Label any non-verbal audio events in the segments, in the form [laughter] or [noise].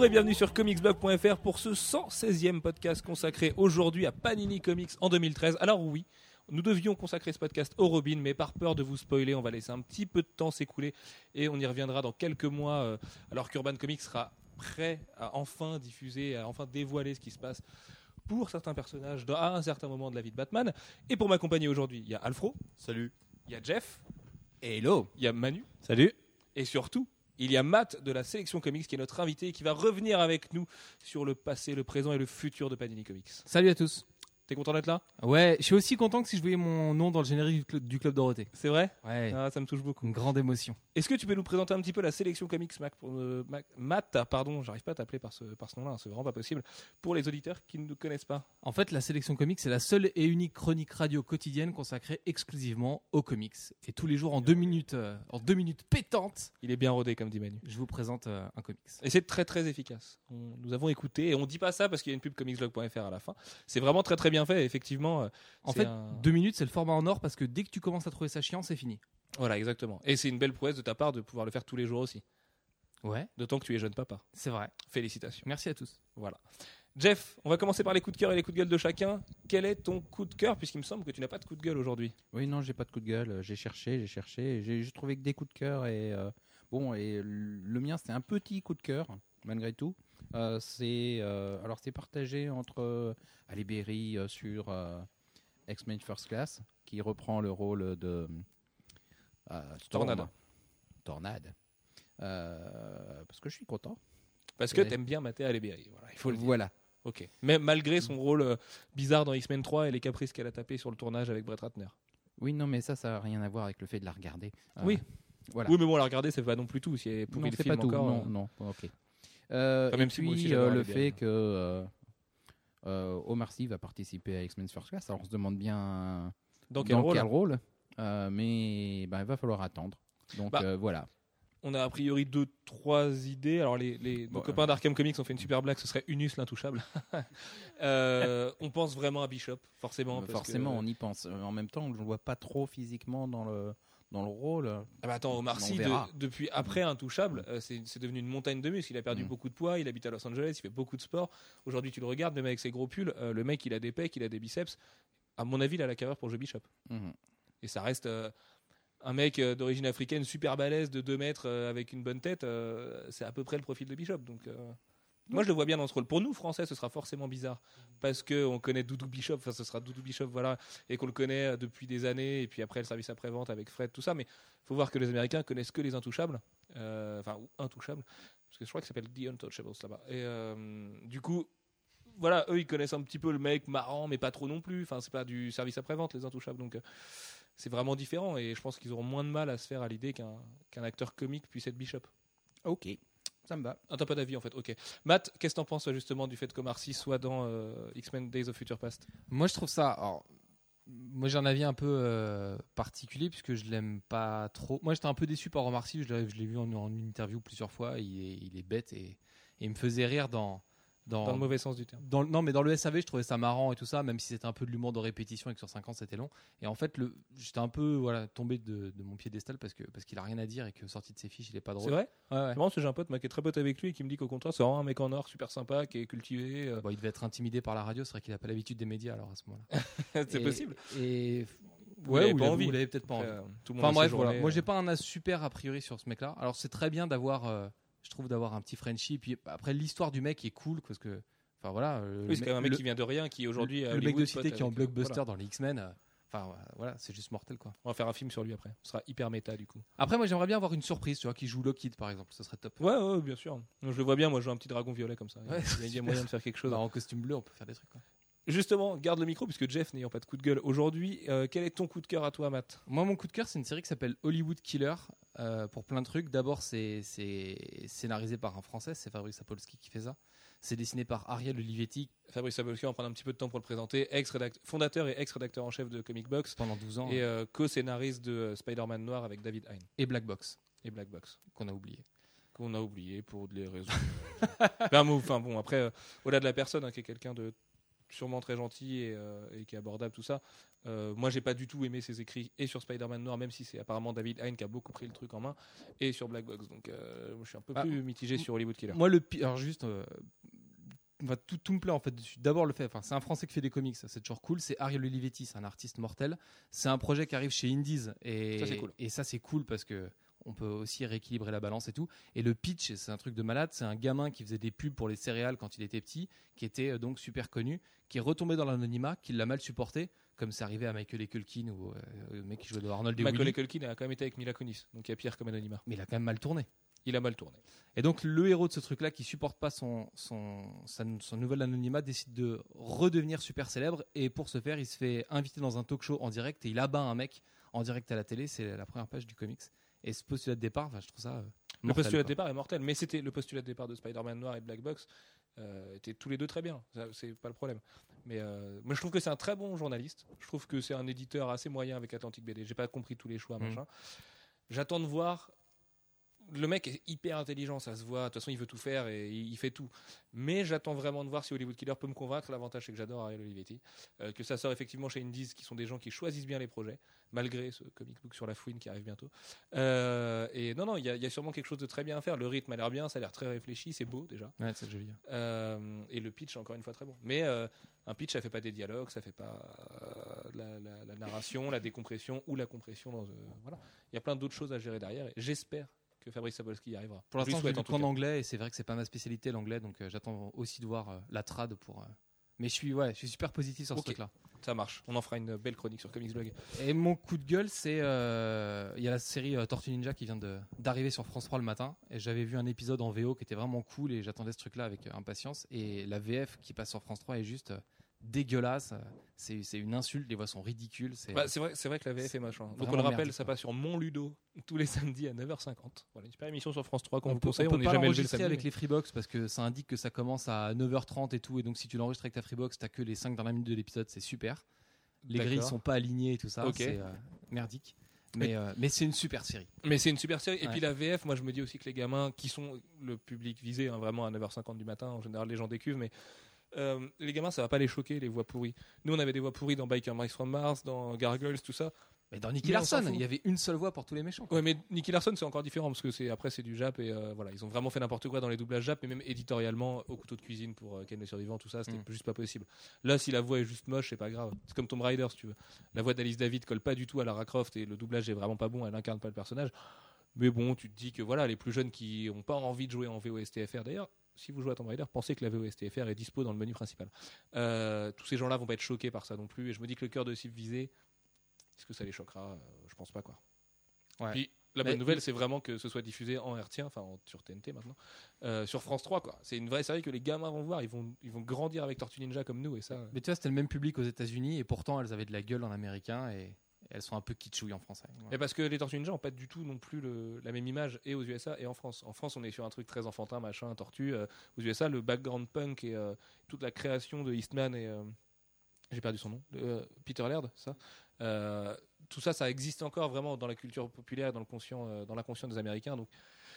Bonjour et bienvenue sur comicsblog.fr pour ce 116e podcast consacré aujourd'hui à Panini Comics en 2013. Alors oui, nous devions consacrer ce podcast au Robin, mais par peur de vous spoiler, on va laisser un petit peu de temps s'écouler et on y reviendra dans quelques mois, euh, alors qu'Urban Comics sera prêt à enfin diffuser, à enfin dévoiler ce qui se passe pour certains personnages dans- à un certain moment de la vie de Batman. Et pour m'accompagner aujourd'hui, il y a Alfro, Salut. il y a Jeff, Hello. il y a Manu, Salut. et surtout, il y a Matt de la sélection comics qui est notre invité et qui va revenir avec nous sur le passé, le présent et le futur de Panini Comics. Salut à tous. T'es content d'être là? Ouais, je suis aussi content que si je voyais mon nom dans le générique du Club, du club Dorothée. C'est vrai? Ouais, ah, Ça me touche beaucoup. une grande émotion. Est-ce que tu peux nous présenter un petit peu la sélection comics, Mac, pour, euh, Mac- Matt Pardon, j'arrive pas à t'appeler par ce, par ce nom-là, hein, c'est vraiment pas possible. Pour les auditeurs qui ne nous connaissent pas? En fait, la sélection comics, c'est la seule et unique chronique radio quotidienne consacrée exclusivement aux comics. Et tous les jours, en deux minutes, euh, en deux minutes pétantes, Il est bien rodé, comme dit Manu. je vous présente euh, un comics. Et c'est très très efficace. On- nous avons écouté, et on dit pas ça parce qu'il y a une pub comicsblog.fr à la fin. C'est vraiment très très bien fait, effectivement. euh, En fait, un- deux minutes, c'est le format en or parce que dès que tu commences à trouver ça chiant, c'est fini. Voilà, exactement. Et c'est une belle prouesse de ta part de pouvoir le faire tous les jours aussi. Ouais, D'autant que tu es jeune papa. c'est vrai. Félicitations. Merci à tous. Voilà. Jeff, on va commencer par les coups de cœur et les coups de gueule de chacun. Quel est ton coup de cœur, puisqu'il me semble que tu n'as pas de coup de gueule aujourd'hui? Oui, non, j'ai pas de coup de gueule. J'ai cherché, j'ai cherché. J'ai trouvé que des coups de cœur. Et euh, bon, et le mien, c'est un petit coup de cœur, malgré tout. Euh, c'est euh, alors c'est partagé entre euh, Ali Berry sur X-Men First Class, qui reprend le rôle de Storm. Tornade. Tornade. Parce que je suis content. Parce que t'aimes bien Mathé Alébéry. Voilà, il faut le dire. Voilà. Ok. Même malgré son rôle bizarre dans X-Men 3 et les caprices qu'elle a tapé sur le tournage avec Brett Ratner. Oui, non, mais ça, ça n'a rien à voir avec le fait de la regarder. Euh, Oui. Voilà. Oui, mais bon, la regarder, c'est pas non plus tout. Si elle non, le c'est film pas tout. encore. non, euh, non, ok. Euh, Enfin, et même si moi puis, aussi, j'adore euh, le les fait que euh, Omar Sy va participer à X-Men First Class, alors on se demande bien Dans quel rôle euh, mais ben, il va falloir attendre. Donc Bah, euh, voilà. On a a priori deux, trois idées. Alors, les, les- nos Bon, copains d'Arkham Comics ont fait une super blague. Ce serait Unus l'intouchable. [laughs] Euh, on pense vraiment à Bishop, forcément. parce Forcément, on y pense. Euh, En même temps, on ne le voit pas trop physiquement dans le, dans le rôle. Ah bah attends, Omar Sy, de- depuis après Intouchable, euh, c'est devenu une montagne de muscles. Il a perdu Mm. beaucoup de poids, il habite à Los Angeles, il fait beaucoup de sport. Aujourd'hui, tu le regardes, même avec ses gros pulls, euh, le mec, il a des pecs, il a des biceps. À mon avis, il a la carrière pour jouer Bishop. Mhm. Et ça reste euh, un mec d'origine africaine super balèze de 2 mètres avec une bonne tête. c'est à peu près le profil de Bishop. Donc, moi, je le vois bien dans ce rôle. Pour nous, Français, ce sera forcément bizarre. Parce qu'on connaît Doudou Bishop, enfin, ce sera Doudou Bishop, voilà. Et qu'on le connaît euh, depuis des années. Et puis après, le service après-vente avec Fred, tout ça. Mais faut voir que les Américains connaissent que les Intouchables. Euh, Enfin, ou Intouchables. Parce que je crois que ça s'appelle The Untouchables là-bas. Et euh, du coup. Voilà, eux ils connaissent un petit peu le mec marrant, mais pas trop non plus. Enfin, c'est pas du service après-vente, les Intouchables. Donc, c'est vraiment différent et je pense qu'ils auront moins de mal à se faire à l'idée qu'un qu'un acteur comique puisse être Bishop. Ok, ça me va. Ah, t'as pas d'avis en fait, ok. Matt, qu'est-ce que t'en penses justement du fait qu'Omar Sy soit dans euh, X-Men Days of Future Past? Moi, je trouve ça. Alors, moi, j'ai un avis un peu euh, particulier puisque je l'aime pas trop. Moi, j'étais un peu déçu par Omar Sy. Je l'ai je l'ai vu en, en interview plusieurs fois. Il est, il est bête et, et il me faisait rire dans. Dans, Dans le mauvais sens du terme. dans non, mais dans le SAV, je trouvais ça marrant et tout ça, même si c'était un peu de l'humour de répétition et que sur 5 ans c'était long. Et en fait, j'étais un peu voilà, tombé de, de mon piédestal parce que parce qu'il a rien à dire et que sorti de ses fiches, il est pas drôle. C'est vrai? Ouais, ouais. Que j'ai un pote moi, qui est très pote avec lui et qui me dit qu'au contraire, c'est vraiment un mec en or, super sympa, qui est cultivé. euh, Bon, il devait être intimidé par la radio, c'est vrai qu'il a pas l'habitude des médias alors à ce moment-là. [laughs] c'est possible. Et Vous ouais, l'avez ou pas envie. ou il avait peut-être pas envie. euh, tout le monde Enfin bref, voilà. Moi, euh. j'ai pas un as super a priori sur ce mec-là. Alors, c'est très bien d'avoir, euh, je trouve, d'avoir un petit Frenchie. Puis après, l'histoire du mec est cool parce que, enfin voilà. euh, Oui, c'est quand même un mec le- qui vient de rien, qui aujourd'hui. le mec de cité qui est en euh, blockbuster voilà. dans les X-Men. euh, Enfin voilà, c'est juste mortel quoi. On va faire un film sur lui après. Ce sera hyper méta du coup. Après, moi, j'aimerais bien avoir une surprise, tu vois, qui joue Lockheed par exemple. Ce serait top. Ouais, ouais, bien sûr. Je le vois bien, moi, je joue un petit dragon violet comme ça. Ouais, il y a moyen de faire quelque [laughs] chose. Bah, en costume bleu, on peut faire des trucs. Quoi. Justement, garde le micro puisque Jeff n'ayant pas de coup de gueule aujourd'hui, euh, quel est ton coup de cœur à toi, Matt? Moi, mon coup de cœur, c'est une série qui s'appelle Hollywood Killer euh, pour plein de trucs. D'abord, c'est scénarisé par un Français, c'est Fabrice Sapolsky qui fait ça. C'est dessiné par Ariel Olivetti Fabrice Sabolsky, on va prendre un petit peu de temps pour le présenter, ex fondateur et ex-rédacteur en chef de Comic Box pendant 12 ans et euh, co-scénariste de Spider-Man Noir avec David Hein et Black Box et Black Box, qu'on a oublié. qu'on a oublié pour des raisons. [laughs] bon, enfin, bon, après, euh, au-delà de la personne, hein, qui est quelqu'un de sûrement très gentil et, euh, et qui est abordable, tout ça. Euh, moi, j'ai pas du tout aimé ses écrits et sur Spider-Man Noir, même si c'est apparemment David Hein qui a beaucoup pris le truc en main, et sur Black Box. Donc, euh, je suis un peu Ah, plus mitigé sur Hollywood Killer. Moi, le pi- alors juste, euh, enfin, tout, tout me plaît en fait. dessus. D'abord le fait, enfin, c'est un Français qui fait des comics, c'est toujours cool. C'est Ariel Olivetti, c'est un artiste mortel. C'est un projet qui arrive chez Indies et Ça, c'est cool. Et ça c'est cool parce que on peut aussi rééquilibrer la balance et tout. Et le pitch, c'est un truc de malade. C'est un gamin qui faisait des pubs pour les céréales quand il était petit, qui était euh, donc super connu, qui est retombé dans l'anonymat, qui l'a mal supporté, comme c'est arrivé à Michael Culkin ou euh, le mec qui jouait de Arnold et Willy. Culkin a quand même été avec Mila Kunis, donc il y a pire comme anonymat. Mais il a quand même mal tourné. Il a mal tourné. Et donc le héros de ce truc-là qui supporte pas son, son, son nouvel anonymat décide de redevenir super célèbre et pour ce faire il se fait inviter dans un talk show en direct et il abat un mec en direct à la télé, c'est la première page du comics. Et ce postulat de départ, je trouve ça... euh, Le mortel, postulat de départ est mortel, mais c'était le postulat de départ de Spider-Man Noir et Black Box euh, étaient tous les deux très bien. C'est pas le problème. Mais euh, moi, je trouve que c'est un très bon journaliste. Je trouve que c'est un éditeur assez moyen avec Atlantic BD. J'ai pas compris tous les choix, Mhm. machin. J'attends de voir. Le mec est hyper intelligent, ça se voit. De toute façon, il veut tout faire et il fait tout. Mais j'attends vraiment de voir si Hollywood Killer peut me convaincre. L'avantage, c'est que j'adore Ariel Olivetti. Euh, que ça sort effectivement chez Indies, qui sont des gens qui choisissent bien les projets, malgré ce comic book sur la fouine qui arrive bientôt. Euh, et non, non, il y, a- il y a sûrement quelque chose de très bien à faire. Le rythme a l'air bien, ça a l'air très réfléchi, c'est beau déjà. Ouais, c'est joli. Euh, et le pitch, encore une fois, très bon. Mais un pitch, ça fait pas des dialogues, ça fait pas la, la- la narration, la décompression ou la compression. Dans, voilà. Il y a plein d'autres choses à gérer derrière. J'espère que Fabrice Sabolski y arrivera. Pour l'instant, je souhaite, en tout cas. anglais et c'est vrai que c'est pas ma spécialité l'anglais donc euh, j'attends aussi de voir euh, la trad pour... euh, Mais je suis, ouais, je suis super positif sur ce truc-là. Ça marche. On en fera une belle chronique sur Comics Blog. Et mon coup de gueule, c'est euh, il y a la série euh, Tortue Ninja qui vient d'arriver sur France 3 le matin. Et j'avais vu un épisode en VO qui était vraiment cool et j'attendais ce truc-là avec euh, impatience. Et la VF qui passe sur France 3 est juste euh, dégueulasse. C'est c'est une insulte. Les voix sont ridicules. C'est Bah, c'est vrai, c'est vrai que la VF est machin. Donc on le rappelle, merdique, ça passe sur Mon Ludo tous les samedis à 9h50. Voilà, une super émission sur France 3 qu'on on vous conseille. on peut n'est pas jamais levé le samedi. avec les Freebox parce que ça indique que ça commence à 9h30 et tout. Et donc si tu l'enregistres avec ta Freebox, t'as que les 5 dernières minutes de l'épisode. C'est super. Les D'accord. grilles sont pas alignées et tout ça. C'est euh, merdique. Mais, euh, mais c'est une super série. Mais c'est une super série. Et Ouais. puis la VF, moi je me dis aussi que les gamins qui sont le public visé, hein, vraiment à 9h50 du matin, en général les gens décuvent, mais euh, les gamins ça va pas les choquer, les voix pourries. Nous on avait des voix pourries dans Biker Mice from Mars, dans Gargoyles, tout ça. Mais dans Nicky Mais Larson, il y avait une seule voix pour tous les méchants. Ouais, mais Nicky Larson c'est encore différent parce que c'est après c'est du Jap et euh, voilà, ils ont vraiment fait n'importe quoi dans les doublages Jap, mais même éditorialement au couteau de cuisine pour euh, Ken le survivant, tout ça, c'était Mm. juste pas possible. Là, si la voix est juste moche, c'est pas grave. C'est comme Tomb Raider, si tu veux. La voix d'Alice David colle pas du tout à Lara Croft et le doublage est vraiment pas bon, elle incarne pas le personnage. Mais bon, tu te dis que voilà, les plus jeunes qui ont pas envie de jouer en VOSTFR d'ailleurs. Si vous jouez à Tomb Raider, pensez que la VOSTFR est dispo dans le menu principal. Euh, tous ces gens-là vont pas être choqués par ça non plus. Et je me dis que le cœur de cible visé, est-ce que ça les choquera? Euh, Je pense pas quoi. Ouais. Puis la Mais- bonne nouvelle, c'est vraiment que ce soit diffusé en RT, enfin en- sur TNT maintenant, euh, sur France 3 quoi. C'est une vraie série que les gamins vont voir. Ils vont, ils vont grandir avec Tortue Ninja comme nous et ça. Mais tu vois, c'était le même public aux États-Unis et pourtant elles avaient de la gueule en américain et elles sont un peu kitschouilles en français. Et parce que les Tortues Ninja ont pas du tout non plus le- la même image et aux USA et en France. En France, on est sur un truc très enfantin, machin, tortue. Euh, aux USA, le background punk et euh, toute la création de Eastman et euh, j'ai perdu son nom, euh, Peter Laird, ça. Euh, tout ça, ça existe encore vraiment dans la culture populaire, et dans le conscient, euh, dans l'inconscient des Américains. Donc,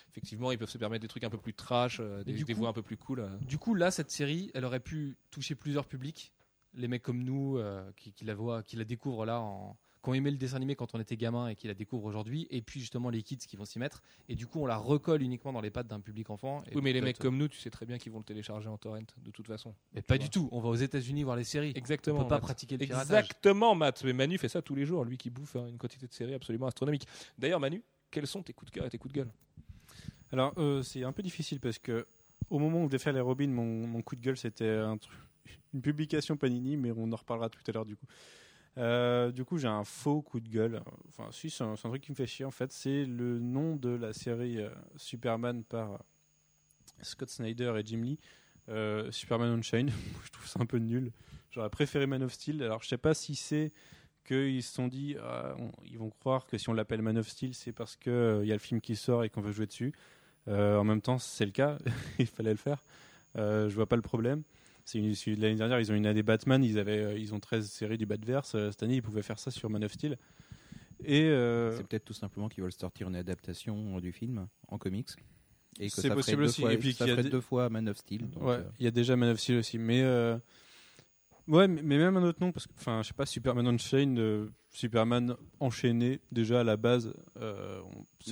effectivement, ils peuvent se permettre des trucs un peu plus trash, euh, des, du des coup- voix un peu plus cool. euh. Du coup, là, cette série, elle aurait pu toucher plusieurs publics. Les mecs comme nous euh, qui, qui la voient, qui la découvrent là, en... qui ont aimé le dessin animé quand on était gamin et qui la découvrent aujourd'hui. Et puis justement les kids qui vont s'y mettre. Et du coup, on la recolle uniquement dans les pattes d'un public enfant. Et Oui, mais les mecs comme nous, tu sais très bien qu'ils vont le télécharger en torrent de toute façon. Mais pas du tout. On va aux États-Unis voir les séries. Exactement. on peut pas Matt. pratiquer le piratage. Exactement, Matt. Mais Manu fait ça tous les jours, lui qui bouffe hein, une quantité de séries absolument astronomique. D'ailleurs, Manu, quels sont tes coups de cœur et tes coups de gueule Alors, euh, c'est un peu difficile parce que au moment où je devais faire les Robins, mon, mon coup de gueule, c'était un truc- une publication Panini, mais on en reparlera tout à l'heure du coup. Euh, du coup, j'ai un faux coup de gueule. Enfin, si, c'est un, truc qui me fait chier en fait. C'est le nom de la série euh, Superman par euh, Scott Snyder et Jim Lee. Euh, Superman Unchained. [laughs] je trouve ça un peu nul. J'aurais préféré Man of Steel. Alors, je sais pas si c'est qu'ils se sont dit, on- ils vont croire que si on l'appelle Man of Steel, c'est parce qu'il il y a le film qui sort et qu'on veut jouer dessus. En même temps, c'est le cas, [laughs] il fallait le faire. Je vois pas le problème. C'est une, c'est- l'année dernière, ils ont une année Batman, ils avaient, euh, ils ont 13 séries du Batverse. Euh, cette année, ils pouvaient faire ça sur Man of Steel. Et euh, C'est peut-être tout simplement qu'ils veulent sortir une adaptation du film en comics. Et que C'est ça possible aussi. Fois, Et puis ça ferait deux fois Man of Steel. donc, ouais, euh, il y a déjà Man of Steel aussi, mais euh, Ouais, mais, mais même un autre nom, parce que, enfin, je sais pas, Superman Unchained, Superman enchaîné, déjà à la base, euh,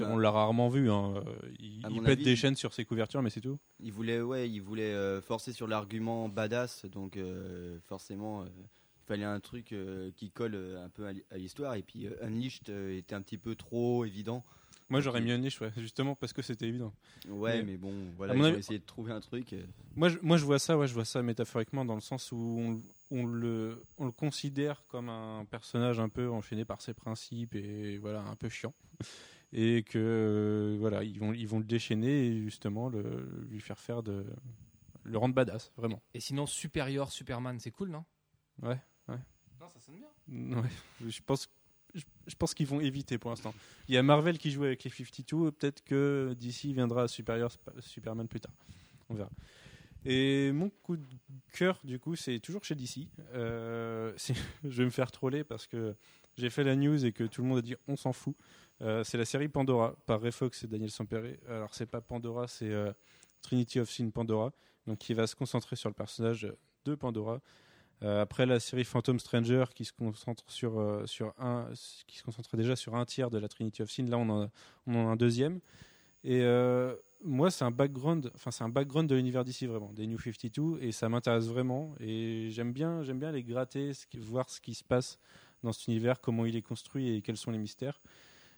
on, l'a rarement vu. Hein. Il, pète avis, des chaînes sur ses couvertures, mais c'est tout. Il voulait, ouais, il voulait euh, forcer sur l'argument badass, donc euh, forcément, il fallait un truc qui colle un peu à l'hi- à l'histoire. Et puis Unleashed était un petit peu trop évident. Moi, j'aurais mis un niche, ouais, justement parce que c'était évident. Ouais, Mais- mais, bon, voilà, avis- essayé de trouver un truc. euh. Moi, je, moi, je vois ça, ouais, je vois ça métaphoriquement dans le sens où on, on le, on le considère comme un personnage un peu enchaîné par ses principes et voilà, un peu chiant. [laughs] Et que euh, voilà, ils vont, ils vont le déchaîner et justement le, lui faire faire de, le rendre badass, vraiment. Et sinon, Superior Superman, c'est cool, non? Ouais, ouais. Non, ça sonne bien. Ouais, je pense, je, je pense qu'ils vont éviter pour l'instant. Il y a Marvel qui joue avec les 52, peut-être que d'ici viendra Superior Superman plus tard. On verra. Et mon coup de cœur, du coup, c'est toujours chez DC. Euh, [laughs] je vais me faire troller parce que j'ai fait la news et que tout le monde a dit on s'en fout. Euh, c'est la série Pandora par Ray Fox et Daniel Sampere. Alors, c'est pas Pandora, c'est euh, Trinity of Sin Pandora, donc qui va se concentrer sur le personnage de Pandora. Euh, après la série Phantom Stranger qui se concentre sur, euh, sur un, qui se déjà sur un tiers de la Trinity of Sin, là on en a, on en a un deuxième. Et euh, moi c'est un background, enfin c'est un background de l'univers d'ici vraiment, des New 52 et ça m'intéresse vraiment et j'aime bien, j'aime bien les gratter, voir ce qui se passe dans cet univers, comment il est construit et quels sont les mystères.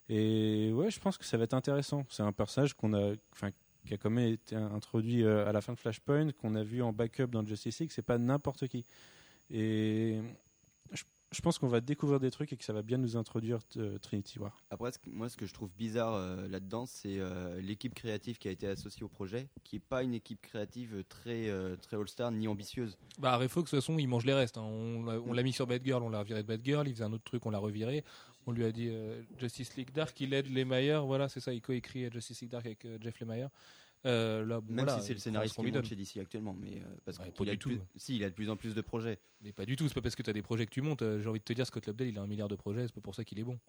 Et ouais, je pense que ça va être intéressant. C'est un personnage qu'on a, enfin qui a quand même été introduit à la fin de Flashpoint, qu'on a vu en backup dans Justice League, c'est pas n'importe qui. Et je, je pense qu'on va découvrir des trucs et que ça va bien nous introduire euh, Trinity War. Après, ce que- moi, ce que je trouve bizarre euh, là-dedans, c'est euh, l'équipe créative qui a été associée au projet, qui n'est pas une équipe créative très, euh, très all-star ni ambitieuse. Bah, Ray Fox, de toute façon, il mange les restes. hein. On l'a mis sur Bad Girl, on l'a reviré de Bad Girl. Il faisait un autre truc, on l'a reviré. On lui a dit euh, Justice League Dark, il aide Lemire. Voilà, c'est ça, il coécrit Justice League Dark avec euh, Jeff Lemire. Euh, là, Même voilà, si c'est le scénariste qui monte chez DC actuellement, mais euh, parce Ouais, qu'il a plus- si, il a de plus en plus de projets. Mais pas du tout, c'est pas parce que tu as des projets que tu montes. Euh, J'ai envie de te dire, Scott Lobdell, il a un milliard de projets, c'est pas pour ça qu'il est bon.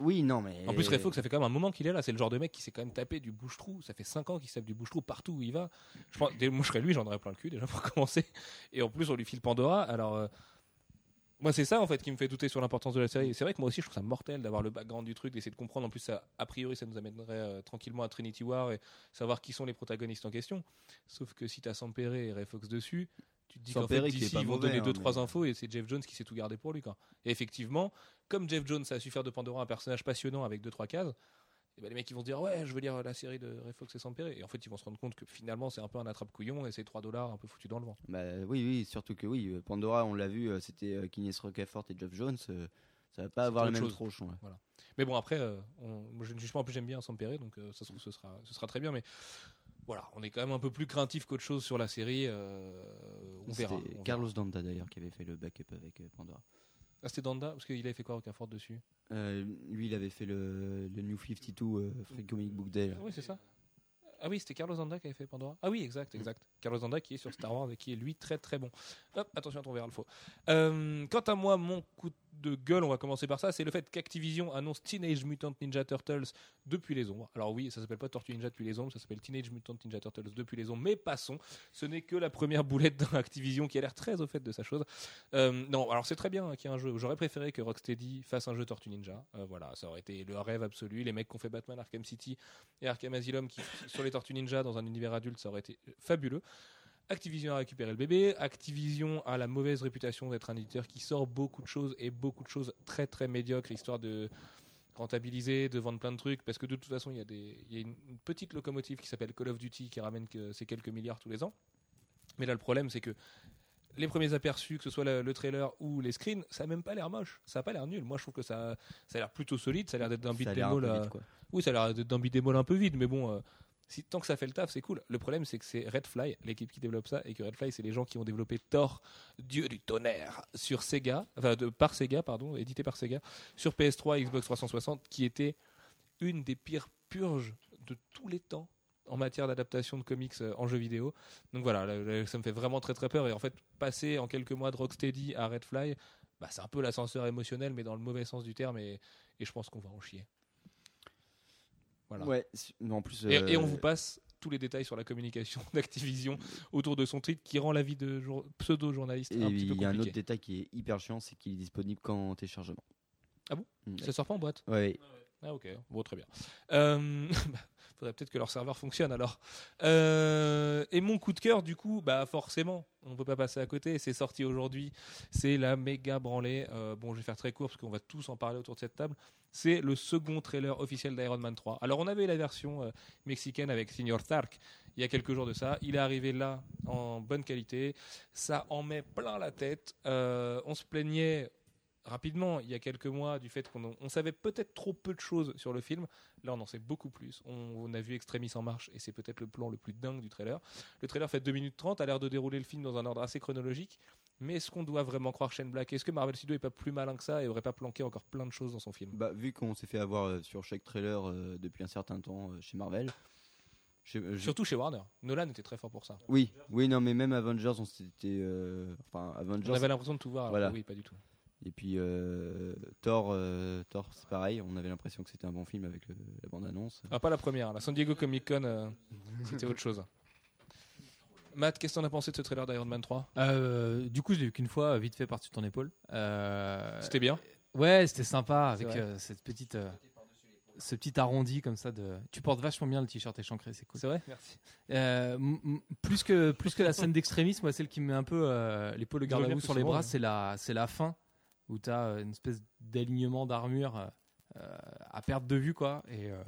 Oui, non, mais En plus, Ray Fox, ça fait quand même un moment qu'il est là. C'est le genre de mec qui s'est quand même tapé du bouche-trou. Ça fait 5 ans qu'il tape du bouche-trou partout où il va. Je pense, moi, je serais lui, j'en aurais plein le cul déjà pour [laughs] commencer. Et en plus, on lui file Pandora. Alors, euh, moi, c'est ça en fait qui me fait douter sur l'importance de la série. C'est vrai que moi aussi, je trouve ça mortel d'avoir le background du truc, d'essayer de comprendre. En plus, ça, a priori, ça nous amènerait euh, tranquillement à Trinity War et savoir qui sont les protagonistes en question. Sauf que si t'as Sampere et Ray Fox dessus, tu te dis qu'en fait, d'ici, ils vont mauvais, donner hein, deux trois mais- infos et c'est Jeff Jones qui s'est tout gardé pour lui. Quoi. Et effectivement, comme Jeff Jones a su faire de Pandora un personnage passionnant avec deux trois cases, et ben les mecs ils vont se dire ouais je veux lire la série de Ray Fox et Sampere et en fait ils vont se rendre compte que finalement c'est un peu un attrape couillon et c'est 3 dollars un peu foutu dans le vent. Bah, oui, oui, surtout que oui, euh, Pandora, on l'a vu, euh, c'était euh, Kines Rocafort et Jeff Jones. euh, ça va pas avoir autre même chose. tronche. ouais. Mais bon après euh, on- moi, je ne juge pas en plus j'aime bien Sampere donc euh, ça se trouve ce sera ce sera très bien mais voilà on est quand même un peu plus craintif qu'autre chose sur la série euh, on verra. C'était on verra. Carlos Danda d'ailleurs qui avait fait le backup avec euh, Pandora. Ah, c'était Danda parce qu'il avait fait quoi Rocafort dessus? Euh, lui, il avait fait le, le New 52 euh, Free Comic Book Day. là. Oui, c'est ça. Ah oui, c'était Carlos Zanda qui avait fait Pandora. Ah oui, exact, exact. Carlos Zanda qui est sur Star Wars et qui est lui très très bon. Hop, attention à ton verre, le faux. Euh, quant à moi, mon coup de gueule, on va commencer par ça, c'est le fait qu'Activision annonce Teenage Mutant Ninja Turtles depuis les ombres. Alors oui, ça s'appelle pas Tortue Ninja depuis les ombres, ça s'appelle Teenage Mutant Ninja Turtles depuis les ombres, mais passons. Ce n'est que la première boulette d'un Activision qui a l'air très au fait de sa chose. Euh, non, alors c'est très bien hein, qu'il y ait un jeu. J'aurais préféré que Rocksteady fasse un jeu Tortue Ninja. Euh, voilà, ça aurait été le rêve absolu. Les mecs qui ont fait Batman Arkham City et Arkham Asylum qui, sur les Tortues Ninja dans un univers adulte, ça aurait été fabuleux. Activision a récupéré le bébé. Activision a la mauvaise réputation d'être un éditeur qui sort beaucoup de choses et beaucoup de choses très très médiocres, histoire de rentabiliser, de vendre plein de trucs, parce que de toute façon, il y a, des, il y a une, petite locomotive qui s'appelle Call of Duty qui ramène que ces quelques milliards tous les ans. Mais là, le problème, c'est que les premiers aperçus, que ce soit le, le trailer ou les screens, ça n'a même pas l'air moche. Ça n'a pas l'air nul. Moi, je trouve que ça, ça a l'air plutôt solide. Ça a l'air d'être d'un a vite, quoi. Oui, ça a l'air d'être d'un all un peu vide, mais bon, euh, si, tant que ça fait le taf, c'est cool. Le problème, c'est que c'est Redfly, l'équipe qui développe ça, et que Redfly, c'est les gens qui ont développé Thor, Dieu du tonnerre, sur Sega, enfin, de, par Sega, pardon, édité par Sega, sur PS3 et Xbox 360, qui était une des pires purges de tous les temps en matière d'adaptation de comics euh, en jeu vidéo. Donc voilà, là, là, ça me fait vraiment très très peur. Et en fait, passer en quelques mois de Rocksteady à Redfly, bah, c'est un peu l'ascenseur émotionnel, mais dans le mauvais sens du terme, et je pense qu'on va en chier. Voilà. Ouais, si- mais en plus. Et, euh, et on vous passe tous les détails sur la communication [laughs] d'Activision autour de son tweet qui rend la vie de jour- pseudo-journaliste un petit peu il y a un autre compliquée. détail qui est hyper chiant, c'est qu'il est disponible qu'en téléchargement. Ah bon? Mm. Ça sort pas en boîte? Ouais. Ah ok, bon très bien. Euh, [laughs] bah, faudrait peut-être que leur serveur fonctionne alors. Euh, et mon coup de cœur du coup, bah forcément, on peut pas passer à côté. C'est sorti aujourd'hui, c'est la méga branlée. Euh, bon, je vais faire très court parce qu'on va tous en parler autour de cette table. C'est le second trailer officiel d'Iron Man 3. Alors on avait la version euh, mexicaine avec Senior Stark il y a quelques jours de ça. Il est arrivé là en bonne qualité. Ça en met plein la tête. On se plaignait rapidement, il y a quelques mois, du fait qu'on on savait peut-être trop peu de choses sur le film. Là, on en sait beaucoup plus. On, on a vu Extremis en marche et c'est peut-être le plan le plus dingue du trailer. Le trailer fait 2 minutes 30, a l'air de dérouler le film dans un ordre assez chronologique. Mais est-ce qu'on doit vraiment croire Shane Black? Est-ce que Marvel Studios est pas plus malin que ça et aurait pas planqué encore plein de choses dans son film? Bah, vu qu'on s'est fait avoir euh, sur chaque trailer euh, depuis un certain temps euh, chez Marvel. je- Surtout chez Warner. Nolan était très fort pour ça. Oui, oui, non, mais même Avengers, on s'était. euh, Enfin, Avengers. On avait l'impression de tout voir. alors Voilà. Oui, pas du tout. Et puis euh, Thor, euh, Thor c'est pareil, on avait l'impression que c'était un bon film avec le- la bande-annonce. Ah, pas la première. La San Diego Comic Con, euh, c'était autre chose. Matt, qu'est-ce que t'en as pensé de ce trailer d'Iron Man 3 Euh, du coup, je l'ai vu qu'une fois, vite fait par-dessus ton épaule. Euh, C'était bien? Ouais, c'était sympa avec euh, cette petite, euh, ce petit arrondi comme ça. De... Tu portes vachement bien le t-shirt échancré, c'est cool. C'est vrai? Merci. Euh, plus que plus que la scène d'extrémisme, moi, celle qui me met un peu euh, l'épaule au garde sur les bras, ouais. c'est la c'est la fin où tu as une espèce d'alignement d'armure euh, euh, à perte de vue quoi. Et euh,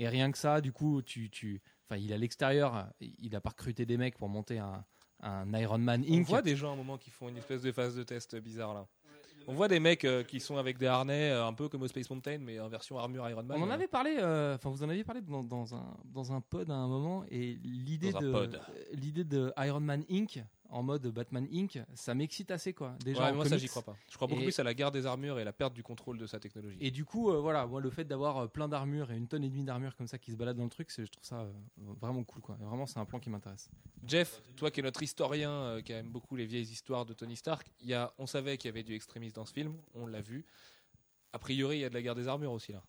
et rien que ça, du coup, tu tu, enfin, il est à l'extérieur, il a pas recruté des mecs pour monter un un Iron Man On Inc. voit des gens à un moment qui font une espèce de phase de test bizarre là. On voit des mecs euh, qui sont avec des harnais euh, un peu comme au Space Mountain mais en version armure Iron Man. On en euh. avait parlé, euh, enfin vous en aviez parlé dans, dans un dans un pod à un moment et l'idée de euh, l'idée de Iron Man Inc. en mode Batman Inc. Ça m'excite assez quoi. Déjà Ouais, moi ça comics. j'y crois pas. Je crois beaucoup Et- plus à la guerre des armures et la perte du contrôle de sa technologie. Et du coup, euh, voilà, moi le fait d'avoir euh, plein d'armures et une tonne et demie d'armures comme ça qui se baladent dans le truc, c'est- je trouve ça euh, vraiment cool quoi. Et Vraiment, c'est un plan qui m'intéresse. Jeff, toi qui es notre historien euh, qui aime beaucoup les vieilles histoires de Tony Stark, il y a, on savait qu'il y avait du extrémisme dans ce film, on l'a vu. A priori, il y a de la guerre des armures aussi là.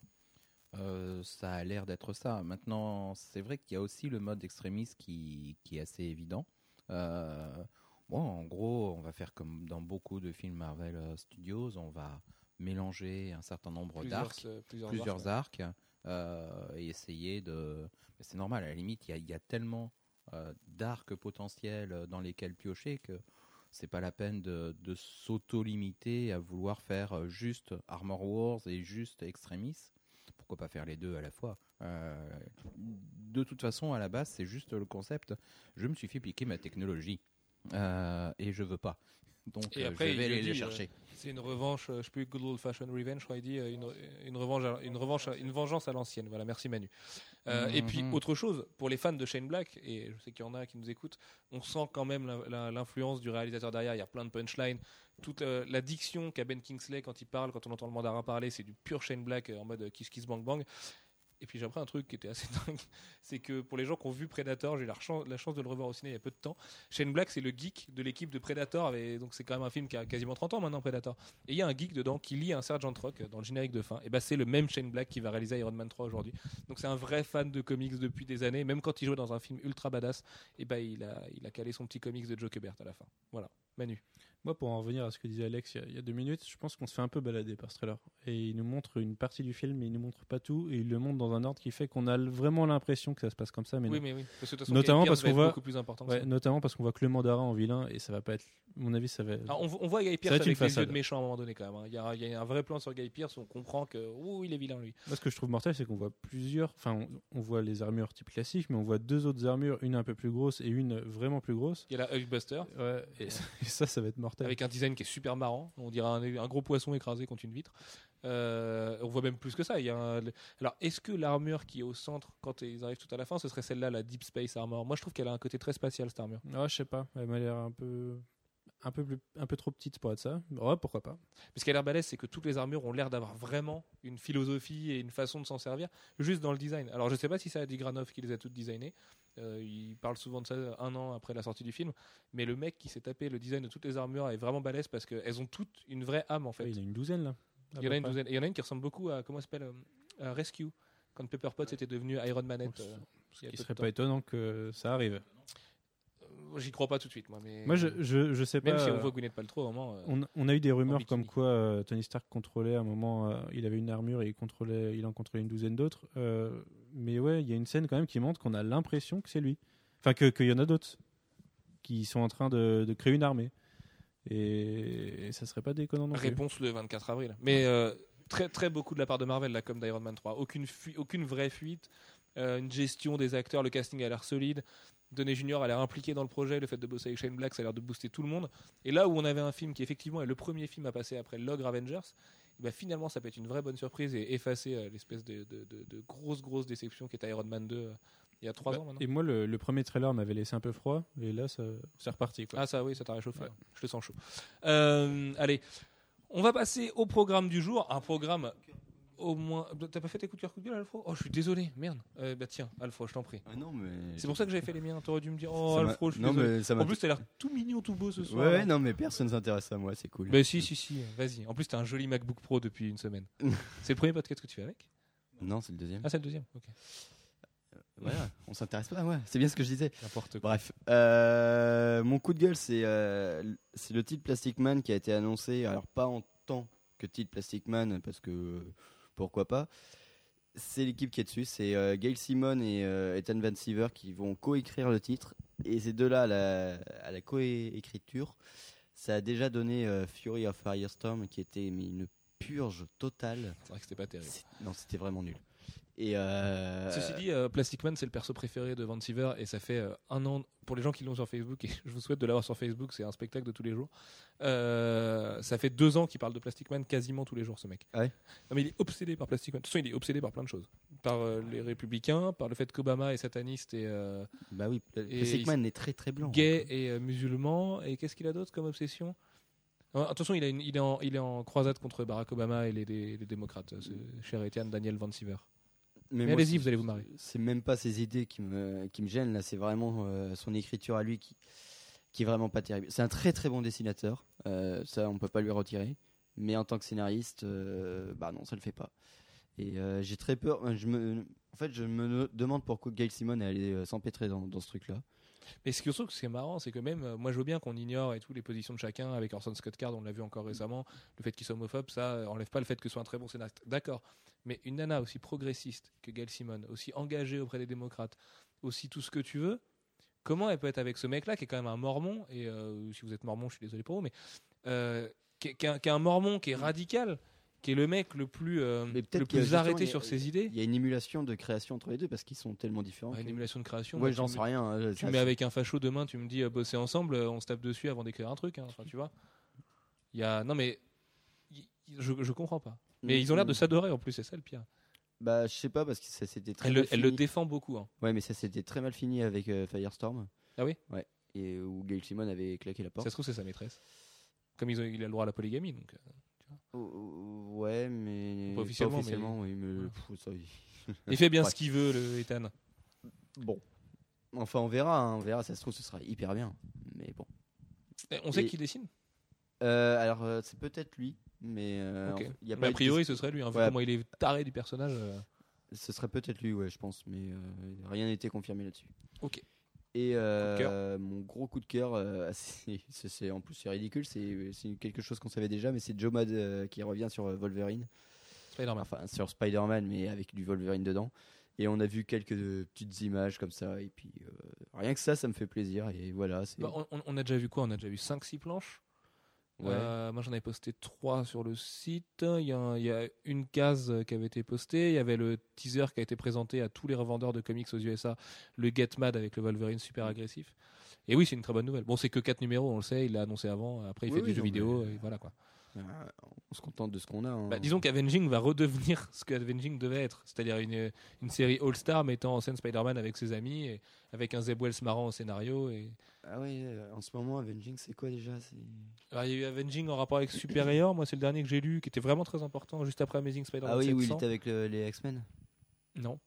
Euh, ça a l'air d'être ça. Maintenant, c'est vrai qu'il y a aussi le mode extrémiste qui, qui est assez évident. Euh, bon, en gros, on va faire comme dans beaucoup de films Marvel euh, Studios, on va mélanger un certain nombre d'arcs, euh, plusieurs, plusieurs arcs, arcs, et essayer de. C'est normal, à la limite, il y a, il y a tellement d'arcs potentiels dans lesquels piocher que c'est pas la peine de, de s'auto-limiter à vouloir faire juste Armor Wars et juste Extremis. Pourquoi pas faire les deux à la fois? Euh, De toute façon, à la base, c'est juste le concept. Je me suis fait piquer ma technologie euh, et je veux pas. Donc, Et euh, après, je vais aller les chercher. C'est une revanche, je sais plus, good old fashioned revenge, je crois, il dit, une, une revanche, une revanche, une vengeance à l'ancienne. Voilà, merci Manu. Euh, Et puis, Mhm. autre chose, pour les fans de Shane Black, et je sais qu'il y en a qui nous écoutent, on sent quand même l'influence du réalisateur derrière. Il y a plein de punchlines. Toute euh, la diction qu'a Ben Kingsley quand il parle, quand on entend le mandarin parler, c'est du pur Shane Black en mode kiss kiss bang bang. Et puis j'ai appris un truc qui était assez [laughs] dingue, c'est que pour les gens qui ont vu Predator, j'ai eu la, chan- la chance de le revoir au ciné il y a peu de temps. Shane Black, c'est le geek de l'équipe de Predator, et donc c'est quand même un film qui a quasiment 30 ans maintenant, Predator. Et il y a un geek dedans qui lit un Sergeant Rock dans le générique de fin. Et bah c'est le même Shane Black qui va réaliser Iron Man 3 aujourd'hui. Donc c'est un vrai fan de comics depuis des années, même quand il jouait dans un film ultra badass, et bah il a, il a calé son petit comics de Joe Kubert à la fin. Voilà, Manu. Moi, pour en revenir à ce que disait Alex il y a, il y a deux minutes, je pense qu'on se fait un peu balader par ce trailer. Et il nous montre une partie du film, mais il nous montre pas tout. Et il le montre dans un ordre qui fait qu'on a vraiment l'impression que ça se passe comme ça. Mais oui, non. mais oui. Parce que de toute façon, Notamment parce qu'on voit- beaucoup plus important que Ouais, notamment parce qu'on voit que le mandarin en vilain et ça va pas être. À mon avis, ça va. Alors, on, vo- on voit Guy une avec les yeux de méchant à un moment donné quand même. hein. Il y, a, il y a un vrai plan sur Guy Pearce, on comprend que ouh, il est vilain lui. Moi, ce que je trouve mortel, c'est qu'on voit plusieurs. Enfin, on, on voit les armures type classique, mais on voit deux autres armures, une un peu plus grosse et une vraiment plus grosse. Il y a la Hulkbuster Ouais, et, [laughs] et ça, ça va être mortel. Avec un design qui est super marrant. On dirait un, un gros poisson écrasé contre une vitre. Euh, on voit même plus que ça. Il y a un- Alors, est-ce que l'armure qui est au centre quand ils arrivent tout à la fin, ce serait celle-là, la Deep Space Armor? Moi, je trouve qu'elle a un côté très spatial cette armure. Ah, je sais pas. Elle m'a l'air un peu. Un peu, plus, un peu trop petite pour être ça. Ouais, pourquoi pas. Mais ce qui a l'air balèze, c'est que toutes les armures ont l'air d'avoir vraiment une philosophie et une façon de s'en servir, juste dans le design. Alors, je sais pas si c'est Adi Granov qui les a toutes designées. Euh, il parle souvent de ça un an après la sortie du film. Mais le mec qui s'est tapé le design de toutes les armures est vraiment balèze parce qu'elles ont toutes une vraie âme en fait. Ouais, il y en a une douzaine là. Il y en a une près. douzaine. Et il y en a une qui ressemble beaucoup à comment elle s'appelle euh, à Rescue quand Pepper Potts était devenu Iron Manette. euh. Ce qui serait pas étonnant que ça arrive. J'y crois pas tout de suite, moi. Mais Moi, je, je, je sais même pas. si on euh, voit Gwyneth Paltrow, au moment. euh, on, on a eu des rumeurs comme quoi euh, Tony Stark contrôlait à un moment, euh, il avait une armure et il, contrôlait, il en contrôlait une douzaine d'autres. Euh, mais ouais, il y a une scène quand même qui montre qu'on a l'impression que c'est lui. Enfin, que- qu'il y en a d'autres qui sont en train de, de créer une armée. Et, et ça serait pas déconnant non plus. Réponse le 24 avril. Mais très, très beaucoup de la part de Marvel, là, comme d'Iron Man 3. Aucune, aucune vraie fuite. euh, une gestion des acteurs, le casting a l'air solide. Downey Junior a l'air impliqué dans le projet. Le fait de bosser avec Shane Black, ça a l'air de booster tout le monde. Et là où on avait un film qui, effectivement, est le premier film à passer après Logre Avengers, eh ben, finalement, ça peut être une vraie bonne surprise et effacer euh, l'espèce de, de, de- de grosse, grosse déception qui était Iron Man 2 euh, il y a 3 Bah, ans maintenant. Et moi, le, le premier trailer m'avait laissé un peu froid. Et là, ça- c'est reparti. Quoi. Ah ça oui, ça t'a réchauffé. Ouais. hein. Je le sens chaud. Euh, allez, on va passer au programme du jour. Un programme au moins... T'as pas fait tes coups de cœur, coups de gueule, Alfro Oh, je suis désolé, merde. Euh, bah tiens, Alfro, je t'en prie. Ah non, mais. C'est pour ça que j'avais fait les miens. T'aurais dû me dire, oh Ça Alfro, je suis non, désolé. mais ça En plus, t'as l'air tout mignon, tout beau ce soir. Ouais, ouais, non, mais personne s'intéresse à moi, c'est cool. Bah si, si, si, vas-y. En plus, t'as un joli MacBook Pro depuis une semaine. [laughs] c'est le premier podcast que tu fais avec? Non, c'est le deuxième. Ah, c'est le deuxième Ok. Voilà, on s'intéresse pas, ouais. C'est bien ce que je disais. N'importe quoi. Bref, euh, mon coup de gueule, c'est euh, le titre Plastic Man qui a été annoncé. Alors, pas en tant que titre Plastic Man, parce que euh, pourquoi pas. C'est l'équipe qui est dessus. C'est euh, Gail Simon et euh, Ethan Van Siever qui vont co-écrire le titre. Et ces deux-là, à la, à la co-écriture, ça a déjà donné euh, Fury of Firestorm qui était mais, une purge totale. C'est vrai que c'était pas terrible. Non, c'était vraiment nul. Et euh, Ceci dit, euh, Plastic Man, c'est le perso préféré de Van Siever et ça fait euh, un an, pour les gens qui l'ont sur Facebook, et [laughs] je vous souhaite de l'avoir sur Facebook, c'est un spectacle de tous les jours. Euh, ça fait deux ans qu'il parle de Plastic Man quasiment tous les jours, ce mec. Ah ouais? Non, mais il est obsédé par Plastic Man. De toute façon, il est obsédé par plein de choses. Par les républicains, par le fait qu'Obama est sataniste et bah oui, Plastic Man est très très blanc. gay et musulman. Et qu'est-ce qu'il a d'autre comme obsession? Attention, il, a une- il, est en, il est en croisade contre Barack Obama et les, les- les démocrates, ce cher Etienne Daniel Van Siever. Mais allez-y, c'est- vous allez vous marrer. C'est même pas ses idées qui me, qui me gênent, là, c'est vraiment euh, son écriture à lui qui, qui est vraiment pas terrible. C'est un très très bon dessinateur, euh, ça on peut pas lui retirer, mais en tant que scénariste, euh, bah non, ça le fait pas. Et j'ai très peur, je me, en fait, je me demande pourquoi Gail Simon est allé euh, s'empêtrer dans, dans ce truc-là. Mais ce que je trouve que c'est marrant, c'est que même, euh, moi je veux bien qu'on ignore et tout les positions de chacun, avec Orson Scott Card, on l'a vu encore récemment, le fait qu'il soit homophobe, ça euh, enlève pas le fait que ce soit un très bon scénariste. D'accord. Mais une nana aussi progressiste que Gail Simon, aussi engagée auprès des démocrates, aussi tout ce que tu veux, comment elle peut être avec ce mec-là qui est quand même un mormon, et euh, si vous êtes mormon, je suis désolé pour vous, mais euh, qui, est- qui est un, qui est un mormon qui est radical, qui est le mec le plus, euh, le plus arrêté sur ses idées. Il y a une émulation de création entre les deux parce qu'ils sont tellement différents. Une que- émulation de création. Ouais, moi, j'en sais rien. euh, Tu me mets avec un facho demain, tu me dis euh, bosser ensemble, euh, on se tape dessus avant d'écrire un truc. hein. Enfin, tu vois. Il y a non mais y- je je comprends pas. Mais ils ont l'air de s'adorer en plus, c'est ça le pire. Bah, je sais pas parce que ça s'était très Elle, mal le- elle le fini. défend beaucoup. hein. Ouais, mais ça s'était très mal fini avec Firestorm. Ah oui? Ouais. Et où Gail Simon avait claqué la porte. Ça se trouve c'est sa maîtresse. Comme ils ont, il a le droit à la polygamie donc. Ouais, mais. Pas officiellement, mais- oui, mais. Ouais. pff, ça, il- Il fait bien Ouais. ce qu'il veut le Ethan. Bon. Enfin, on verra, hein, on verra. Ça se trouve, ce sera hyper bien. Mais bon. On sait Et- qui dessine? Euh, alors, euh, c'est peut-être lui, mais. euh, en- y a Mais pas a eu de priori ce serait lui. hein, vu Ouais. comment il est taré du personnage. euh. Ce serait peut-être lui, ouais, je pense, mais euh, rien n'a été confirmé là-dessus. Ok. Et euh, mon gros coup de cœur, euh, [laughs] c'est- en plus c'est ridicule, c'est quelque chose qu'on savait déjà, mais c'est Joe Mad euh, qui revient sur Wolverine, Spider-Man. enfin sur Spider-Man, mais avec du Wolverine dedans. Et on a vu quelques petites images comme ça, et puis rien que ça, ça me fait plaisir. Et voilà, Bah, on, on- on a déjà vu quoi? On a déjà vu 5-6 planches? Ouais. Euh, moi j'en avais posté 3 sur le site. Il y, a un- il y a une case euh, qui avait été postée. Il y avait le teaser qui a été présenté à tous les revendeurs de comics aux USA, le Get Mad avec le Wolverine super agressif. Et oui, c'est une très bonne nouvelle. Bon, c'est que 4 numéros, on le sait, il l'a annoncé avant. Après, il Oui, fait oui, du jeu non, vidéo, mais- et voilà quoi. Euh, on se contente de ce qu'on a. hein. Bah, disons qu'Avenging va redevenir [laughs] ce que Avenging devait être, c'est-à-dire une, une série All-Star mettant en scène Spider-Man avec ses amis, et avec un Zeb Wells marrant au scénario. Et... Ah oui, euh, en ce moment, Avenging, c'est quoi déjà? C'est- Alors, il y a eu Avenging en rapport avec Superior, moi c'est le dernier que j'ai lu, qui était vraiment très important, juste après Amazing Spider-Man Ah oui, où il 700. était avec le- les X-Men. Non.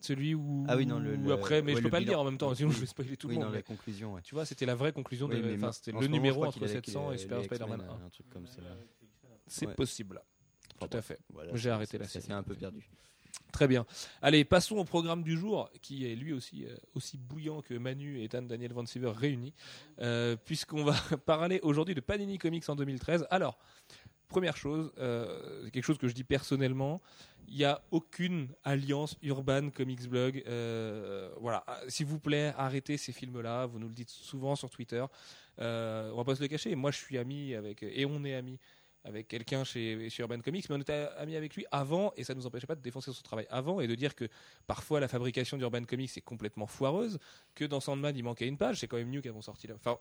Celui où. Ah oui, non, le- où le- après, mais ouais, je peux pas le dire en même temps, sinon je vais spoiler tout oui, le monde. la mais conclusion, ouais. Tu vois, c'était la vraie conclusion Oui, de. mais Enfin, c'était en le moment, numéro entre qu'il a avec 700 les- et Super les Spider-Man X-Men, 1. Un truc comme ça. C'est Ouais. possible. Enfin, Tout à fait. Voilà, J'ai arrêté la série. Ça s'est un peu perdu. Très bien. Allez, passons au programme du jour, qui est lui aussi euh, aussi bouillant que Manu et Dan Daniel Van Siever réunis, euh, puisqu'on va [laughs] parler aujourd'hui de Panini Comics en 2013. Alors, première chose, euh, quelque chose que je dis personnellement, il n'y a aucune alliance Urban Comics Blog. Euh, voilà, Ah, s'il vous plaît, arrêtez ces films-là. Vous nous le dites souvent sur Twitter. Euh, on va pas se le cacher. Moi, je suis ami avec et on est ami avec quelqu'un chez, Urban Comics, mais on était ami avec lui avant, et ça ne nous empêchait pas de défoncer son travail avant et de dire que parfois la fabrication d'Urban Comics est complètement foireuse, que dans Sandman il manquait une page, c'est quand même mieux qu'avant sorti là. Enfin,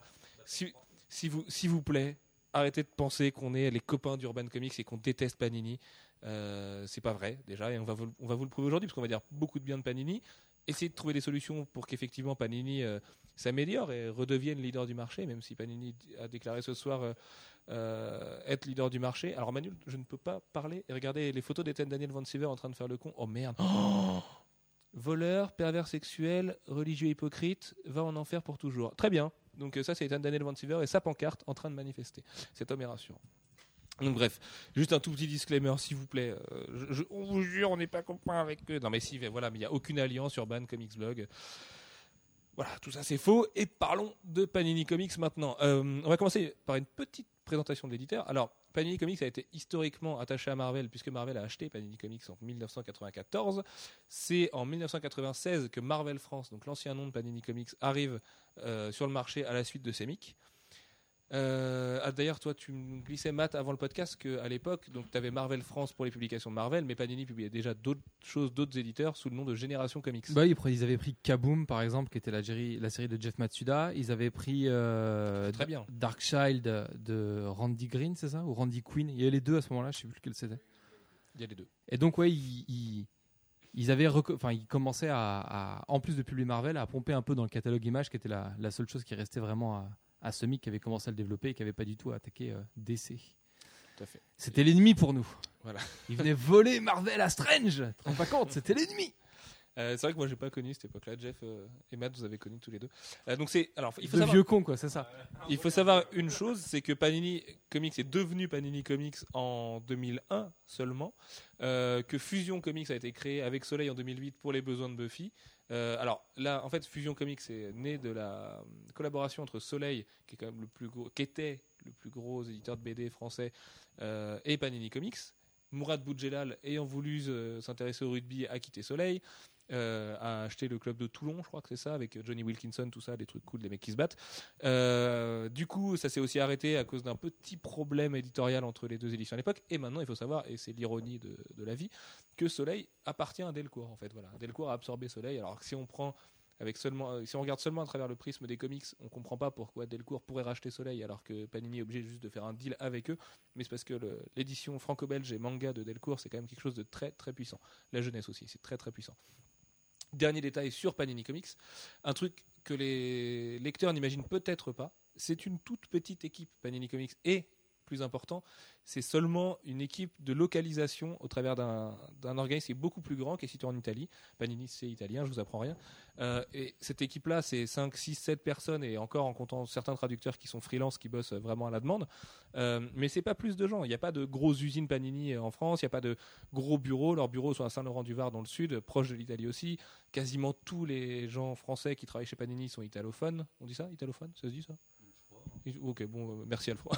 si, si vous, s'il vous plaît, arrêtez de penser qu'on est les copains d'Urban Comics et qu'on déteste Panini. Euh, c'est pas vrai déjà, et on va vous, on va vous le prouver aujourd'hui parce qu'on va dire beaucoup de bien de Panini. Essayez de trouver des solutions pour qu'effectivement Panini euh, s'améliore et redevienne leader du marché, même si Panini a déclaré ce soir euh, euh, être leader du marché. Alors Manuel, je ne peux pas parler et regarder les photos d'Ethan Daniel Van Siever en train de faire le con. Oh merde. Oh Voleur, pervers sexuel, religieux hypocrite, va en enfer pour toujours. Très bien. Donc euh, ça c'est Ethan Daniel Van et sa pancarte en train de manifester. Cet homme est rassurant. Donc bref, juste un tout petit disclaimer s'il vous plaît. Euh, on vous jure, on n'est pas copains avec eux. Non mais si, voilà, mais il n'y a aucune alliance Urban Comics Blog. Voilà, tout ça c'est faux. Et parlons de Panini Comics maintenant. Euh, on va commencer par une petite présentation de l'éditeur. Alors, Panini Comics a été historiquement attaché à Marvel puisque Marvel a acheté Panini Comics en 1994. C'est en 1996 que Marvel France, donc l'ancien nom de Panini Comics, arrive euh, sur le marché à la suite de Semic. Euh, ah, D'ailleurs, toi, tu me glissais, Matt, avant le podcast, qu'à l'époque, donc tu avais Marvel France pour les publications de Marvel, mais Panini publiait déjà d'autres choses, d'autres éditeurs sous le nom de Génération Comics. Bah, ils avaient pris Kaboom, par exemple, qui était la, série- la série de Jeff Matsuda. Ils avaient pris euh, Très bien. Darkchild de Randy Green, c'est ça? Ou Randy Quinn? Il y avait les deux à ce moment-là, je sais plus lequel c'était. Il y a les deux. Et donc, ouais, ils, ils, ils avaient enfin, ils commençaient à, à- en plus de publier Marvel, à pomper un peu dans le catalogue Image, qui était la, la seule chose qui restait vraiment à, à Semic, qui avait commencé à le développer et qui avait pas du tout attaqué euh, DC. Tout à fait. C'était l'ennemi pour nous. Voilà. Ils venaient voler Marvel à Strange. Tu pas compte C'était l'ennemi. Euh, c'est vrai que moi j'ai pas connu cette époque-là. Jeff euh, et Matt, vous avez connu tous les deux. Euh, donc c'est alors il faut De savoir, vieux cons, quoi, c'est ça. il faut savoir une chose, c'est que Panini Comics est devenu Panini Comics en 2001 seulement, que Fusion Comics a été créé avec Soleil en 2008 pour les besoins de Buffy. Euh, alors là, en fait, Fusion Comics est né de la collaboration entre Soleil, qui était le plus gros éditeur de BD français, euh, et Panini Comics. Mourad Boudjelal, ayant voulu euh, s'intéresser au rugby, a quitté Soleil, euh, a acheté le club de Toulon, je crois que c'est ça, avec Johnny Wilkinson, tout ça, des trucs cool, des mecs qui se battent. Euh, du coup, ça s'est aussi arrêté à cause d'un petit problème éditorial entre les deux éditions à l'époque. Et maintenant, il faut savoir, et c'est l'ironie de, la vie, que Soleil appartient à Delcourt, en fait. Voilà, Delcourt a absorbé Soleil. Alors que si on prend avec seulement, euh, si on regarde seulement à travers le prisme des comics, on comprend pas pourquoi Delcourt pourrait racheter Soleil alors que Panini est obligé juste de faire un deal avec eux. Mais c'est parce que l'édition franco-belge et manga de Delcourt, c'est quand même quelque chose de très très puissant. La jeunesse aussi, c'est très très puissant. Dernier détail sur Panini Comics, un truc que les lecteurs n'imaginent peut-être pas, c'est une toute petite équipe Panini Comics et plus important, c'est seulement une équipe de localisation au travers d'un organisme qui est beaucoup plus grand, qui est situé en Italie. Panini, c'est italien, je vous apprends rien. Euh, et cette équipe-là, c'est 5, 6, 7 personnes, et encore en comptant certains traducteurs qui sont freelance, qui bossent vraiment à la demande. Euh, mais c'est pas plus de gens. Il n'y a pas de grosses usines Panini en France, il n'y a pas de gros bureaux. Leurs bureaux sont à Saint-Laurent-du-Var dans le sud, proche de l'Italie aussi. Quasiment tous les gens français qui travaillent chez Panini sont italophones. On dit ça Italophones? Ça se dit ça? Ok, bon, euh, merci Alfred. [laughs]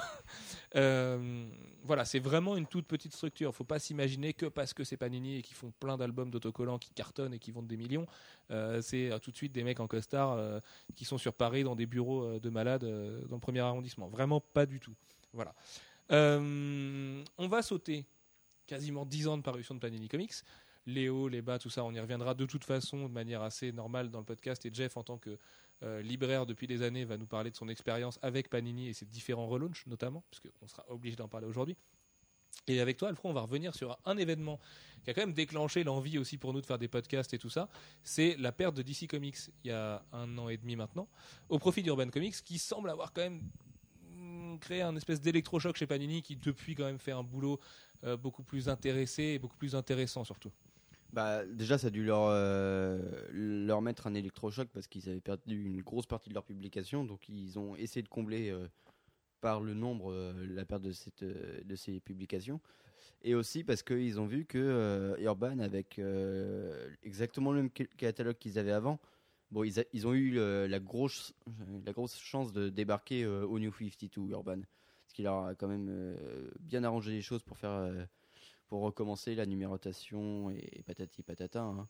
Euh, voilà, c'est vraiment une toute petite structure. Faut pas s'imaginer que parce que c'est Panini et qu'ils font plein d'albums d'autocollants qui cartonnent et qui vendent des millions, euh, c'est tout de suite des mecs en costard qui sont sur Paris dans des bureaux de malades dans le premier arrondissement. Vraiment pas du tout. Voilà. On va sauter quasiment 10 ans de parution de Panini Comics. Les hauts, les bas, tout ça, on y reviendra de toute façon de manière assez normale dans le podcast. Et Jeff, en tant que euh, libraire depuis des années, va nous parler de son expérience avec Panini et ses différents relaunchs, notamment, parce qu'on sera obligé d'en parler aujourd'hui. Et avec toi, Alfred, on va revenir sur un événement qui a quand même déclenché l'envie aussi pour nous de faire des podcasts et tout ça. C'est la perte de DC Comics il y a un an et demi maintenant, au profit d'Urban Comics, qui semble avoir quand même mm, créé un espèce d'électrochoc chez Panini, qui depuis quand même fait un boulot euh, beaucoup plus intéressé et beaucoup plus intéressant surtout. Bah, déjà, ça a dû leur, euh, leur mettre un électrochoc parce qu'ils avaient perdu une grosse partie de leur publication. Donc, ils ont essayé de combler euh, par le nombre euh, la perte de, cette, de ces publications. Et aussi parce qu'ils ont vu que Urban, avec exactement le même ca- catalogue qu'ils avaient avant, bon, ils, ils ont eu la, grosse, la grosse chance de débarquer au New 52 Urban. Ce qui leur a quand même bien arrangé les choses pour faire. Pour recommencer la numérotation et, patati patata. Hein.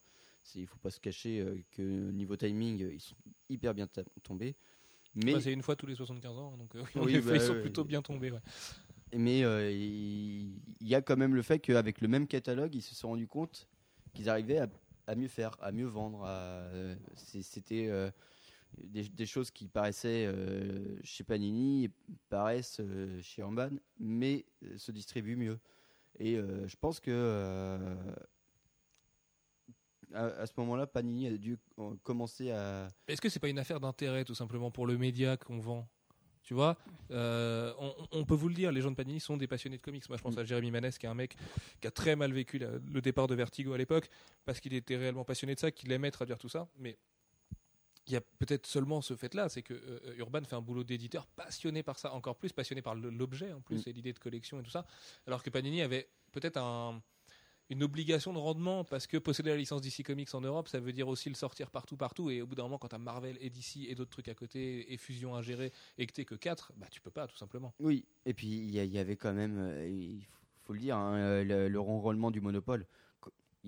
Il faut pas se cacher euh, que niveau timing, euh, ils sont hyper bien tombés. Mais c'est une fois tous les 75 ans, donc euh, Oui, [laughs] effet, bah, ils sont ouais, plutôt ouais. bien tombés. ouais. Mais euh, il y a quand même le fait qu'avec le même catalogue, ils se sont rendus compte qu'ils arrivaient à, à mieux faire, à mieux vendre. euh, C'était des, des choses qui paraissaient euh, chez Panini, paraissent euh, chez Urban, mais euh, se distribuent mieux. Et euh, je pense que euh, à, ce moment-là, Panini a dû euh, commencer à. Est-ce que c'est pas une affaire d'intérêt tout simplement pour le média qu'on vend? Tu vois, on, peut vous le dire, les gens de Panini sont des passionnés de comics. Moi, je pense à Jérémy Manès, qui est un mec qui a très mal vécu le départ de Vertigo à l'époque, parce qu'il était réellement passionné de ça, qu'il aimait traduire tout ça. Mais il y a peut-être seulement ce fait-là, c'est que euh, Urban fait un boulot d'éditeur passionné par ça, encore plus passionné par l'objet en plus Mm. et l'idée de collection et tout ça, alors que Panini avait peut-être un- une obligation de rendement parce que posséder la licence DC Comics en Europe, ça veut dire aussi le sortir partout, partout. Et au bout d'un moment, quand t'as Marvel et DC et d'autres trucs à côté et Fusion à gérer et que t'es que 4, bah tu peux pas tout simplement. Oui, et puis il y, avait quand même, euh, il faut- faut le dire, hein, euh, le, le renrôlement du monopole.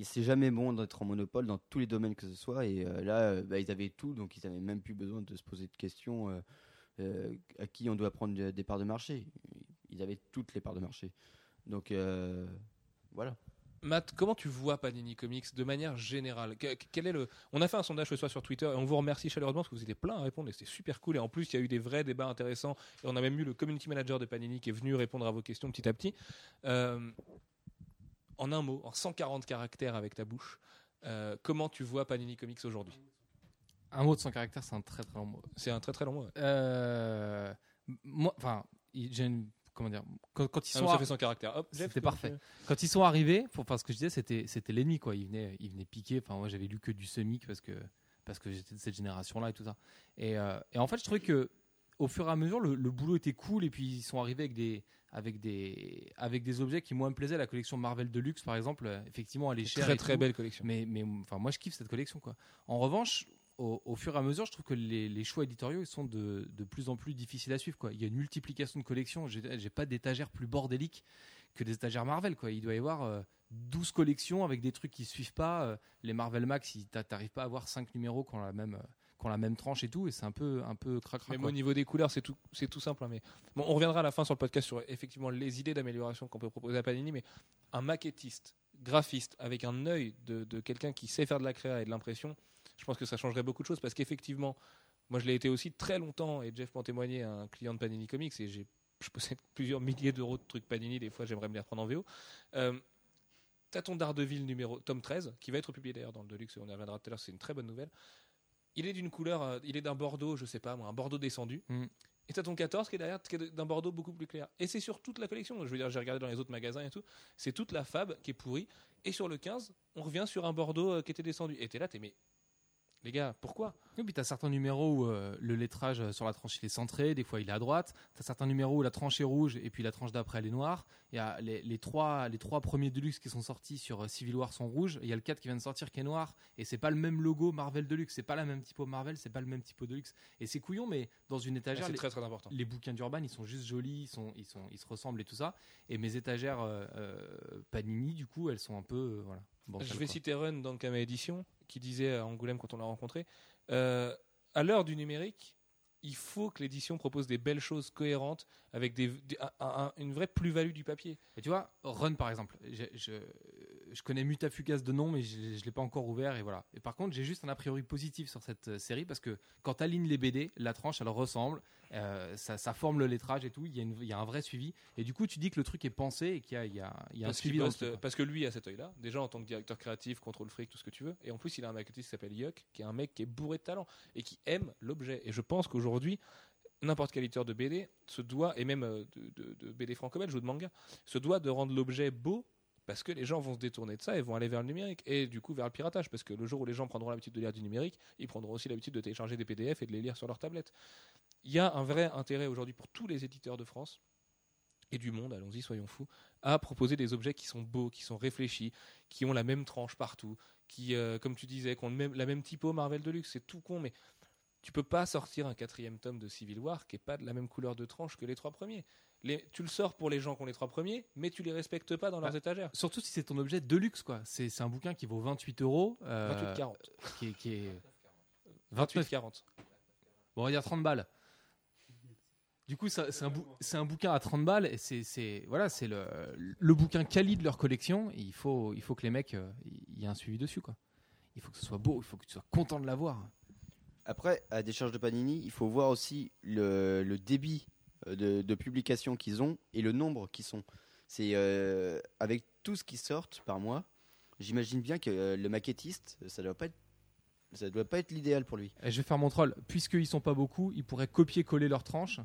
C'est jamais bon d'être en monopole dans tous les domaines que ce soit. Et euh, là, euh, bah, ils avaient tout, donc ils n'avaient même plus besoin de se poser de questions euh, à qui on doit prendre de- des parts de marché. Ils avaient toutes les parts de marché. Donc voilà. Matt, comment tu vois Panini Comics de manière générale? Que- quel est le... On a fait un sondage ce soir sur Twitter et on vous remercie chaleureusement parce que vous étiez plein à répondre et c'était super cool. Et en plus, il y a eu des vrais débats intéressants. Et on a même eu le community manager de Panini qui est venu répondre à vos questions petit à petit. En un mot, en 140 caractères avec ta bouche, euh, comment tu vois Panini Comics aujourd'hui? Un mot de son caractère, c'est un très très long mot. C'est un très très long mot. ouais. Euh, moi, enfin, j'ai une- comment dire, quand, quand ils Ah, sont, ça ar- fait 100 caractères. Hop, Jeff, C'était parfait. quand ils sont arrivés, pour, enfin, ce que je disais, c'était, c'était l'ennemi quoi. Ils venaient, ils venaient piquer. Enfin, moi, j'avais lu que du semic parce que parce que j'étais de cette génération-là et tout ça. Et, euh, et en fait, je trouvais que au fur et à mesure, le, le boulot était cool et puis ils sont arrivés avec des avec des avec des objets qui moi me plaisaient. La collection Marvel Deluxe, par exemple, euh, effectivement, elle est chère. Très très tout. belle collection. Mais, mais enfin, moi, je kiffe cette collection. Quoi. En revanche, au, au fur et à mesure, je trouve que les, les choix éditoriaux ils sont de, de plus en plus difficiles à suivre. Quoi. Il y a une multiplication de collections. J'ai pas d'étagère plus bordélique que des étagères Marvel. Quoi. Il doit y avoir euh, 12 collections avec des trucs qui suivent pas. Euh, les Marvel Max, t'arrives pas à avoir 5 numéros qui ont la même, euh, qui ont la même tranche et tout. Et c'est un peu, un peu cracra. Mais moi, au niveau des couleurs, c'est tout, c'est tout simple. hein, mais bon, on reviendra à la fin sur le podcast sur effectivement les idées d'amélioration qu'on peut proposer à Panini. Mais un maquettiste, graphiste, avec un œil de, de quelqu'un qui sait faire de la créa et de l'impression, je pense que ça changerait beaucoup de choses parce qu'effectivement, moi, je l'ai été aussi très longtemps et Jeff peut en témoigner, un client de Panini Comics et j'ai je possède [laughs] plusieurs milliers d'euros de trucs Panini. Des fois, j'aimerais me les reprendre en VO. Euh, T'as ton Daredevil numéro tome 13 qui va être publié d'ailleurs dans le Deluxe. On y reviendra tout à l'heure. C'est une très bonne nouvelle. Il est d'une couleur, euh, il est d'un bordeaux, je sais pas moi, un bordeaux descendu. Mm. Et t'as ton 14 qui est derrière, qui est d'un bordeaux beaucoup plus clair. Et c'est sur toute la collection. Je veux dire, j'ai regardé dans les autres magasins et tout. C'est toute la fab qui est pourrie. Et sur le 15, on revient sur un bordeaux euh, qui était descendu. Et t'es là, t'es mais. Les gars, pourquoi Et puis tu as certains numéros où euh, le lettrage euh, sur la tranche il est centré, des fois il est à droite. Tu as certains numéros où la tranche est rouge et puis la tranche d'après elle est noire. Il y a les, les trois, les trois premiers Deluxe qui sont sortis sur euh, Civil War sont rouges. Il y a le 4 qui vient de sortir qui est noir. Et c'est pas le même logo Marvel Deluxe. C'est pas la même typo Marvel, c'est pas le même typo Deluxe. Et c'est couillon, mais dans une étagère, C'est les, très très important. les bouquins d'Urban ils sont juste jolis, ils, sont, ils, sont, ils se ressemblent et tout ça. Et mes étagères euh, euh, Panini, du coup, elles sont un peu. voilà. Bon, Je vais citer Run dans Kama Édition qui disait à Angoulême quand on l'a rencontré euh, à l'heure du numérique, il faut que l'édition propose des belles choses cohérentes avec des, des- un- un- une vraie plus-value du papier. Et tu vois, Run par exemple, je, je connais Mutafugas de nom, mais je ne l'ai pas encore ouvert. Et voilà. Et par contre, j'ai juste un a priori positif sur cette euh, série parce que quand tu alignes les BD, la tranche elle ressemble, euh, ça, ça forme le lettrage et tout. Il y, a une- il y a un vrai suivi. Et du coup, tu dis que le truc est pensé et qu'il y a, il y a- il y a un suivi truc, parce que lui a cet œil-là, déjà en tant que directeur créatif, contrôle fric, tout ce que tu veux. Et en plus, il a un maquettiste qui s'appelle Yuck, qui est un mec qui est bourré de talent et qui aime l'objet. Et je pense qu'aujourd'hui, n'importe quel éditeur de BD se doit, et même euh, de, de- de BD franco-belge ou de manga, se doit de rendre l'objet beau parce que les gens vont se détourner de ça et vont aller vers le numérique et du coup vers le piratage parce que le jour où les gens prendront l'habitude de lire du numérique, ils prendront aussi l'habitude de télécharger des PDF et de les lire sur leur tablette. Il y a un vrai intérêt aujourd'hui pour tous les éditeurs de France et du monde, allons-y, soyons fous, à proposer des objets qui sont beaux, qui sont réfléchis, qui ont la même tranche partout, qui, euh, comme tu disais, qui ont même, la même typo Marvel Deluxe. C'est tout con, mais tu peux pas sortir un quatrième tome de Civil War qui est pas de la même couleur de tranche que les trois premiers. Les, tu le sors pour les gens qui ont les trois premiers, mais tu les respectes pas dans leurs Ah. étagères. Surtout si c'est ton objet de luxe, quoi. C'est c'est un bouquin qui vaut 28 euros. euh, 28-40. qui est, qui est [laughs] 28 40. Bon, on va dire 30 balles. Du coup, c'est un, bou- c'est un bouquin à 30 balles et c'est- c'est voilà, c'est le, le bouquin quali de leur collection. Et il faut, il faut que les mecs, euh, il y ait un suivi dessus, quoi. Il faut que ce soit beau, il faut que tu sois content de l'avoir. Après, à des charges de Panini, il faut voir aussi le, le débit euh, de, de publication qu'ils ont et le nombre qu'ils sont. C'est euh, avec tout ce qui sortent par mois, j'imagine bien que euh, le maquettiste, ça doit pas être, ça doit pas être l'idéal pour lui. Et je vais faire mon troll. Puisqu'ils sont pas beaucoup, ils pourraient copier-coller leurs tranches.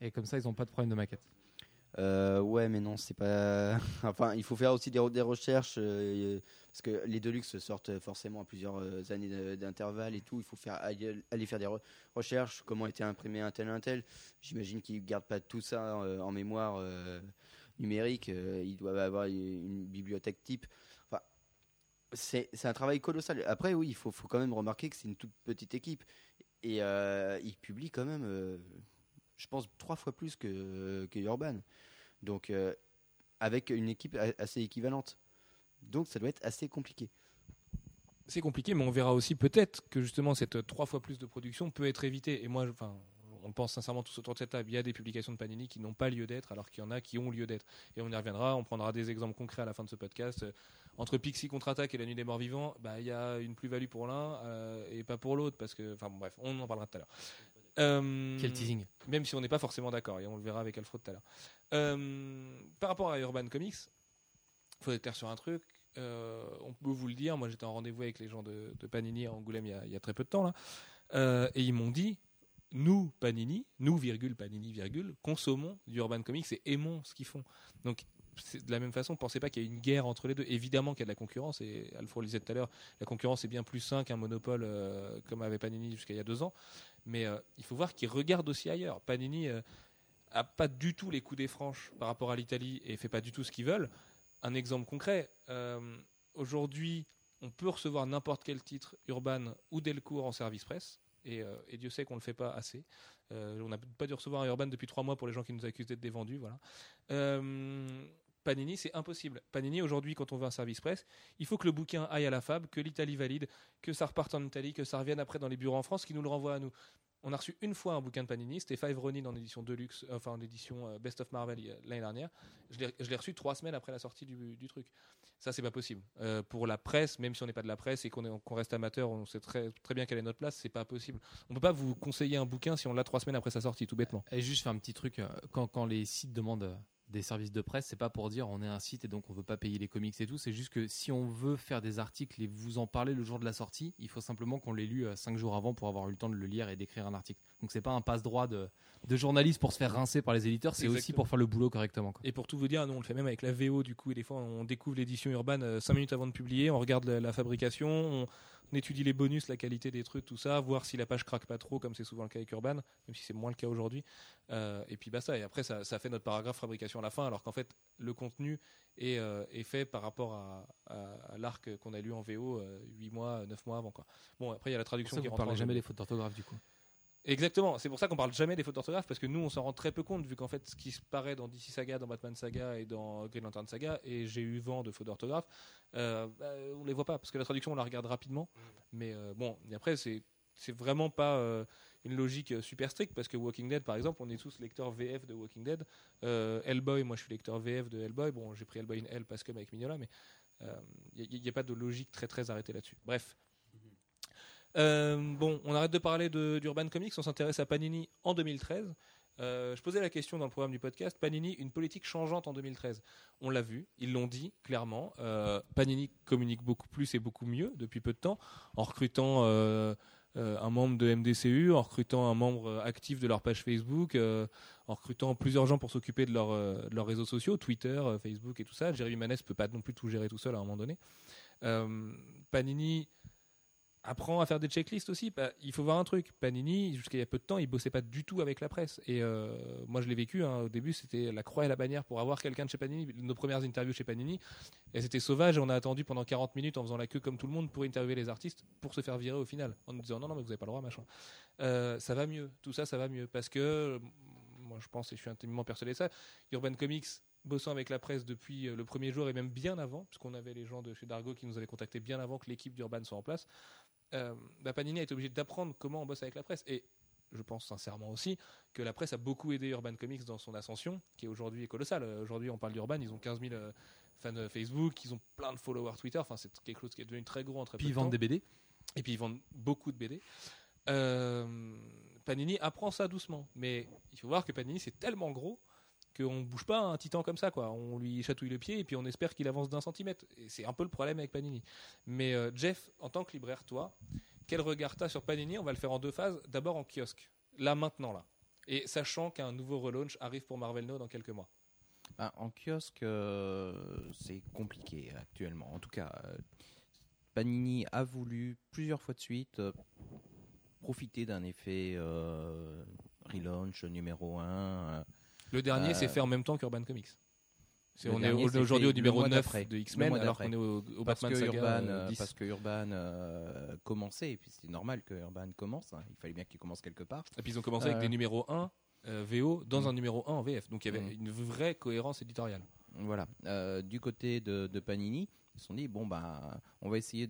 Et comme ça, ils n'ont pas de problème de maquette. Euh, ouais, mais non, c'est pas. [laughs] enfin, il faut faire aussi des, re- des recherches euh, parce que les Deluxe sortent forcément à plusieurs euh, années d'intervalle et tout. Il faut faire aller, faire des re- recherches. Comment était imprimé un tel un tel. J'imagine qu'ils gardent pas tout ça euh, en mémoire euh, numérique. euh, ils doivent avoir une, bibliothèque type. Enfin, c'est un travail colossal. Après, oui, il faut, quand même remarquer que c'est une toute petite équipe et euh, ils publient quand même. euh, je pense trois fois plus que, Urban. Donc, euh, avec une équipe assez équivalente. Donc, ça doit être assez compliqué. C'est compliqué, mais on verra aussi peut-être que justement cette euh, trois fois plus de production peut être évitée. Et moi, enfin, on pense sincèrement tous autour de cette table, il y a des publications de Panini qui n'ont pas lieu d'être, alors qu'il y en a qui ont lieu d'être. Et on y reviendra, on prendra des exemples concrets à la fin de ce podcast. Euh, Entre Pixie contre-attaque et La Nuit des Morts Vivants, bah, il y a une plus-value pour l'un euh, et pas pour l'autre, parce que, enfin bon, bref, on en parlera tout à l'heure. Euh, Quel teasing. même si on n'est pas forcément d'accord, et on le verra avec Alfred tout à l'heure. Euh, par rapport à Urban Comics, faut être clair sur un truc. euh, on peut vous le dire, moi j'étais en rendez-vous avec les gens de, Panini à Angoulême il y, a, il très peu de temps, là, euh, et ils m'ont dit, nous, Panini, nous, virgule, Panini, virgule, consommons du Urban Comics et aimons ce qu'ils font. Donc, de la même façon, pensez pas qu'il y a une guerre entre les deux. Évidemment qu'il y a de la concurrence, et Alfred le disait tout à l'heure, la concurrence est bien plus sain qu'un monopole euh, comme avait Panini jusqu'à il y a deux ans. Mais il faut voir qu'ils regardent aussi ailleurs. Panini euh, a pas du tout les coups des franches par rapport à l'Italie et fait pas du tout ce qu'ils veulent. Un exemple concret, euh, aujourd'hui, on peut recevoir n'importe quel titre Urban ou Delcourt en service presse. Et, euh, Dieu sait qu'on ne le fait pas assez. Euh, on n'a pas dû recevoir un Urban depuis trois mois pour les gens qui nous accusent d'être des vendus. Voilà. Panini, c'est impossible. Panini, aujourd'hui, quand on veut un service presse, il faut que le bouquin aille à la Fab, que l'Italie valide, que ça reparte en Italie, que ça revienne après dans les bureaux en France, qui nous le renvoie à nous. On a reçu une fois un bouquin de Panini, c'était Five Ronin en édition Deluxe, euh, enfin en édition euh, Best of Marvel l'année dernière. Je l'ai- reçu trois semaines après la sortie du, truc. Ça, c'est pas possible. Euh, pour la presse, même si on n'est pas de la presse et qu'on est- qu'on reste amateur, on sait très, très bien quelle est notre place, c'est pas possible. On peut pas vous conseiller un bouquin si on l'a trois semaines après sa sortie, tout bêtement. Et juste faire un petit truc, quand, les sites demandent des services de presse, c'est pas pour dire on est un site et donc on veut pas payer les comics et tout, c'est juste que si on veut faire des articles et vous en parler le jour de la sortie, il faut simplement qu'on l'ait lu 5 jours avant pour avoir eu le temps de le lire et d'écrire un article. Donc c'est pas un passe-droit de, de journaliste pour se faire rincer par les éditeurs, c'est aussi pour faire le boulot correctement. quoi. Et pour tout vous dire, nous on le fait même avec la VO du coup, et des fois on découvre l'édition urbaine 5 minutes avant de publier, on regarde la, la fabrication, on, on étudie les bonus, la qualité des trucs, tout ça, voir si la page craque pas trop, comme c'est souvent le cas avec Urban, même si c'est moins le cas aujourd'hui. Euh, et puis bah ça, et après ça, ça fait notre paragraphe fabrication à la fin, alors qu'en fait le contenu est, euh, est fait par rapport à, à- à l'arc qu'on a lu en VO 8 mois, 9 mois avant. Quoi. Bon, après il y a la traduction ça, qui vous rentre en parlez jamais des fautes d'orthographe du coup? Exactement, c'est pour ça qu'on parle jamais des fautes d'orthographe parce que nous on s'en rend très peu compte vu qu'en fait ce qui se paraît dans DC Saga, dans Batman Saga et dans Green Lantern Saga et j'ai eu vent de fautes d'orthographe, euh, bah, on les voit pas parce que la traduction on la regarde rapidement. Mais euh, bon, et après c'est c'est vraiment pas euh, une logique euh, super stricte parce que Walking Dead par exemple on est tous lecteurs VF de Walking Dead. Hellboy, moi je suis lecteur VF de Hellboy. Bon j'ai pris Hellboy in Hell parce que avec Mignola mais il n'y a, pas de logique très très arrêtée là-dessus. Bref. Euh, bon, on arrête de parler d'Urban Comics, on s'intéresse à Panini en 2013. Euh, je posais la question dans le programme du podcast, Panini, une politique changeante en 2013. On l'a vu, ils l'ont dit clairement. Euh, Panini communique beaucoup plus et beaucoup mieux depuis peu de temps, en recrutant un membre de MDCU, en recrutant un membre actif de leur page Facebook, en recrutant plusieurs gens pour s'occuper de, leur, de leurs réseaux sociaux, Twitter, Facebook et tout ça. Jeremy Maness peut pas non plus tout gérer tout seul à un moment donné. Panini apprends à faire des checklists aussi. Bah, il faut voir un truc. Panini, jusqu'à il y a peu de temps, il bossait pas du tout avec la presse. Et euh, moi, je l'ai vécu. hein. Au début, c'était la croix et la bannière pour avoir quelqu'un de chez Panini. Nos premières interviews chez Panini, elles étaient sauvages. Et on a attendu pendant 40 minutes en faisant la queue comme tout le monde pour interviewer les artistes pour se faire virer au final. En nous disant non, non, mais vous avez pas le droit, machin. Euh, ça va mieux. Tout ça, ça va mieux. Parce que, moi, je pense et je suis intimement persuadé de ça, Urban Comics bossant avec la presse depuis euh, le premier jour et même bien avant, puisqu'on avait les gens de chez Dargo qui nous avaient contactés bien avant que l'équipe d'Urban soit en place, euh, bah, Panini a été obligé d'apprendre comment on bosse avec la presse. Et je pense sincèrement aussi que la presse a beaucoup aidé Urban Comics dans son ascension, qui est aujourd'hui colossale. Euh, Aujourd'hui, on parle d'Urban, ils ont 15 000 euh, fans euh, Facebook, ils ont plein de followers Twitter, enfin, c'est quelque chose qui est devenu très gros en très Puis peu ils de temps. vendent des BD. Et puis ils vendent beaucoup de BD. Euh, Panini apprend ça doucement, mais il faut voir que Panini c'est tellement gros qu'on bouge pas un titan comme ça, quoi. On lui chatouille le pied et puis on espère qu'il avance d'un centimètre. Et c'est un peu le problème avec Panini. Mais euh, Jeff, en tant que libraire, toi, quel regard t'as sur Panini? On va le faire en deux phases. D'abord en kiosque, là maintenant là, et sachant qu'un nouveau relaunch arrive pour Marvel Now dans quelques mois. Bah, en kiosque, euh, c'est compliqué actuellement. En tout cas, euh, Panini a voulu plusieurs fois de suite profiter d'un effet relaunch numéro 1. Le dernier Euh, c'est fait en même temps qu'Urban Comics. C'est- on est dernier, c'est aujourd'hui au numéro le mois 9 d'après. de X-Men, alors qu'on est au, au parce, Batman que Saga Urban, euh, euh, 10. parce que Urban euh, commençait, et puis c'était normal que Urban commence. hein. Il fallait bien qu'il commence quelque part. Et puis ils ont commencé avec Euh, des numéros 1 euh, VO dans Mm. un numéro 1 en VF. Donc il y avait Mm. une vraie cohérence éditoriale. Voilà. Euh, du côté de, de Panini, ils se sont dit bon bah on va essayer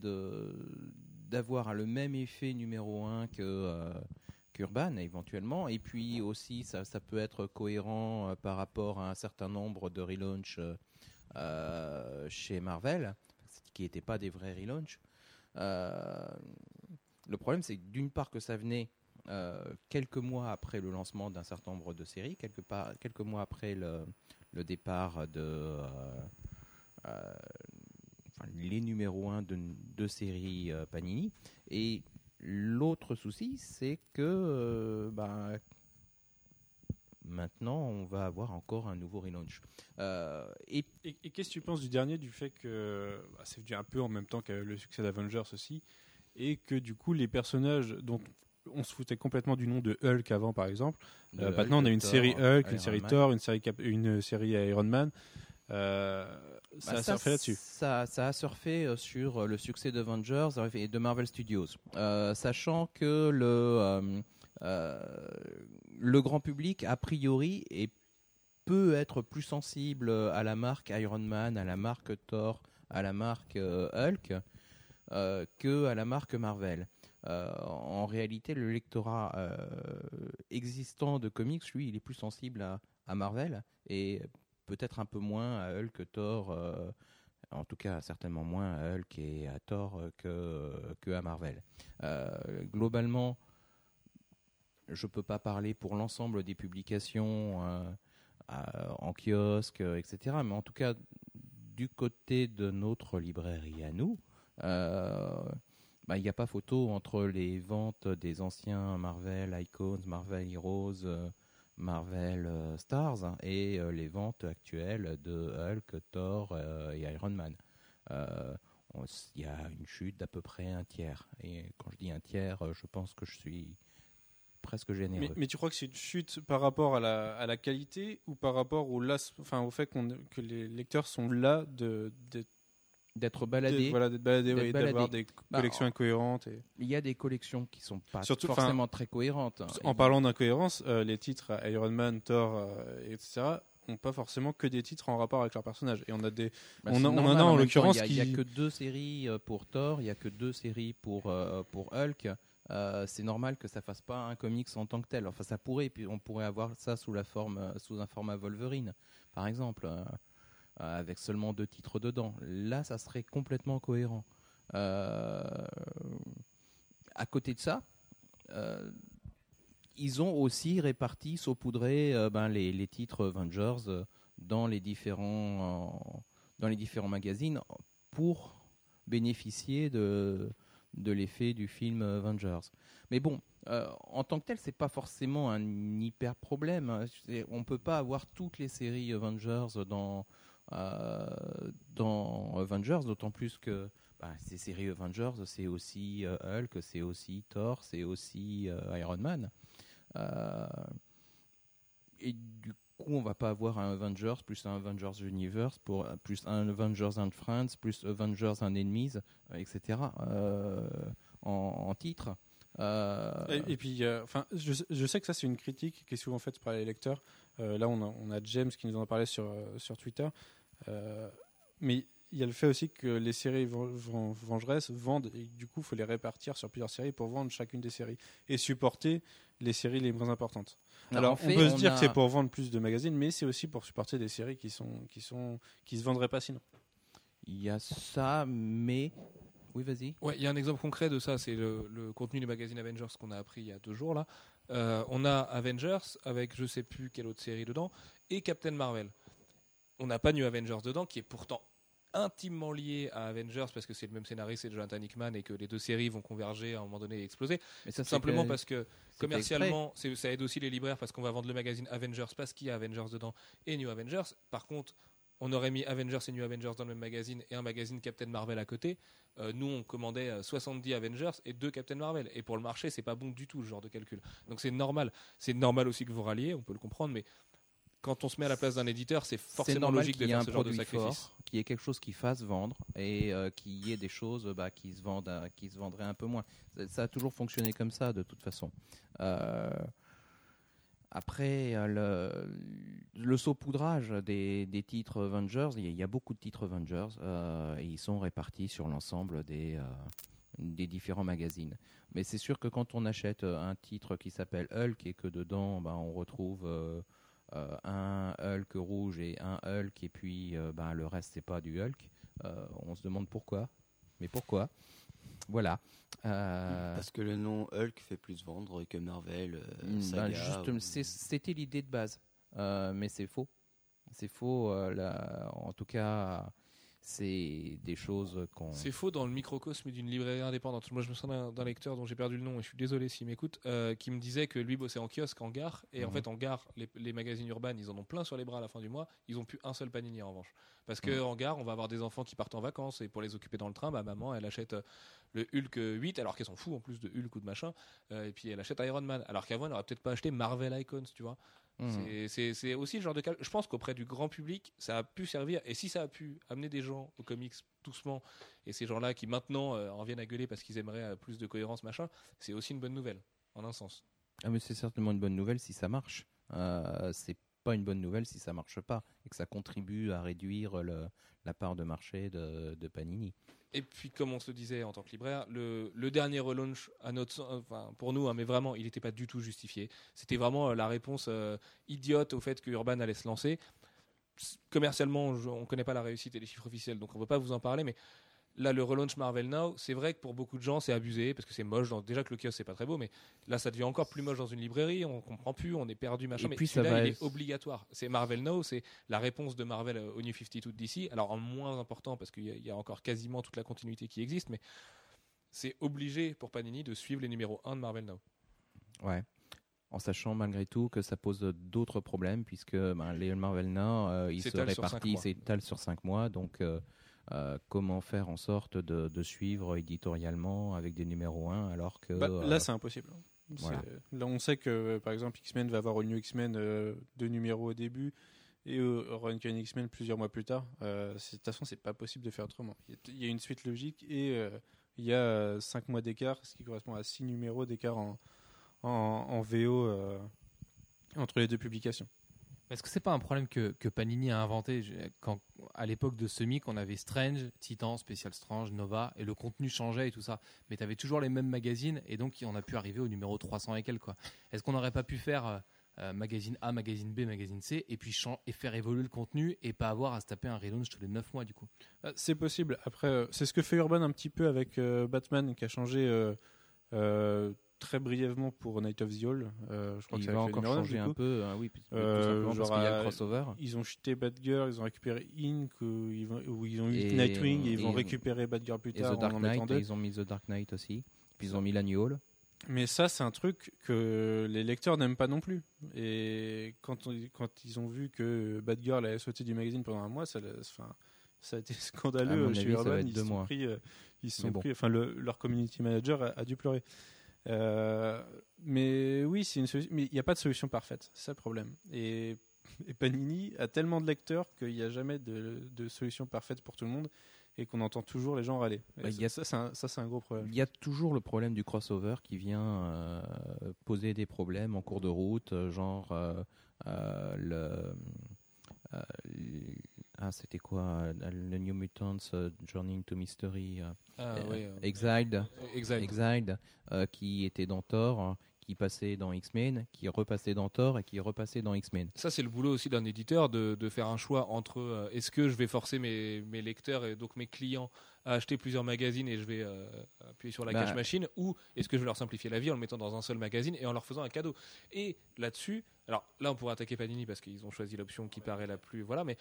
d'avoir le même effet numéro 1 que qu'Urban éventuellement et puis aussi ça, ça peut être cohérent euh, par rapport à un certain nombre de relaunch euh, euh, chez Marvel qui n'étaient pas des vrais relaunch. Euh, le problème c'est d'une part que ça venait euh, quelques mois après le lancement d'un certain nombre de séries, quelque part, quelques mois après le, le départ de les numéros 1 de deux séries Panini. Et l'autre souci, c'est que euh, bah, maintenant, on va avoir encore un nouveau relaunch. Euh, et Et, et qu'est-ce que tu penses du dernier, du fait que bah, c'est venu un peu en même temps que le succès d'Avengers aussi, et que du coup les personnages dont on se foutait complètement du nom de Hulk avant par exemple, euh, Hulk, maintenant on a une Thor, série Hulk, une série Man. Thor, une série, Cap- une série Iron Man, ça Bah, a surfé là-dessus. Ça, ça a surfé euh, sur euh, le succès d'Avengers et de Marvel Studios, Euh, sachant que le euh, euh, le grand public a priori est peut être plus sensible à la marque Iron Man, à la marque Thor, à la marque euh, Hulk euh, que à la marque Marvel. Euh, en réalité, le lectorat euh, existant de comics, lui, il est plus sensible à, à Marvel et peut-être un peu moins à Hulk, Thor, euh, en tout cas certainement moins à Hulk et à Thor euh, que, que à Marvel. Euh, globalement, je peux pas parler pour l'ensemble des publications euh, en kiosque, euh, etc. Mais en tout cas, du côté de notre librairie à nous, euh, bah, il n'y a pas photo entre les ventes des anciens Marvel Icons, Marvel Heroes, euh, Marvel euh, Stars et euh, les ventes actuelles de Hulk, Thor euh, et Iron Man. Il y a une chute d'à peu près un tiers. Et quand je dis un tiers, je pense que je suis presque généreux. Mais, tu crois que c'est une chute par rapport à la, qualité ou par rapport au, fait que les lecteurs sont là de, de, D'être baladé. voilà, d'être ouais, d'avoir des Bah, collections en- incohérentes et... Il y a des collections qui sont pas Surtout, forcément très cohérentes. En parlant d'incohérence, euh, les titres Iron Man, Thor, euh, etc., ont pas forcément que des titres en rapport avec leur personnage. Et on a des. Bah, on c'est en- on en a en temps, l'occurrence Il n'y a, qui- que deux séries euh, pour Thor, il n'y a que deux séries pour, euh, pour Hulk. Euh, c'est normal que ça fasse pas un comics en tant que tel. Enfin, ça pourrait, puis on pourrait avoir ça sous la forme, sous un format Wolverine, par exemple, avec seulement deux titres dedans. Là, ça serait complètement cohérent. Euh, à côté de ça, euh, ils ont aussi réparti, saupoudré euh, ben, les, les titres Avengers euh, dans les différents euh, dans les différents magazines pour bénéficier de de l'effet du film Avengers. Mais bon, euh, en tant que tel, c'est pas forcément un hyper problème. hein. On peut pas avoir toutes les séries Avengers dans euh, dans Avengers, d'autant plus que bah, ces séries Avengers, c'est aussi euh, Hulk, c'est aussi Thor, c'est aussi euh, Iron Man. Euh, et du coup, on va pas avoir un Avengers plus un Avengers Universe plus un Avengers and Friends plus Avengers and Enemies, euh, etc. euh, en, titre. Euh, Et, puis, euh, enfin, je, sais que ça c'est une critique qui est souvent faite par les lecteurs. Euh, là, on a, on a James qui nous en a parlé sur euh, sur Twitter. Euh, mais il y a le fait aussi que les séries ven- ven- vengeresses vendent et du coup, il faut les répartir sur plusieurs séries pour vendre chacune des séries et supporter les séries les moins importantes. Alors, en fait, on peut se on dire a- que c'est pour vendre plus de magazines, mais c'est aussi pour supporter des séries qui sont qui sont qui se vendraient pas sinon. Il y a ça, mais oui, vas-y. Ouais, il y a un exemple concret de ça, c'est le, le contenu du magazine Avengers qu'on a appris il y a deux jours là. Euh, on a Avengers avec je sais plus quelle autre série dedans et Captain Marvel. On n'a pas New Avengers dedans, qui est pourtant intimement lié à Avengers parce que c'est le même scénariste, c'est Jonathan Hickman et que les deux séries vont converger à un moment donné et exploser. Mais ça, Simplement que- parce que commercialement, ça aide aussi les libraires parce qu'on va vendre le magazine Avengers parce qu'il y a Avengers dedans et New Avengers. Par contre, on aurait mis Avengers et New Avengers dans le même magazine et un magazine Captain Marvel à côté. Euh, nous, on commandait euh, 70 Avengers et deux Captain Marvel. Et pour le marché, c'est pas bon du tout ce genre de calcul. Donc c'est normal. C'est normal aussi que vous ralliez, on peut le comprendre, mais quand on se met à la place d'un éditeur, c'est forcément logique de faire un ce genre de sacrifice. y ait quelque chose qui fasse vendre et euh, qu'il y ait des choses bah, qui se vendent, à- qui se vendraient un peu moins. Ça, ça a toujours fonctionné comme ça de toute façon. Euh, après, euh, le, le saupoudrage des, des titres Avengers, il y, a- il y a beaucoup de titres Avengers euh, et ils sont répartis sur l'ensemble des, euh, des différents magazines. Mais c'est sûr que quand on achète euh, un titre qui s'appelle Hulk et que dedans bah, on retrouve euh, un Hulk rouge et un Hulk et puis euh, bah, le reste c'est pas du Hulk, euh, on se demande pourquoi. Mais pourquoi Voilà. Parce que le nom Hulk fait plus vendre que Marvel. euh, Mm, saga, bah, ou- c'est- C'était l'idée de base, mais c'est faux. C'est faux. là, en tout cas, c'est des choses qu'on. C'est faux dans le microcosme d'une librairie indépendante. Moi, je me souviens d'un- lecteur dont j'ai perdu le nom et je suis désolé s'il m'écoute, euh, qui me disait que lui bossait en kiosque, en gare. Et en Mhm. fait, en gare, les, les magazines urbains, ils en ont plein sur les bras à la fin du mois. Ils ont plus un seul panini en revanche. Parce que en gare, on va avoir des enfants qui partent en vacances et pour les occuper dans le train, bah, maman, elle achète euh, le Hulk 8, alors qu'elles s'en fout en plus de Hulk ou de machin. Euh, et puis elle achète Iron Man. Alors qu'avant, elle n'aurait peut-être pas acheté Marvel Icons, tu vois. Mhm. C'est- aussi le genre de cas. Je pense qu'auprès du grand public, ça a pu servir. Et si ça a pu amener des gens aux comics doucement, et ces gens-là qui maintenant euh, en viennent à gueuler parce qu'ils aimeraient euh, plus de cohérence, machin, c'est aussi une bonne nouvelle, en un sens. Ah, mais c'est certainement une bonne nouvelle si ça marche. Euh, c'est pas une bonne nouvelle si ça marche pas et que ça contribue à réduire la part de marché de, Panini. Et puis, comme on se disait en tant que libraire, le, dernier relaunch, pour nous, hein, mais vraiment, il n'était pas du tout justifié. C'était vraiment euh, la réponse euh, idiote au fait que Urban allait se lancer. Commercialement, on ne connaît pas la réussite et les chiffres officiels, donc on ne peut pas vous en parler, mais là, le relaunch Marvel Now, c'est vrai que pour beaucoup de gens, c'est abusé, parce que c'est moche. dans- déjà que le kiosque, c'est pas très beau, mais là, ça devient encore plus moche dans une librairie, on comprend plus, on est perdu, machin. Et mais puis, ça va il être- est obligatoire. C'est Marvel Now, c'est la réponse de Marvel euh, au New 52 d'ici. Alors, en moins important, parce qu'il y, a- il y a encore quasiment toute la continuité qui existe, mais c'est obligé pour Panini de suivre les numéros 1 de Marvel Now. Ouais. En sachant malgré tout que ça pose d'autres problèmes puisque ben, les Marvel Now, euh, ils se répartissent, s'étalent sur 5 mois. Donc, euh, euh, comment faire en sorte de, de suivre éditorialement avec des numéros 1 alors que. Bah, euh, là, c'est impossible. voilà. Là, on sait que, par exemple, X-Men va avoir une New X-Men euh, deux numéros au début et euh, Uncanny X-Men plusieurs mois plus tard. Euh, de toute façon, c'est pas possible de faire autrement. Il y a- une suite logique et euh, il y a euh, cinq mois d'écart, ce qui correspond à six numéros d'écart en, en, en VO euh, entre les deux publications. Est-ce que c'est pas un problème que, que Panini a inventé? Quand, à l'époque de Semic, on avait Strange, Titan, Special Strange, Nova, et le contenu changeait et tout ça. Mais tu avais toujours les mêmes magazines, et donc on a pu arriver au numéro 300 et quelques. Est-ce qu'on n'aurait pas pu faire euh, euh, magazine A, magazine B, magazine C, et puis et faire évoluer le contenu, et pas avoir à se taper un relaunch tous les 9 mois du coup? Euh, C'est possible. Après, c'est ce que fait Urban un petit peu avec Batman, qui a changé très brièvement pour Night of the Owl. Euh, je crois il que ça va encore changer un peu, hein, oui, tout Euh, simplement parce genre qu'il y a à- le crossover. Ils ont chuté Batgirl, ils ont récupéré Inc, où ils, vont- où ils ont eu Et- Nightwing, et ils vont récupérer Batgirl plus Et tard The Dark en en Knight, mettant deux. ils ont mis The Dark Knight aussi. Puis ils ont mis la New Hall. Mais ça, c'est un truc que les lecteurs n'aiment pas non plus. Et quand, on- quand ils ont vu que Batgirl avait sauté du magazine pendant un mois, ça, les- enfin, Ça a été [laughs] scandaleux euh, chez avis, Urban. être Ils se sont pris, euh, ils sont bon. pris, enfin le- leur community manager a, a dû pleurer. Euh, mais oui, c'est une solution. Mais il n'y a pas de solution parfaite. C'est ça le problème. Et, [laughs] et Panini a tellement de lecteurs qu'il n'y a jamais de, de solution parfaite pour tout le monde et qu'on entend toujours les gens râler. Bah, il y a- ça, c'est un, gros problème. Il y a toujours le problème du crossover qui vient euh, poser des problèmes en cours de route, euh, genre euh, le. Euh, ah, c'était quoi euh, Le New Mutants euh, Journey into Mystery Ah, Exiled, Exiled. Exiled, qui était dans Thor, qui passait dans X-Men, qui repassait dans Thor et qui repassait dans X-Men. Ça, c'est le boulot aussi d'un éditeur de, de faire un choix entre euh, est-ce que je vais forcer mes, mes lecteurs et donc mes clients à acheter plusieurs magazines et je vais euh, appuyer sur la Bah. cash machine ou est-ce que je vais leur simplifier la vie en le mettant dans un seul magazine et en leur faisant un cadeau? Et là-dessus, alors là, on pourrait attaquer Panini parce qu'ils ont choisi l'option qui paraît la plus. Voilà, mais.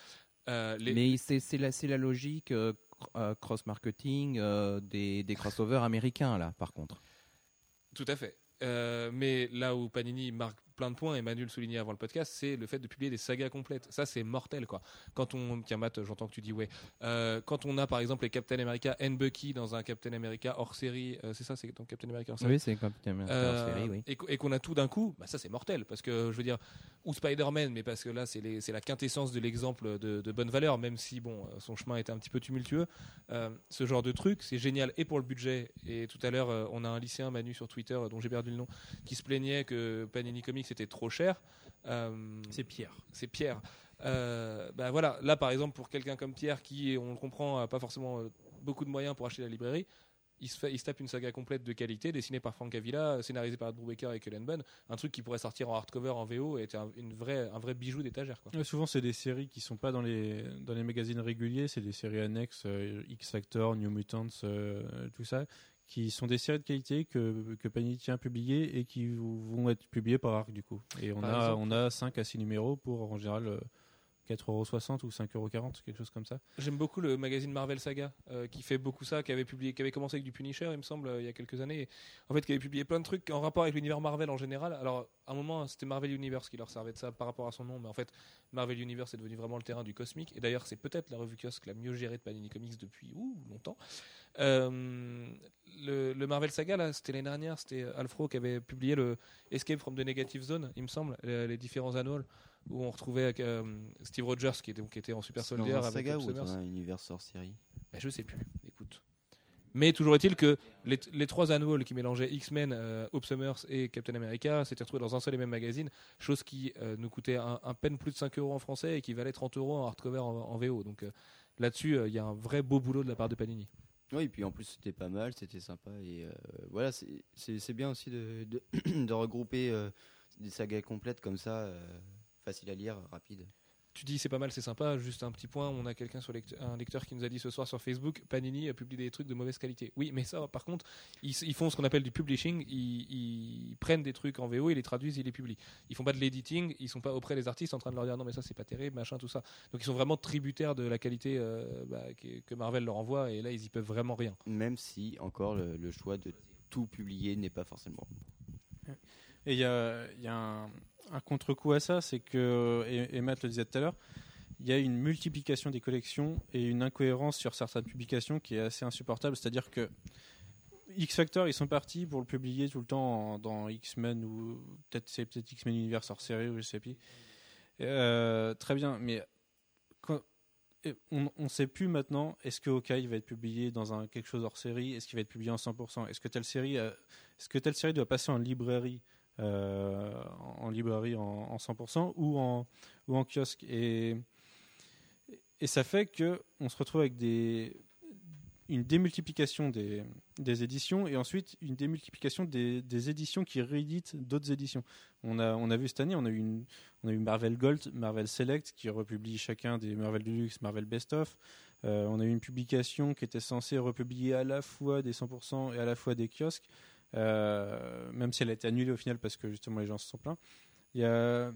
euh, les- Mais c'est la, c'est la logique cr- cross-marketing des, des crossovers américains, là, par contre. Tout à fait. Euh, mais là où Panini marque plein de points, et Manu le soulignait avant le podcast, c'est le fait de publier des sagas complètes. Ça, c'est mortel, quoi. Quand on, tiens, Matt, j'entends que tu dis ouais. Euh, quand on a, par exemple, les Captain America and Bucky dans un Captain America hors série, euh, c'est ça, c'est dans Captain America hors série. Oui, c'est Captain America Euh, série, oui. et qu- et qu'on a tout d'un coup, bah ça c'est mortel parce que je veux dire, ou Spider-Man, mais parce que là c'est la quintessence de l'exemple de, de bonne valeur, même si bon, euh, son chemin était un petit peu tumultueux. Euh, ce genre de truc, c'est génial et pour le budget. Et tout à l'heure, euh, on a un lycéen Manu sur Twitter euh, dont j'ai perdu le nom, qui se plaignait que Panini Comics était trop cher. Euh, C'est Pierre. c'est Pierre. Euh, bah voilà, là par exemple pour quelqu'un comme Pierre qui, on le comprend, a pas forcément euh, beaucoup de moyens pour acheter la librairie, il se, fait, il se tape une saga complète de qualité, dessinée par Frank Avila, scénarisée par Ed Brubaker et Cullen Bunn, un truc qui pourrait sortir en hardcover, en VO, et être un, une vraie, un vrai bijou d'étagère. quoi. Ouais, souvent, c'est des séries qui sont pas dans les, dans les magazines réguliers, c'est des séries annexes, euh, X Factor, New Mutants, euh, tout ça, qui sont des séries de qualité que, que Panini tient à publier et qui vont être publiées par arc du coup. Et on Par a, exemple on a 5 à 6 numéros pour en général euh, 4,60€ ou 5,40€, quelque chose comme ça. J'aime beaucoup le magazine Marvel Saga, euh, qui fait beaucoup ça, qui avait, publié, qui avait commencé avec du Punisher, il me semble, euh, il y a quelques années. En fait, qui avait publié plein de trucs en rapport avec l'univers Marvel en général. Alors, à un moment, c'était Marvel Universe qui leur servait de ça par rapport à son nom, mais en fait, Marvel Universe est devenu vraiment le terrain du cosmique. Et d'ailleurs, c'est peut-être la revue kiosque la mieux gérée de Panini Comics depuis longtemps. Euh, le, Marvel Saga, là, c'était l'année dernière, c'était Alfro qui avait publié le Escape from the Negative Zone, il me semble, les, les différents annuals, où on retrouvait euh, Steve Rogers qui était, qui était en super C'est dans soldier un saga ou dans un univers hors série Ben, je sais plus, écoute. Mais toujours est-il que les, les trois annuals qui mélangeaient X-Men, euh, Hope Summers et Captain America s'étaient retrouvés dans un seul et même magazine, chose qui euh, nous coûtait un, un peine plus de 5 euros en français et qui valait 30 euros en hardcover en, en VO. Donc euh, là-dessus, il y a un vrai beau boulot de la part de Panini. Oui, et puis en plus c'était pas mal, c'était sympa. Et voilà, c'est- bien aussi de, de, [clears throat] de regrouper des sagas complètes comme ça, facile à lire, rapide. Tu dis c'est pas mal, c'est sympa. Juste un petit point, on a quelqu'un sur un lecteur qui nous a dit ce soir sur Facebook, Panini a publié des trucs de mauvaise qualité. Oui, mais ça, par contre, ils, ils font ce qu'on appelle du publishing. Ils, ils prennent des trucs en VO, ils les traduisent, ils les publient. Ils font pas de l'editing, ils sont pas auprès des artistes en train de leur dire non mais ça c'est pas terrible, machin, tout ça. Donc ils sont vraiment tributaires de la qualité euh, bah, que Marvel leur envoie et là ils y peuvent vraiment rien. Même si encore le, le choix de tout publier n'est pas forcément. Et il y a, il y a un, un contre-coup à ça, c'est que, et, Matt le disait tout à l'heure, il y a une multiplication des collections et une incohérence sur certaines publications qui est assez insupportable. C'est-à-dire que X Factor, ils sont partis pour le publier tout le temps dans X-Men ou peut-être X-Men Universe hors série ou je sais plus. Euh, très bien, mais on ne sait plus maintenant est-ce que Hawkeye va être publié dans quelque chose hors série, est-ce qu'il va être publié en 100%, est-ce que telle série, doit passer en librairie, en en librairie en, en 100% ou en kiosque et ça fait que on se retrouve avec une démultiplication des, éditions et ensuite une démultiplication des, éditions qui rééditent d'autres éditions. On a, vu cette année, on a eu, Marvel Gold, Marvel Select qui republie chacun des Marvel Deluxe, Marvel Best of. Euh, on a eu une publication qui était censée republier à la fois des 100% et à la fois des kiosques, euh, même si elle a été annulée au final parce que justement les gens se sont plaints. Il y a,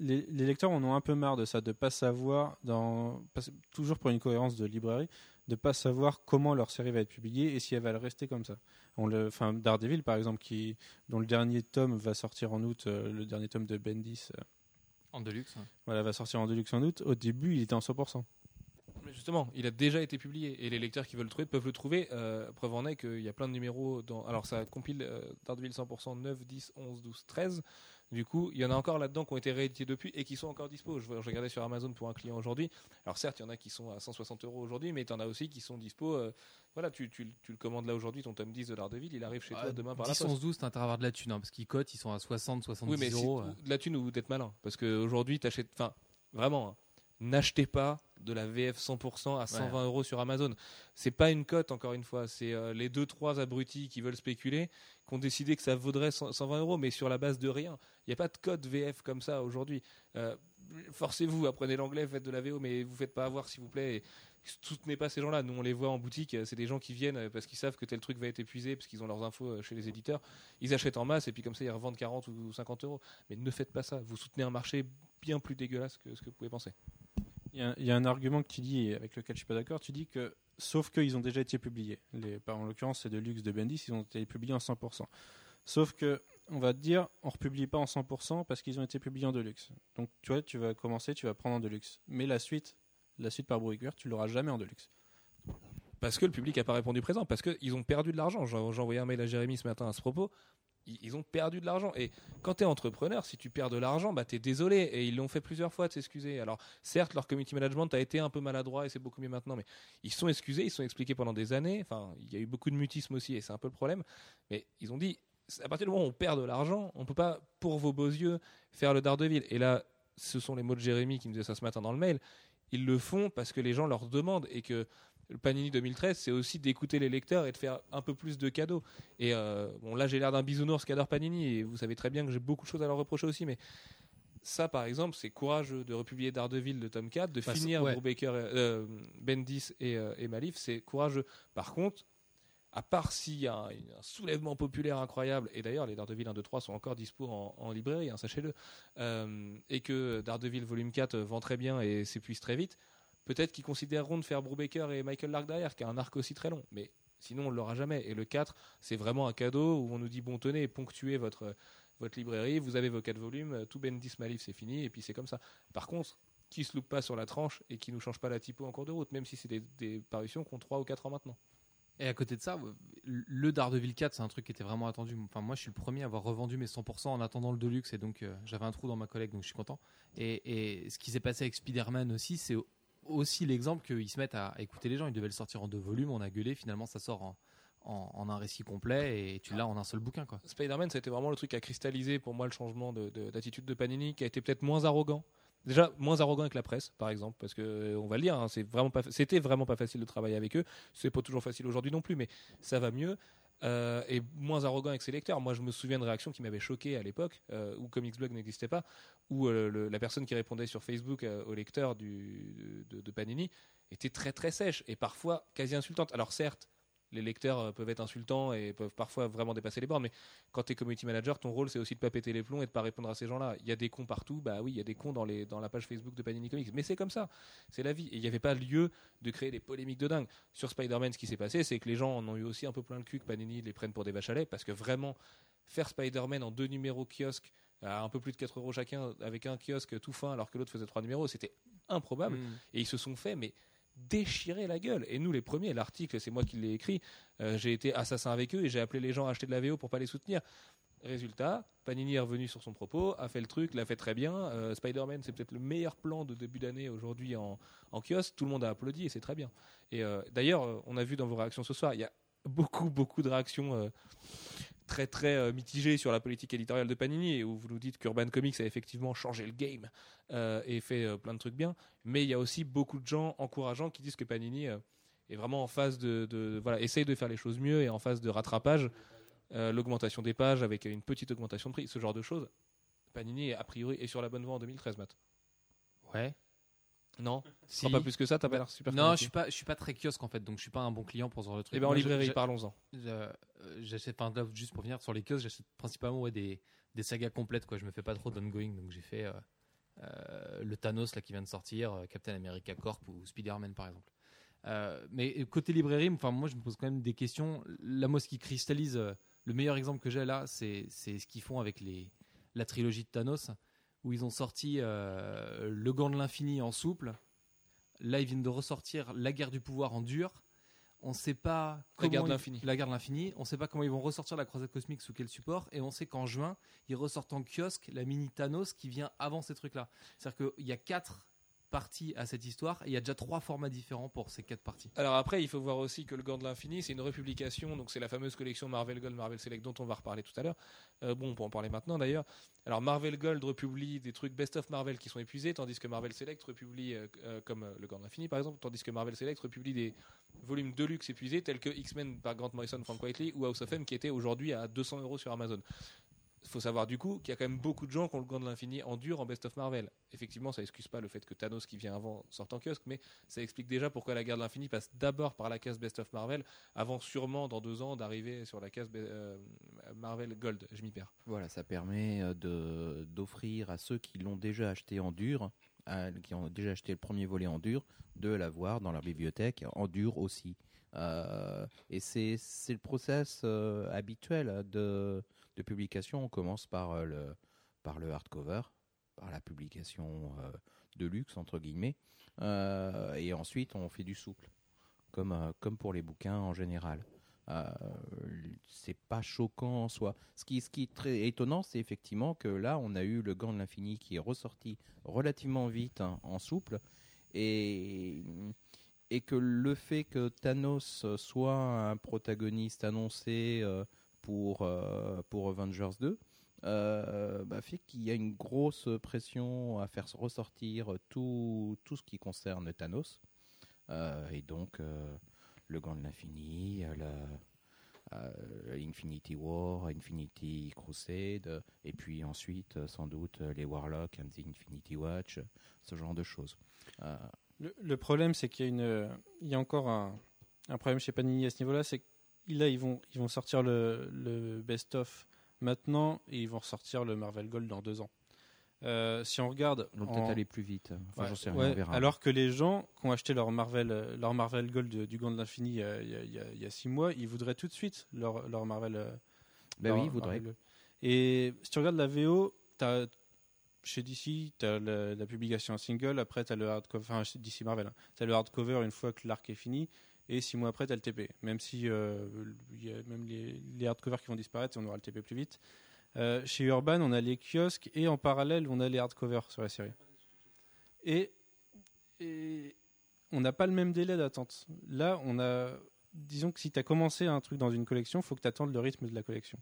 les, les lecteurs en ont un peu marre de ça, de pas savoir, dans, pas- toujours pour une cohérence de librairie, de pas savoir comment leur série va être publiée et si elle va le rester comme ça. On le, enfin, Daredevil par exemple, qui, dont le dernier tome va sortir en août, euh, le dernier tome de Bendis, euh, En deluxe. hein. voilà, va sortir en deluxe en août. Au début, il était en 100%. Mais justement, il a déjà été publié et les lecteurs qui veulent le trouver peuvent le trouver. Euh, preuve en est qu'il y a plein de numéros dans. Alors ça compile euh, Daredevil 100% 9, 10, 11, 12, 13. Du coup, il y en a encore là-dedans qui ont été réédités depuis et qui sont encore dispo. Je, je regardais sur Amazon pour un client aujourd'hui. Alors certes, il y en a qui sont à 160 euros aujourd'hui, mais tu en as aussi qui sont dispo. euh, voilà, tu, tu- tu le commandes là aujourd'hui, ton tome 10 de Daredevil, il arrive chez toi demain par la 10, poste. 11, 12, t'as intérêt à avoir de la thune, hein, parce qu'ils cotent, ils sont à 60, 70 Oui, mais euros. euh. de la thune ou d'être malin. Parce qu'aujourd'hui, t'achètes. Enfin, vraiment, hein, n'achetez pas de la VF 100% à 120 euros sur Amazon. C'est pas une cote, encore une fois. C'est euh, les deux trois abrutis qui veulent spéculer qui ont décidé que ça vaudrait 100 120 euros, mais sur la base de rien. Il n'y a pas de code VF comme ça aujourd'hui. Euh, Forcez-vous, apprenez l'anglais, faites de la VO, mais vous faites pas avoir, s'il vous plaît. Et soutenez pas ces gens-là. Nous, on les voit en boutique. euh, C'est des gens qui viennent parce qu'ils savent que tel truc va être épuisé, parce qu'ils ont leurs infos chez les éditeurs. Ils achètent en masse et puis comme ça, ils revendent 40 ou 50 euros. Mais ne faites pas ça. Vous soutenez un marché bien plus dégueulasse que ce que vous pouvez penser. Il y, a, un argument que tu dis et avec lequel je suis pas d'accord. Tu dis que, sauf qu'ils ont déjà été publiés. Les, par- en l'occurrence, c'est de Lux de Bendis, ils ont été publiés en 100%. Sauf que, on va te dire, on republie pas en 100% parce qu'ils ont été publiés en Deluxe. Donc, tu vois, tu vas commencer, tu vas prendre en Deluxe. Mais la suite, la suite par Breaker, tu l'auras jamais en Deluxe. Parce que le public n'a pas répondu présent, parce qu'ils ont perdu de l'argent. J'ai envoyé un mail à Jérémy ce matin à ce propos. Ils ont perdu de l'argent. Et quand tu es entrepreneur, si tu perds de l'argent, bah, tu es désolé. Et ils l'ont fait plusieurs fois de s'excuser. Alors, certes, leur community management a été un peu maladroit et c'est beaucoup mieux maintenant. Mais ils sont excusés, ils sont expliqués pendant des années. Enfin, il y a eu beaucoup de mutisme aussi et c'est un peu le problème. Mais ils ont dit à partir du moment où on perd de l'argent, on peut pas, pour vos beaux yeux, faire le Daredevil. Et là, ce sont les mots de Jérémy qui me disait ça ce matin dans le mail. Ils le font parce que les gens leur demandent et que le Panini 2013, c'est aussi d'écouter les lecteurs et de faire un peu plus de cadeaux. Et euh, bon, là, j'ai l'air d'un bisounours qui adore Panini, et vous savez très bien que j'ai beaucoup de choses à leur reprocher aussi, mais ça, par exemple, c'est courageux de republier Daredevil de tome 4, de Bah, finir ouais. Brubaker, euh, Bendis et, euh, et Malif, c'est courageux. Par contre, à part s'il y a un, un soulèvement populaire incroyable, et d'ailleurs les Daredevil 1, 2, 3 sont encore dispo en, en librairie, hein, sachez-le, euh, et que Daredevil volume 4 vend très bien et s'épuise très vite, peut-être qu'ils considéreront de faire Brubaker et Michael Lark derrière, qui a un arc aussi très long. Mais sinon, on ne l'aura jamais. Et le 4, c'est vraiment un cadeau où on nous dit bon, tenez, ponctuez votre, votre librairie, vous avez vos 4 volumes, tout Bendis Malif, c'est fini, et puis c'est comme ça. Par contre, qui se loupe pas sur la tranche et qui nous change pas la typo en cours de route, même si c'est des, des parutions qui ont 3 ou 4 ans maintenant. Et à côté de ça, le Daredevil 4, c'est un truc qui était vraiment attendu. Enfin, moi, je suis le premier à avoir revendu mes 100% en attendant le Deluxe, et donc euh, j'avais un trou dans ma collègue, donc je suis content. Et, et ce qui s'est passé avec Spider-Man aussi, c'est aussi l'exemple qu'ils se mettent à écouter les gens. Ils devaient le sortir en deux volumes, on a gueulé, finalement, ça sort en, un récit complet, et tu l'as en un seul bouquin, quoi. Spider-Man, c'était vraiment le truc à cristalliser pour moi le changement de- de- d'attitude de, Panini, qui a été peut-être moins arrogant. Déjà, moins arrogant avec la presse, par exemple, parce que euh, on va le dire, hein, c'est vraiment pas, c'était vraiment pas facile de travailler avec eux. C'est pas toujours facile aujourd'hui non plus, mais ça va mieux. Euh, et moins arrogant avec ses lecteurs. Moi, je me souviens de réactions qui m'avaient choqué à l'époque, euh, où Comics Blog n'existait pas, où euh, la personne qui répondait sur Facebook euh, au lecteur du, de, de Panini était très très sèche et parfois quasi insultante. Alors certes, les lecteurs euh, peuvent être insultants et peuvent parfois vraiment dépasser les bornes, mais quand tu es community manager, ton rôle c'est aussi de pas péter les plombs et de pas répondre à ces gens-là. Il y a des cons partout, bah oui, il y a des cons dans, les, dans la page Facebook de Panini Comics, mais c'est comme ça, c'est la vie. Et il n'y avait pas lieu de créer des polémiques de dingue. Sur Spider-Man, ce qui s'est passé, c'est que les gens en ont eu aussi un peu plein le cul que Panini les prenne pour des vaches à lait, parce que vraiment, faire Spider-Man en deux numéros kiosque, à un peu plus de 4 euros chacun, avec un kiosque tout fin, alors que l'autre faisait trois numéros, c'était improbable. Et ils se sont fait, mais déchirer la gueule. Et nous, les premiers, l'article, c'est moi qui l'ai écrit. euh, j'ai été assassin avec eux et j'ai appelé les gens à acheter de la VO pour pas les soutenir. Résultat, Panini est revenu sur son propos, a fait le truc, l'a fait très bien. Euh, Spider-Man, c'est peut-être le meilleur plan de début d'année aujourd'hui en, en kiosque. Tout le monde a applaudi et c'est très bien. Et euh, d'ailleurs, on a vu dans vos réactions ce soir, il y a beaucoup, beaucoup de réactions très, très euh, mitigées sur la politique éditoriale de Panini et où vous nous dites qu'Urban Comics a effectivement changé le game euh, et fait euh, plein de trucs bien. Mais il y a aussi beaucoup de gens encourageants qui disent que Panini est vraiment en phase de, de- voilà, essaye de faire les choses mieux et en phase de rattrapage. L'augmentation des pages avec une petite augmentation de prix, ce genre de choses. Panini, a priori, est sur la bonne voie en 2013, Matt. Ouais. Non Si. Pas plus que ça, t'as pas l'air super Non, je suis pas, je suis pas très kiosque en fait, donc je suis pas un bon client pour ce genre de truc. Eh ben en Moi, librairie, parlons-en. euh, j'achète, enfin, là, juste pour venir sur les kiosques, j'achète principalement ouais, des, des sagas complètes. Quoi. Je me fais pas trop d'ongoing, donc j'ai fait euh, euh, le Thanos là, qui vient de sortir, euh, Captain America Corp ou Spider-Man par exemple. Euh, mais côté librairie, enfin, moi je me pose quand même des questions. Là, moi, ce qui cristallise, euh, le meilleur exemple que j'ai là, c'est c'est ce qu'ils font avec les, la trilogie de Thanos, où ils ont sorti euh, le gant de l'infini en souple. Là, ils viennent de ressortir La guerre du pouvoir en dur. On ne sait pas comment guerre de l'infini. La guerre de l'infini. On ne sait pas comment ils vont ressortir la croisade cosmique sous quel support. Et on sait qu'en juin, ils ressortent en kiosque la mini Thanos qui vient avant ces trucs-là. C'est-à-dire qu'il y a quatre parties à cette histoire il y a déjà trois formats différents pour ces quatre parties. Alors après, il faut voir aussi que le Gant de l'Infini, c'est une republication, donc c'est la fameuse collection Marvel Gold, Marvel Select dont on va reparler tout à l'heure. Euh, bon, on peut en parler maintenant d'ailleurs. Alors Marvel Gold republie des trucs Best of Marvel qui sont épuisés, tandis que Marvel Select republie, euh, euh, comme le Gant de l'Infini par exemple, tandis que Marvel Select republie des volumes Deluxe épuisés tels que X-Men par Grant Morrison, Frank Whiteley ou House of M qui était aujourd'hui à 200 euros sur Amazon. Il faut savoir du coup qu'il y a quand même beaucoup de gens qui ont le Gant de l'Infini en dur en Best of Marvel. Effectivement, ça excuse pas le fait que Thanos qui vient avant sorte en kiosque, mais ça explique déjà pourquoi la guerre de l'infini passe d'abord par la case Best of Marvel, avant sûrement dans deux ans d'arriver sur la case euh, Marvel Gold. Je m'y perds. Voilà, ça permet euh, d'offrir à ceux qui l'ont déjà acheté en dur, qui ont déjà acheté le premier volet en dur, de l'avoir dans leur bibliothèque en dur aussi. Euh, et c'est le process habituel de, de publication. On commence par euh, le par le hardcover, par la publication euh, de luxe entre guillemets, Euh, et ensuite on fait du souple, comme comme pour les bouquins en général. C'est pas choquant en soi. Ce qui, ce qui est très étonnant, c'est effectivement que là, on a eu le gant de l'infini qui est ressorti relativement vite hein, en souple, et, et que le fait que Thanos soit un protagoniste annoncé pour, euh, pour Avengers 2 euh, bah, fait qu'il y a une grosse pression à faire ressortir tout, tout ce qui concerne Thanos. Euh, et donc, euh, le gant de l'infini, Infinity War, Infinity Crusade, et puis ensuite, sans doute, les Warlocks and the Infinity Watch, ce genre de choses. Le, le problème, c'est qu'il y a une, il y a encore un, un problème chez Panini à ce niveau-là, c'est là, ils vont, ils vont sortir le, le best-of maintenant et ils vont ressortir le Marvel Gold dans deux ans. Euh, si on regarde, en- peut-être aller plus vite. Enfin, Ouais, j'en sais rien, ouais, on verra. alors que les gens qui ont acheté leur Marvel, leur Marvel Gold du Gant de l'Infini euh, il y, a- y y six mois, ils voudraient tout de suite leur, leur Marvel. euh, Ben leur oui, ils voudraient. Et si tu regardes la VO, as, chez DC, tu as la, la publication en single, après tu as le hardcover, enfin chez DC Marvel, tu as le hardcover une fois que l'arc est fini, et six mois après tu as le TP. Même si euh, y a même les, hardcovers qui vont disparaître on aura le TP plus vite. Euh, chez Urban, on a les kiosques et en parallèle, on a les hardcovers sur la série. Et, on n'a pas le même délai d'attente. Là, on a, disons que si tu as commencé un truc dans une collection, il faut que tu attendes le rythme de la collection.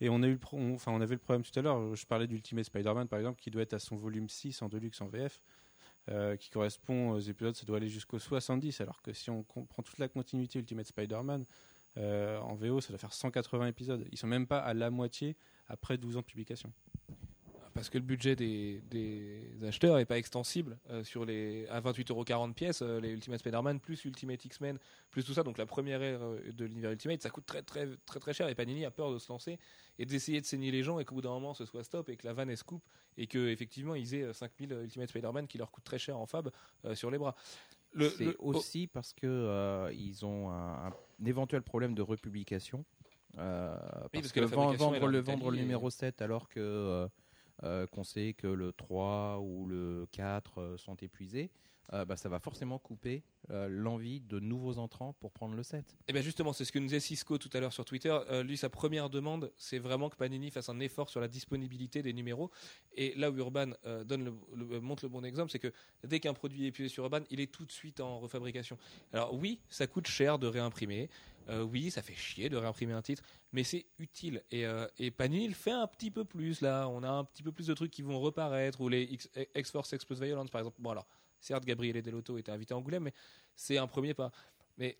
Et on, a eu on avait le problème tout à l'heure, je parlais d'Ultimate Spider-Man par exemple, qui doit être à son volume 6 en Deluxe en VF, euh, qui correspond aux épisodes, ça doit aller jusqu'au 70, alors que si on comprend toute la continuité Ultimate Spider-Man, euh, en VO, ça doit faire 180 épisodes. Ils sont même pas à la moitié après 12 ans de publication. Parce que le budget des, des acheteurs est pas extensible euh, sur les à 28,40€ pièces, euh, les Ultimate Spider-Man plus Ultimate X-Men plus tout ça. Donc la première ère euh, de l'univers Ultimate, ça coûte très très très très cher et Panini a peur de se lancer et d'essayer de saigner les gens et qu'au bout d'un moment ce soit stop et que la vanne se coupe et que effectivement ils aient euh, 5000 Ultimate Spider-Man qui leur coûtent très cher en fab euh, sur les bras. C'est oh, aussi parce que ils ont un, un éventuel problème de republication. Euh, parce, parce que vendre, en le, vendre le numéro 7 alors que euh, qu'on sait que le 3 ou le 4 euh, sont épuisés, euh, bah, ça va forcément couper euh, l'envie de nouveaux entrants pour prendre le 7. Et bien justement, c'est ce que nous disait Cisco tout à l'heure sur Twitter. Euh, lui, sa première demande, c'est vraiment que Panini fasse un effort sur la disponibilité des numéros. Et là où Urban euh, donne montre le bon exemple, c'est que dès qu'un produit est épuisé sur Urban, il est tout de suite en refabrication. Alors oui, ça coûte cher de réimprimer. Euh, oui, ça fait chier de réimprimer un titre, mais c'est utile. Et, euh, Panini le fait un petit peu plus là. On a un petit peu plus de trucs qui vont reparaître, ou les X- X-Force X plus Violence par exemple. Bon alors, certes, Gabriele Delotto était invité à Angoulême, mais c'est un premier pas. Mais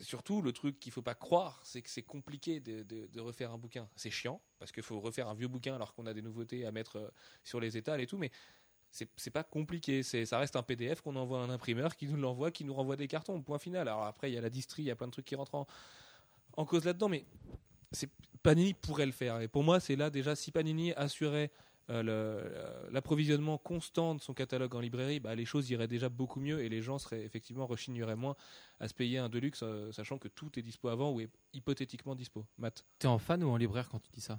surtout, le truc qu'il faut pas croire, c'est que c'est compliqué de, de- de refaire un bouquin. C'est chiant, parce qu'il faut refaire un vieux bouquin alors qu'on a des nouveautés à mettre euh, sur les étals et tout, mais c'est pas compliqué. C'est Ça reste un PDF qu'on envoie à un imprimeur qui nous l'envoie, qui nous renvoie des cartons, point final. Alors après, il y a la distri, il y a plein de trucs qui rentrent en, cause là-dedans, mais Panini pourrait le faire. Et pour moi, c'est là déjà, si Panini assurait euh, euh, l'approvisionnement constant de son catalogue en librairie, bah, les choses iraient déjà beaucoup mieux et les gens seraient effectivement rechigneraient moins à se payer un Deluxe, euh, sachant que tout est dispo avant ou est hypothétiquement dispo. Matt. T'es en fan ou en libraire quand tu dis ça?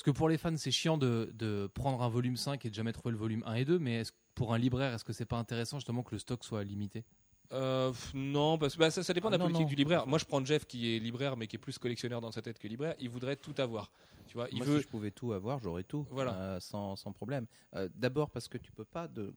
Parce que pour les fans, c'est chiant de, de prendre un volume 5 et de jamais trouver le volume 1 et 2, mais est-ce- pour un libraire, est-ce que c'est pas intéressant justement que le stock soit limité? Euh, non, parce que bah, ça, ça dépend de Ah, la non, politique non. du libraire. Moi, je prends Jeff qui est libraire, mais qui est plus collectionneur dans sa tête que libraire. Il voudrait tout avoir. Tu vois, il Moi, veut. si je pouvais tout avoir, j'aurais tout, Voilà. euh, sans, sans problème. Euh, D'abord parce que tu peux pas de,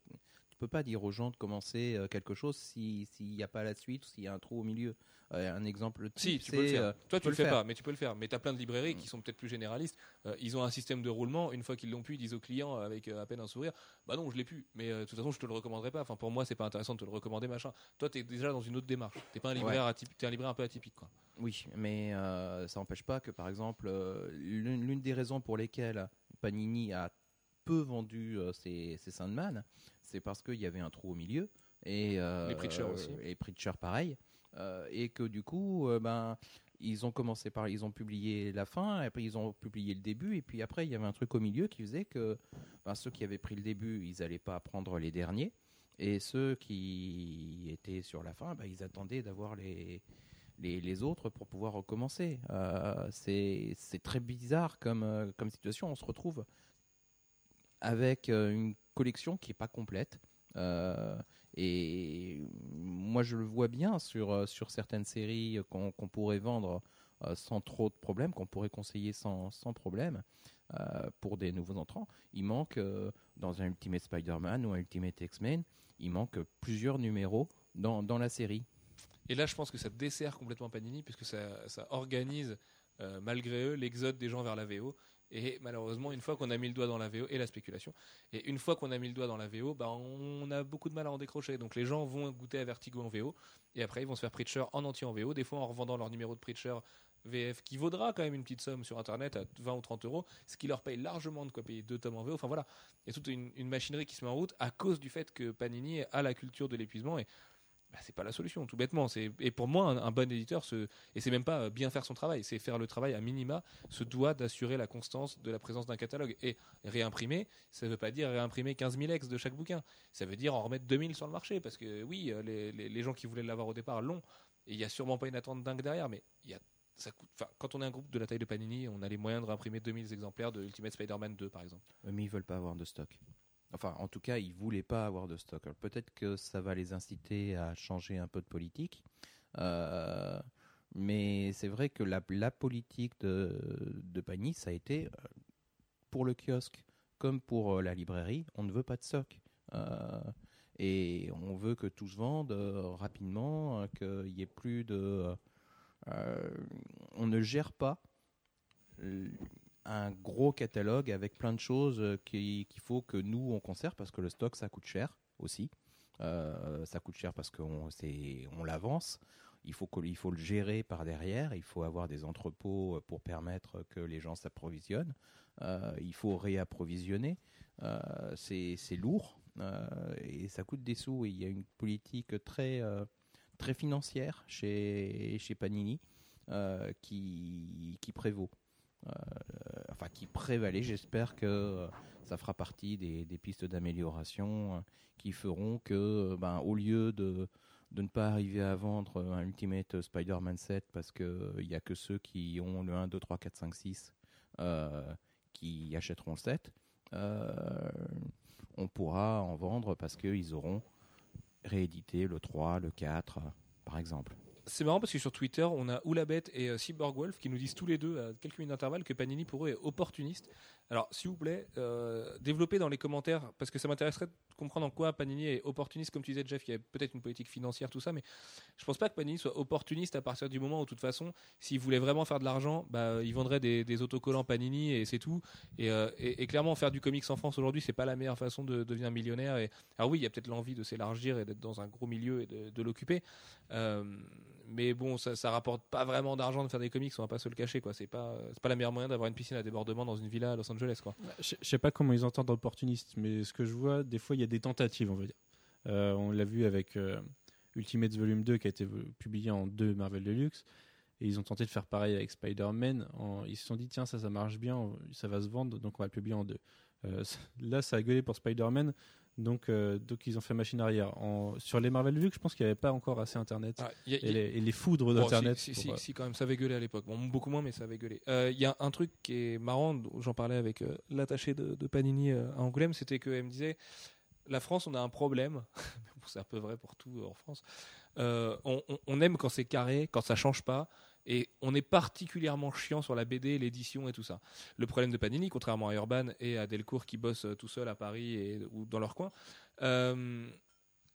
tu peux pas dire aux gens de commencer euh, quelque chose si- s'il n'y a pas la suite ou s'il y a un trou au milieu. Euh, un exemple Si, tu peux le faire. euh, Toi, tu peux le fais faire. pas, mais tu peux le faire. Mais tu as plein de librairies qui sont peut-être plus généralistes. Ils ont un système de roulement. Une fois qu'ils l'ont pu, ils disent aux clients avec à peine un sourire Bah non, je l'ai pu. Mais de toute façon, je te le recommanderai pas. Enfin, pour moi, c'est pas intéressant de te le recommander, machin. Toi, tu es déjà dans une autre démarche. Tu pas un libraire atypique. Tu es un libraire un peu atypique. Quoi. Oui, mais euh, ça n'empêche pas que, par exemple, l'une des raisons pour lesquelles Panini a peu vendu euh, ses, ses Sandman, c'est parce qu'il y avait un trou au milieu. Et, euh, Les Preacher aussi. Et Preacher pareil. Euh, et que du coup, euh, ben, ils ont commencé par. Ils ont publié la fin, et après ils ont publié le début, et puis après il y avait un truc au milieu qui faisait que ben, ceux qui avaient pris le début, ils n'allaient pas prendre les derniers. Et ceux qui étaient sur la fin, ben, ils attendaient d'avoir les, les, les autres pour pouvoir recommencer. Euh, c'est très bizarre comme, euh, comme situation. On se retrouve avec euh, une collection qui n'est pas complète. Euh, et moi, je le vois bien sur, euh, sur certaines séries qu'on pourrait vendre sans trop de problèmes, qu'on pourrait conseiller sans, sans problème pour des nouveaux entrants. Il manque, dans un Ultimate Spider-Man ou un Ultimate X-Men, il manque plusieurs numéros dans, dans la série. Et là, je pense que ça dessert complètement Panini, puisque ça, ça organise, malgré eux, l'exode des gens vers la VO. Et malheureusement, une fois qu'on a mis le doigt dans la VO, et la spéculation, et une fois qu'on a mis le doigt dans la VO, bah, on a beaucoup de mal à en décrocher. Donc les gens vont goûter à Vertigo en VO, et après ils vont se faire Preacher en entier en VO, des fois en revendant leur numéro de Preacher VF, qui vaudra quand même une petite somme sur Internet à 20 ou 30 euros, ce qui leur paye largement de quoi payer deux tomes en VO. Enfin voilà, il y a toute une, machinerie qui se met en route à cause du fait que Panini a la culture de l'épuisement, bah, c'est pas la solution, tout bêtement. C'est et pour moi, un, bon éditeur, et c'est même pas euh, bien faire son travail, c'est faire le travail à minima, se doit d'assurer la constance de la présence d'un catalogue. Et réimprimer, ça veut pas dire réimprimer 15 000 ex de chaque bouquin. Ça veut dire en remettre 2000 sur le marché, parce que oui, euh, les, les- gens qui voulaient l'avoir au départ l'ont, et il y a sûrement pas une attente dingue derrière, mais il y a ça coûte, quand on est un groupe de la taille de Panini, on a les moyens de réimprimer 2000 exemplaires de Ultimate Spider-Man 2, par exemple. Mais ils veulent pas avoir de stock. Enfin, en tout cas, ils voulaient pas avoir de stock. Peut-être que ça va les inciter à changer un peu de politique. Euh, mais c'est vrai que la, politique de, de ça a été euh, pour le kiosque comme pour euh, la librairie, on ne veut pas de stock. Et on veut que tout se vende rapidement, qu'il n'y ait plus de. on ne gère pas un gros catalogue avec plein de choses euh, qui- qu'il faut que nous on conserve parce que le stock ça coûte cher aussi. Euh, ça coûte cher parce qu'on on l'avance. Il faut, il faut le gérer par derrière. Il faut avoir des entrepôts euh, pour permettre que les gens s'approvisionnent. Il faut réapprovisionner. Euh, c'est lourd et ça coûte des sous. Il y a une politique très, très financière chez, chez Panini qui, qui prévaut enfin qui prévalait. J'espère que euh, ça fera partie des, pistes d'amélioration euh, qui feront que, euh, ben, au lieu de, de ne pas arriver à vendre un Ultimate Spider-Man 7 parce qu'il n'y a que ceux qui ont le 1, 2, 3, 4, 5, 6 euh, qui achèteront le 7, euh, on pourra en vendre parce qu'ils auront réédité le 3, le 4, par exemple. C'est marrant parce que sur Twitter, on a Oulabette et euh, Cyborg Wolf qui nous disent tous les deux à quelques minutes d'intervalle que Panini pour eux est opportuniste. Alors, s'il vous plaît, euh, développez dans les commentaires parce que ça m'intéresserait de comprendre en quoi Panini est opportuniste. Comme tu disais, Jeff, il y a peut-être une politique financière, tout ça, mais je pense pas que Panini soit opportuniste à partir du moment où, de toute façon, s'ils voulaient vraiment faire de l'argent, bah, ils vendraient des, autocollants Panini et c'est tout. Et, euh, et- clairement, faire du comics en France aujourd'hui, c'est pas la meilleure façon de devenir millionnaire. Et, alors oui, il y a peut-être l'envie de s'élargir et d'être dans un gros milieu et de, de l'occuper. Euh, mais bon, ça, ça rapporte pas vraiment d'argent de faire des comics, on va pas se le cacher, quoi. C'est pas, c'est pas la meilleure moyen d'avoir une piscine à débordement dans une villa à Los Angeles, quoi. Je je sais pas comment ils entendent opportuniste, mais ce que je vois, des fois, il y a des tentatives, on va dire. Euh, on l'a vu avec euh, Ultimate Volume 2 qui a été euh, publié en 2 Marvel Deluxe. Et ils ont tenté de faire pareil avec Spider-Man. Ils se sont dit, tiens, ça, ça marche bien, ça va se vendre, donc on va le publier en deux. Euh, [laughs] là, ça a gueulé pour Spider-Man. Donc, euh, donc ils ont fait machine arrière. En, sur les Marvel View, je pense qu'il n'y avait pas encore assez Internet Ah, y a- y a- et, les, et les foudres Bon, d'Internet. si, si, pour, si, euh, si, quand même, ça avait gueulé à l'époque. Bon, beaucoup moins, mais ça avait gueulé. Euh, Il y a un truc qui est marrant, j'en parlais avec euh, l'attaché de, de Panini euh, à Angoulême, c'était qu'elle me disait la France, on a un problème. [laughs] C'est un peu vrai pour tout euh, en France. Euh, on, on- on aime quand c'est carré, quand ça change pas. Et on est particulièrement chiant sur la BD, l'édition et tout ça. Le problème de Panini, contrairement à Urban et à Delcourt qui bossent euh, tout seuls à Paris ou dans leur coin, euh,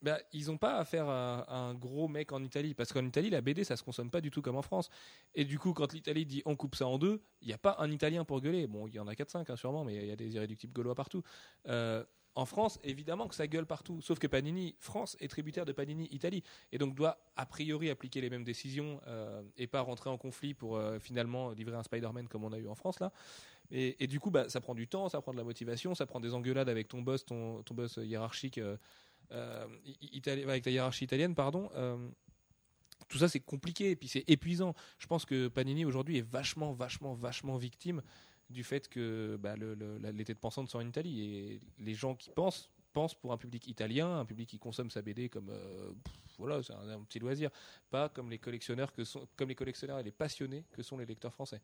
bah, ils n'ont pas à, à un gros mec en Italie. Parce qu'en Italie, la BD, ça se consomme pas du tout comme en France. Et du coup, quand l'Italie dit on coupe ça en deux, il n'y a pas un Italien pour gueuler. Bon, il y en a 4-5 hein, sûrement, mais il y a des irréductibles gaulois partout. Euh, en France, évidemment que ça gueule partout. Sauf que Panini, France est tributaire de Panini Italie. Et donc doit a priori appliquer les mêmes décisions euh, et pas rentrer en conflit pour euh, finalement livrer un Spider-Man comme on a eu en France là. Et, du coup, bah, ça prend du temps, ça prend de la motivation, ça prend des engueulades avec ton boss, ton, ton boss hiérarchique, euh, euh, i- itali- avec ta hiérarchie italienne, pardon. tout ça, c'est compliqué et puis c'est épuisant. Je pense que Panini aujourd'hui est vachement, vachement, vachement victime du fait que bah, le- le- la- les têtes pensantes sont en Italie et les gens qui pensent pensent pour un public italien, un public qui consomme sa BD comme euh, pff, voilà, c'est un, un petit loisir, pas comme les collectionneurs que sont, comme les collectionneurs et les passionnés que sont les lecteurs français.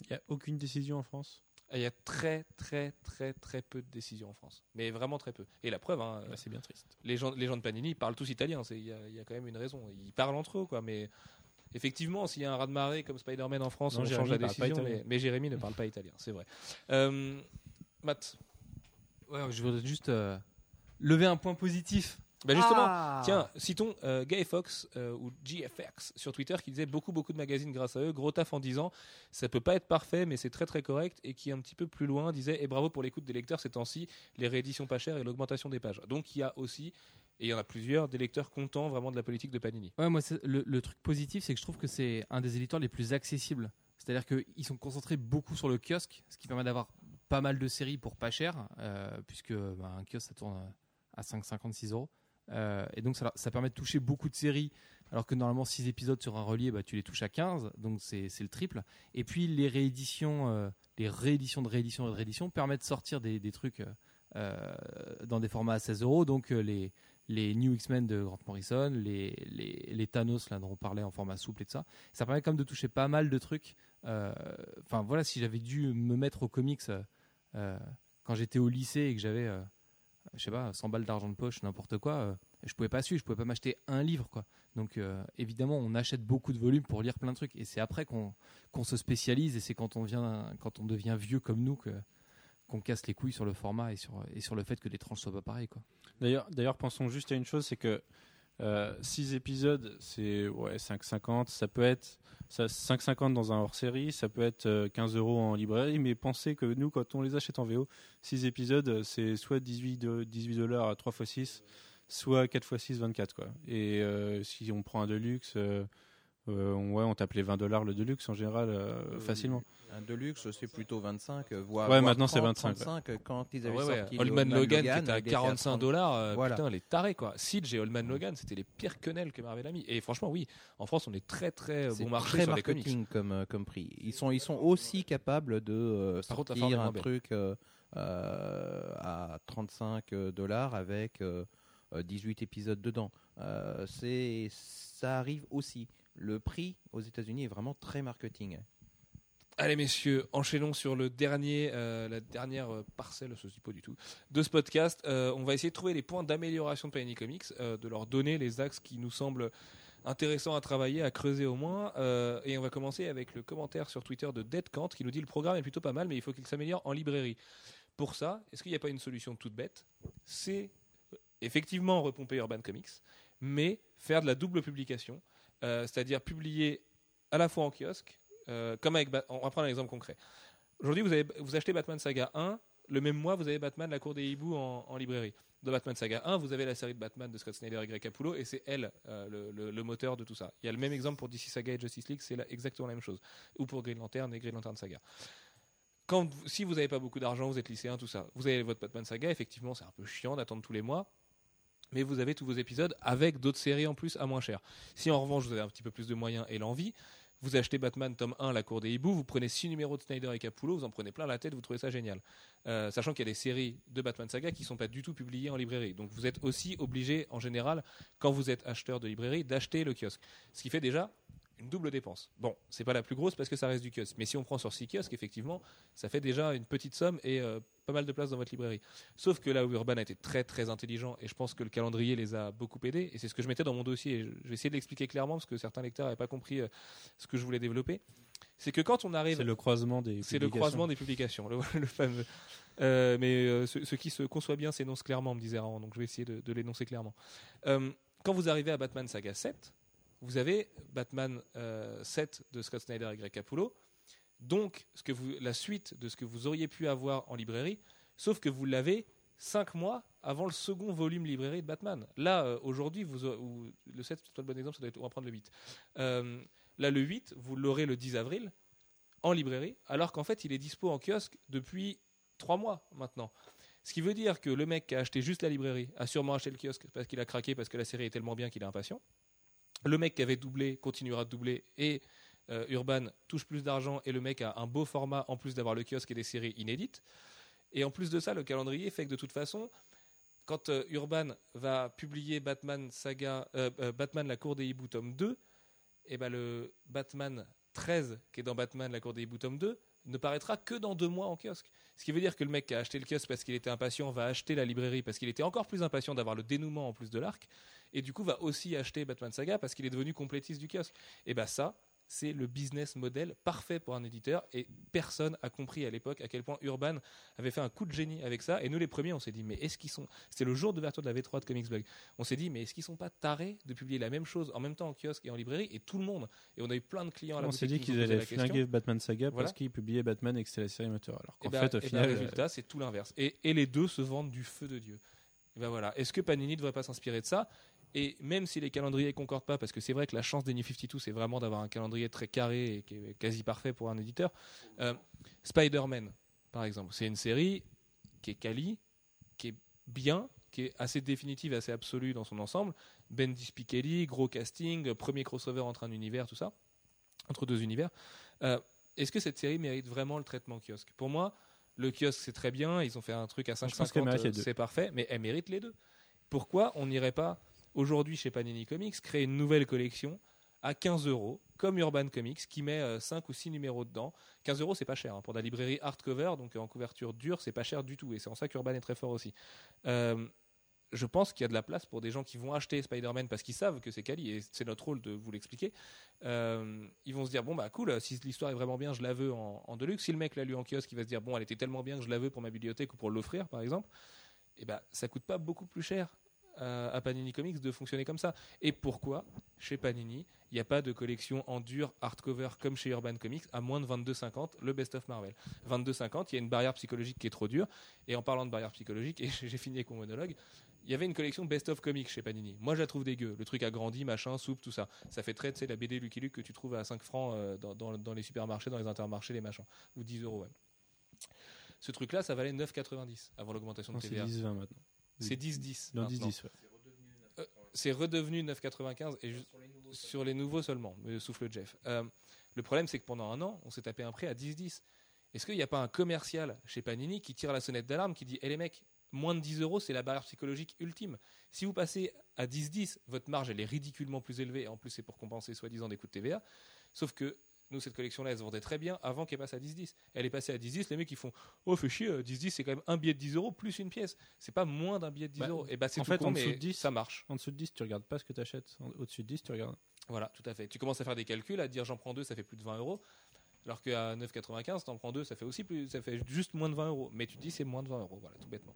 Il n'y a aucune décision en France? Et Il y a très très très très peu de décisions en France, mais vraiment très peu. Et la preuve, hein, Bah, c'est bien triste. les gens, les gens de Panini parlent tous italien. Il y, y a quand même une raison. Ils parlent entre eux, quoi. Mais effectivement, s'il y a un raz-de-marée comme Spider-Man en France, Non, on Jérémy change la décision. Mais, mais Jérémy ne parle pas italien, c'est vrai. Euh, Matt. Ouais, je voudrais juste euh, lever un point positif. Bah justement, Ah. tiens, citons euh, Guy Fox euh, ou GFX sur Twitter qui disait beaucoup beaucoup de magazines grâce à eux, gros taf en 10 ans, ça peut pas être parfait mais c'est très très correct et qui un petit peu plus loin disait et bravo pour l'écoute des lecteurs ces temps-ci, les rééditions pas chères et l'augmentation des pages. Donc il y a aussi et il y en a plusieurs des lecteurs contents vraiment de la politique de Panini. Ouais, moi, le, truc positif, c'est que je trouve que c'est un des éditeurs les plus accessibles. C'est-à-dire qu'ils sont concentrés beaucoup sur le kiosque, ce qui permet d'avoir pas mal de séries pour pas cher, euh, puisque bah, un kiosque ça tourne à 5,56 euros. Euh, et donc ça, permet de toucher beaucoup de séries, alors que normalement 6 épisodes sur un relié, bah, tu les touches à 15, donc c'est le triple. Et puis les rééditions, euh, les rééditions de rééditions et de rééditions permettent de sortir des, des trucs dans des formats à 16 euros, donc les, les New X-Men de Grant Morrison, les, les, les Thanos là dont on parlait en format souple et tout ça. Ça permet quand même de toucher pas mal de trucs. Euh, Enfin voilà, si j'avais dû me mettre aux comics euh, euh, quand j'étais au lycée et que j'avais, je sais pas, 100 balles d'argent de poche, n'importe quoi, je pouvais pas suivre, je pouvais pas m'acheter un livre quoi. Donc évidemment, on achète beaucoup de volumes pour lire plein de trucs et c'est après qu'on qu'on se spécialise et c'est quand quand on devient vieux comme nous que qu'on casse les couilles sur le format et sur et sur le fait que les tranches soient pas pareilles quoi. D'ailleurs, d'ailleurs, pensons juste à une chose, c'est que 6 épisodes, c'est ouais, 5,50. Ça peut être ça, 5,50 dans un hors-série, ça peut être euh, 15 euros en librairie, mais pensez que nous, quand on les achète en VO, 6 épisodes, c'est soit 18, de- 18 dollars à 3 x 6, soit 4 x 6, 24. Quoi. Et euh, si on prend un Deluxe, euh, euh, on- ouais, on tape les 20 dollars le Deluxe en général, euh, facilement. Un Deluxe, c'est plutôt 25, euh, voire. Ouais, voire maintenant, c'est 30, 25, 35, euh, quand ils Ah avaient ouais, ouais. sorti le Old Man Logan, qui était à il était 45 30. dollars, euh, Voilà. putain, les tarés quoi. Siege et Old Man Logan, c'était les pires quenelles que Marvel a mis. Et franchement, oui, en France, on est très très bon marché très sur les comics. marketing comme, euh, comme prix. Ils sont, ils sont aussi capables de euh, sortir un truc euh, euh, à 35 dollars avec euh, euh, 18 épisodes dedans. Euh, c'est, ça arrive aussi. Le prix aux États-Unis est vraiment très marketing. Allez messieurs, enchaînons sur le dernier, euh, la dernière euh, parcelle, ce n'est du tout, de ce podcast. Euh, on va essayer de trouver les points d'amélioration de Panini Comics, de leur donner les axes qui nous semblent intéressants à travailler, à creuser au moins. Et on va commencer avec le commentaire sur Twitter de Dead Kant qui nous dit le programme est plutôt pas mal, mais il faut qu'il s'améliore en librairie. Pour ça, est-ce qu'il n'y a pas une solution toute bête? C'est effectivement repomper Urban Comics, mais faire de la double publication, euh, c'est-à-dire publier à la fois en kiosque, euh, comme avec on va prendre un exemple concret. Aujourd'hui, vous, vous achetez Batman Saga 1, le même mois, vous avez Batman La Cour des Hiboux en, librairie. Dans Batman Saga 1, vous avez la série de Batman de Scott Snyder et Greg Capullo, et c'est elle euh, le, moteur de tout ça. Il y a le même exemple pour DC Saga et Justice League, c'est exactement la même chose. Ou pour Green Lantern et Green Lantern Saga. Quand, si vous n'avez pas beaucoup d'argent, vous êtes lycéen, tout ça, vous avez votre Batman Saga, effectivement, c'est un peu chiant d'attendre tous les mois. Mais vous avez tous vos épisodes avec d'autres séries en plus à moins cher. Si en revanche vous avez un petit peu plus de moyens et l'envie, Vous achetez Batman tome 1, La Cour des Hiboux, vous prenez 6 numéros de Snyder et Capullo, vous en prenez plein la tête, vous trouvez ça génial. Euh, sachant qu'il y a des séries de Batman Saga qui ne sont pas du tout publiées en librairie. Donc vous êtes aussi obligé, en général, quand vous êtes acheteur de librairie, d'acheter le kiosque. Ce qui fait déjà une double dépense. Bon, c'est pas la plus grosse parce que ça reste du kiosque. Mais si on prend sur 6 kiosques, effectivement, ça fait déjà une petite somme et euh, pas mal de place dans votre librairie. Sauf que là où Urban a été très très intelligent et je pense que le calendrier les a beaucoup aidés, et c'est ce que je mettais dans mon dossier, et je vais essayer de l'expliquer clairement parce que certains lecteurs n'avaient pas compris euh, ce que je voulais développer, c'est que quand on arrive C'est le croisement des. c'est le publications. croisement des publications, le, [laughs] le fameux. Euh, mais ce, ce qui se conçoit bien s'énonce clairement, me disait Raran, donc je vais essayer de, de l'énoncer clairement. Quand vous arrivez à Batman Saga 7, vous avez Batman euh, 7 de Scott Snyder et Greg Capullo, donc la suite de ce que vous auriez pu avoir en librairie, sauf que vous l'avez 5 mois avant le second volume librairie de Batman. Là, euh, aujourd'hui, ou le 7, c'est pas le bon exemple, ça doit être, on va prendre le 8. Euh, là, le 8, vous l'aurez le 10 avril en librairie, alors qu'en fait, il est dispo en kiosque depuis 3 mois maintenant. Ce qui veut dire que le mec qui a acheté juste la librairie a sûrement acheté le kiosque parce qu'il a craqué, parce que la série est tellement bien qu'il est impatient. Le mec qui avait doublé continuera de doubler et euh, Urban touche plus d'argent et le mec a un beau format en plus d'avoir le kiosque et des séries inédites. Et en plus de ça, le calendrier fait que de toute façon, quand euh, Urban va publier Batman Saga, euh, La Cour des Hiboux tome 2, et ben le Batman 13 qui est dans Batman La Cour des Hiboux tome 2 ne paraîtra que dans deux mois en kiosque. Ce qui veut dire que le mec qui a acheté le kiosque parce qu'il était impatient va acheter la librairie parce qu'il était encore plus impatient d'avoir le dénouement en plus de l'arc, et du coup va aussi acheter Batman Saga parce qu'il est devenu complétiste du kiosque. Et ben ça, c'est le business model parfait pour un éditeur et personne a compris à l'époque à quel point Urban avait fait un coup de génie avec ça et nous les premiers on s'est dit mais est-ce qu'ils sont c'était le jour d'ouverture de la V3 de Comics Blog on s'est dit mais est-ce qu'ils sont pas tarés de publier la même chose en même temps en kiosque et en librairie? Et tout le monde et on a eu plein de clients à la On s'est dit qu'ils allaient flinguer Batman Saga Voilà. parce qu'ils publiaient Batman et que c'était la série moteur. Alors qu'en Et ben, fait, au et ben, final, le euh, résultat, c'est tout l'inverse. Et, et les deux se vendent du feu de Dieu. Ben voilà. Est-ce que Panini ne devrait pas s'inspirer de ça? Et même si les calendriers concordent pas, parce que c'est vrai que la chance des New 52, c'est vraiment d'avoir un calendrier très carré et qui est quasi parfait pour un éditeur. euh, Spider-Man, par exemple, c'est une série qui est quali, qui est bien, qui est assez définitive, assez absolue dans son ensemble. Ben Spichelli, gros casting, premier crossover entre un univers, tout ça, entre deux univers. Euh, Est-ce que cette série mérite vraiment le traitement kiosque? Pour moi, le kiosque c'est très bien, ils ont fait un truc à Je pense qu'elle 5,50, mérite les euh, c'est parfait, mais elle mérite les deux. Pourquoi on n'irait pas aujourd'hui chez Panini Comics créer une nouvelle collection à 15 euros, comme Urban Comics, qui met 5 ou 6 numéros dedans 15 euros, c'est pas cher. hein. Pour la librairie hardcover, donc en couverture dure, c'est pas cher du tout. Et c'est en ça qu'Urban est très fort aussi. Euh, je pense qu'il y a de la place pour des gens qui vont acheter Spider-Man parce qu'ils savent que c'est quali et c'est notre rôle de vous l'expliquer. Euh, ils vont se dire bon bah cool, si l'histoire est vraiment bien, je la veux en, deluxe. Si le mec l'a lu en kiosque, il va se dire bon elle était tellement bien que je la veux pour ma bibliothèque ou pour l'offrir par exemple. Et ben ça coûte pas beaucoup plus cher euh, à Panini Comics de fonctionner comme ça. Et pourquoi chez Panini il n'y a pas de collection en dur hardcover comme chez Urban Comics à moins de 22,50 le best of Marvel? 22,50 il y a une barrière psychologique qui est trop dure. Et en parlant de barrière psychologique et [laughs] j'ai fini avec mon monologue il y avait une collection best of comics chez Panini. Moi je la trouve dégueu. Le truc a grandi machin soupe tout ça. Ça fait très tu sais la BD Lucky Luke que tu trouves à 5 francs euh, dans, dans- dans les supermarchés dans les intermarchés les machins. Ou 10 euros ouais. ce truc là ça valait 9,90 avant l'augmentation de non, c'est TVA. 10-20 maintenant. C'est 10-10 Non, maintenant. 10-10. ouais. c'est redevenu 9,95 et ju- sur les nouveaux seulement, me souffle Jeff. Euh, le problème, c'est que pendant un an, on s'est tapé un prêt à 10-10. Est-ce qu'il n'y a pas un commercial chez Panini qui tire la sonnette d'alarme, qui dit Eh les mecs, moins de 10 euros, c'est la barrière psychologique ultime. Si vous passez à 10-10, votre marge, elle est ridiculement plus élevée. Et en plus, c'est pour compenser soi-disant des coûts de TVA. Sauf que nous, cette collection-là, elle se vendait très bien avant qu'elle passe à 10-10. Elle est passée à 10-10, les mecs, ils font Oh, fais chier, euh, 10-10, c'est quand même un billet de 10 euros plus une pièce. C'est pas moins d'un billet de 10 Bah, euros. Et bah, c'est en tout fait, con, en dessous mais de 10, ça marche. En dessous de 10, tu regardes pas ce que tu achètes. Au-dessus de 10, tu regardes. Voilà, tout à fait. Tu commences à faire des calculs, à dire j'en prends deux, ça fait plus de 20 euros. Alors qu'à 9,95, t'en prends deux, ça fait aussi plus, ça fait juste moins de 20 euros. Mais tu te dis c'est moins de 20 euros, voilà, tout bêtement.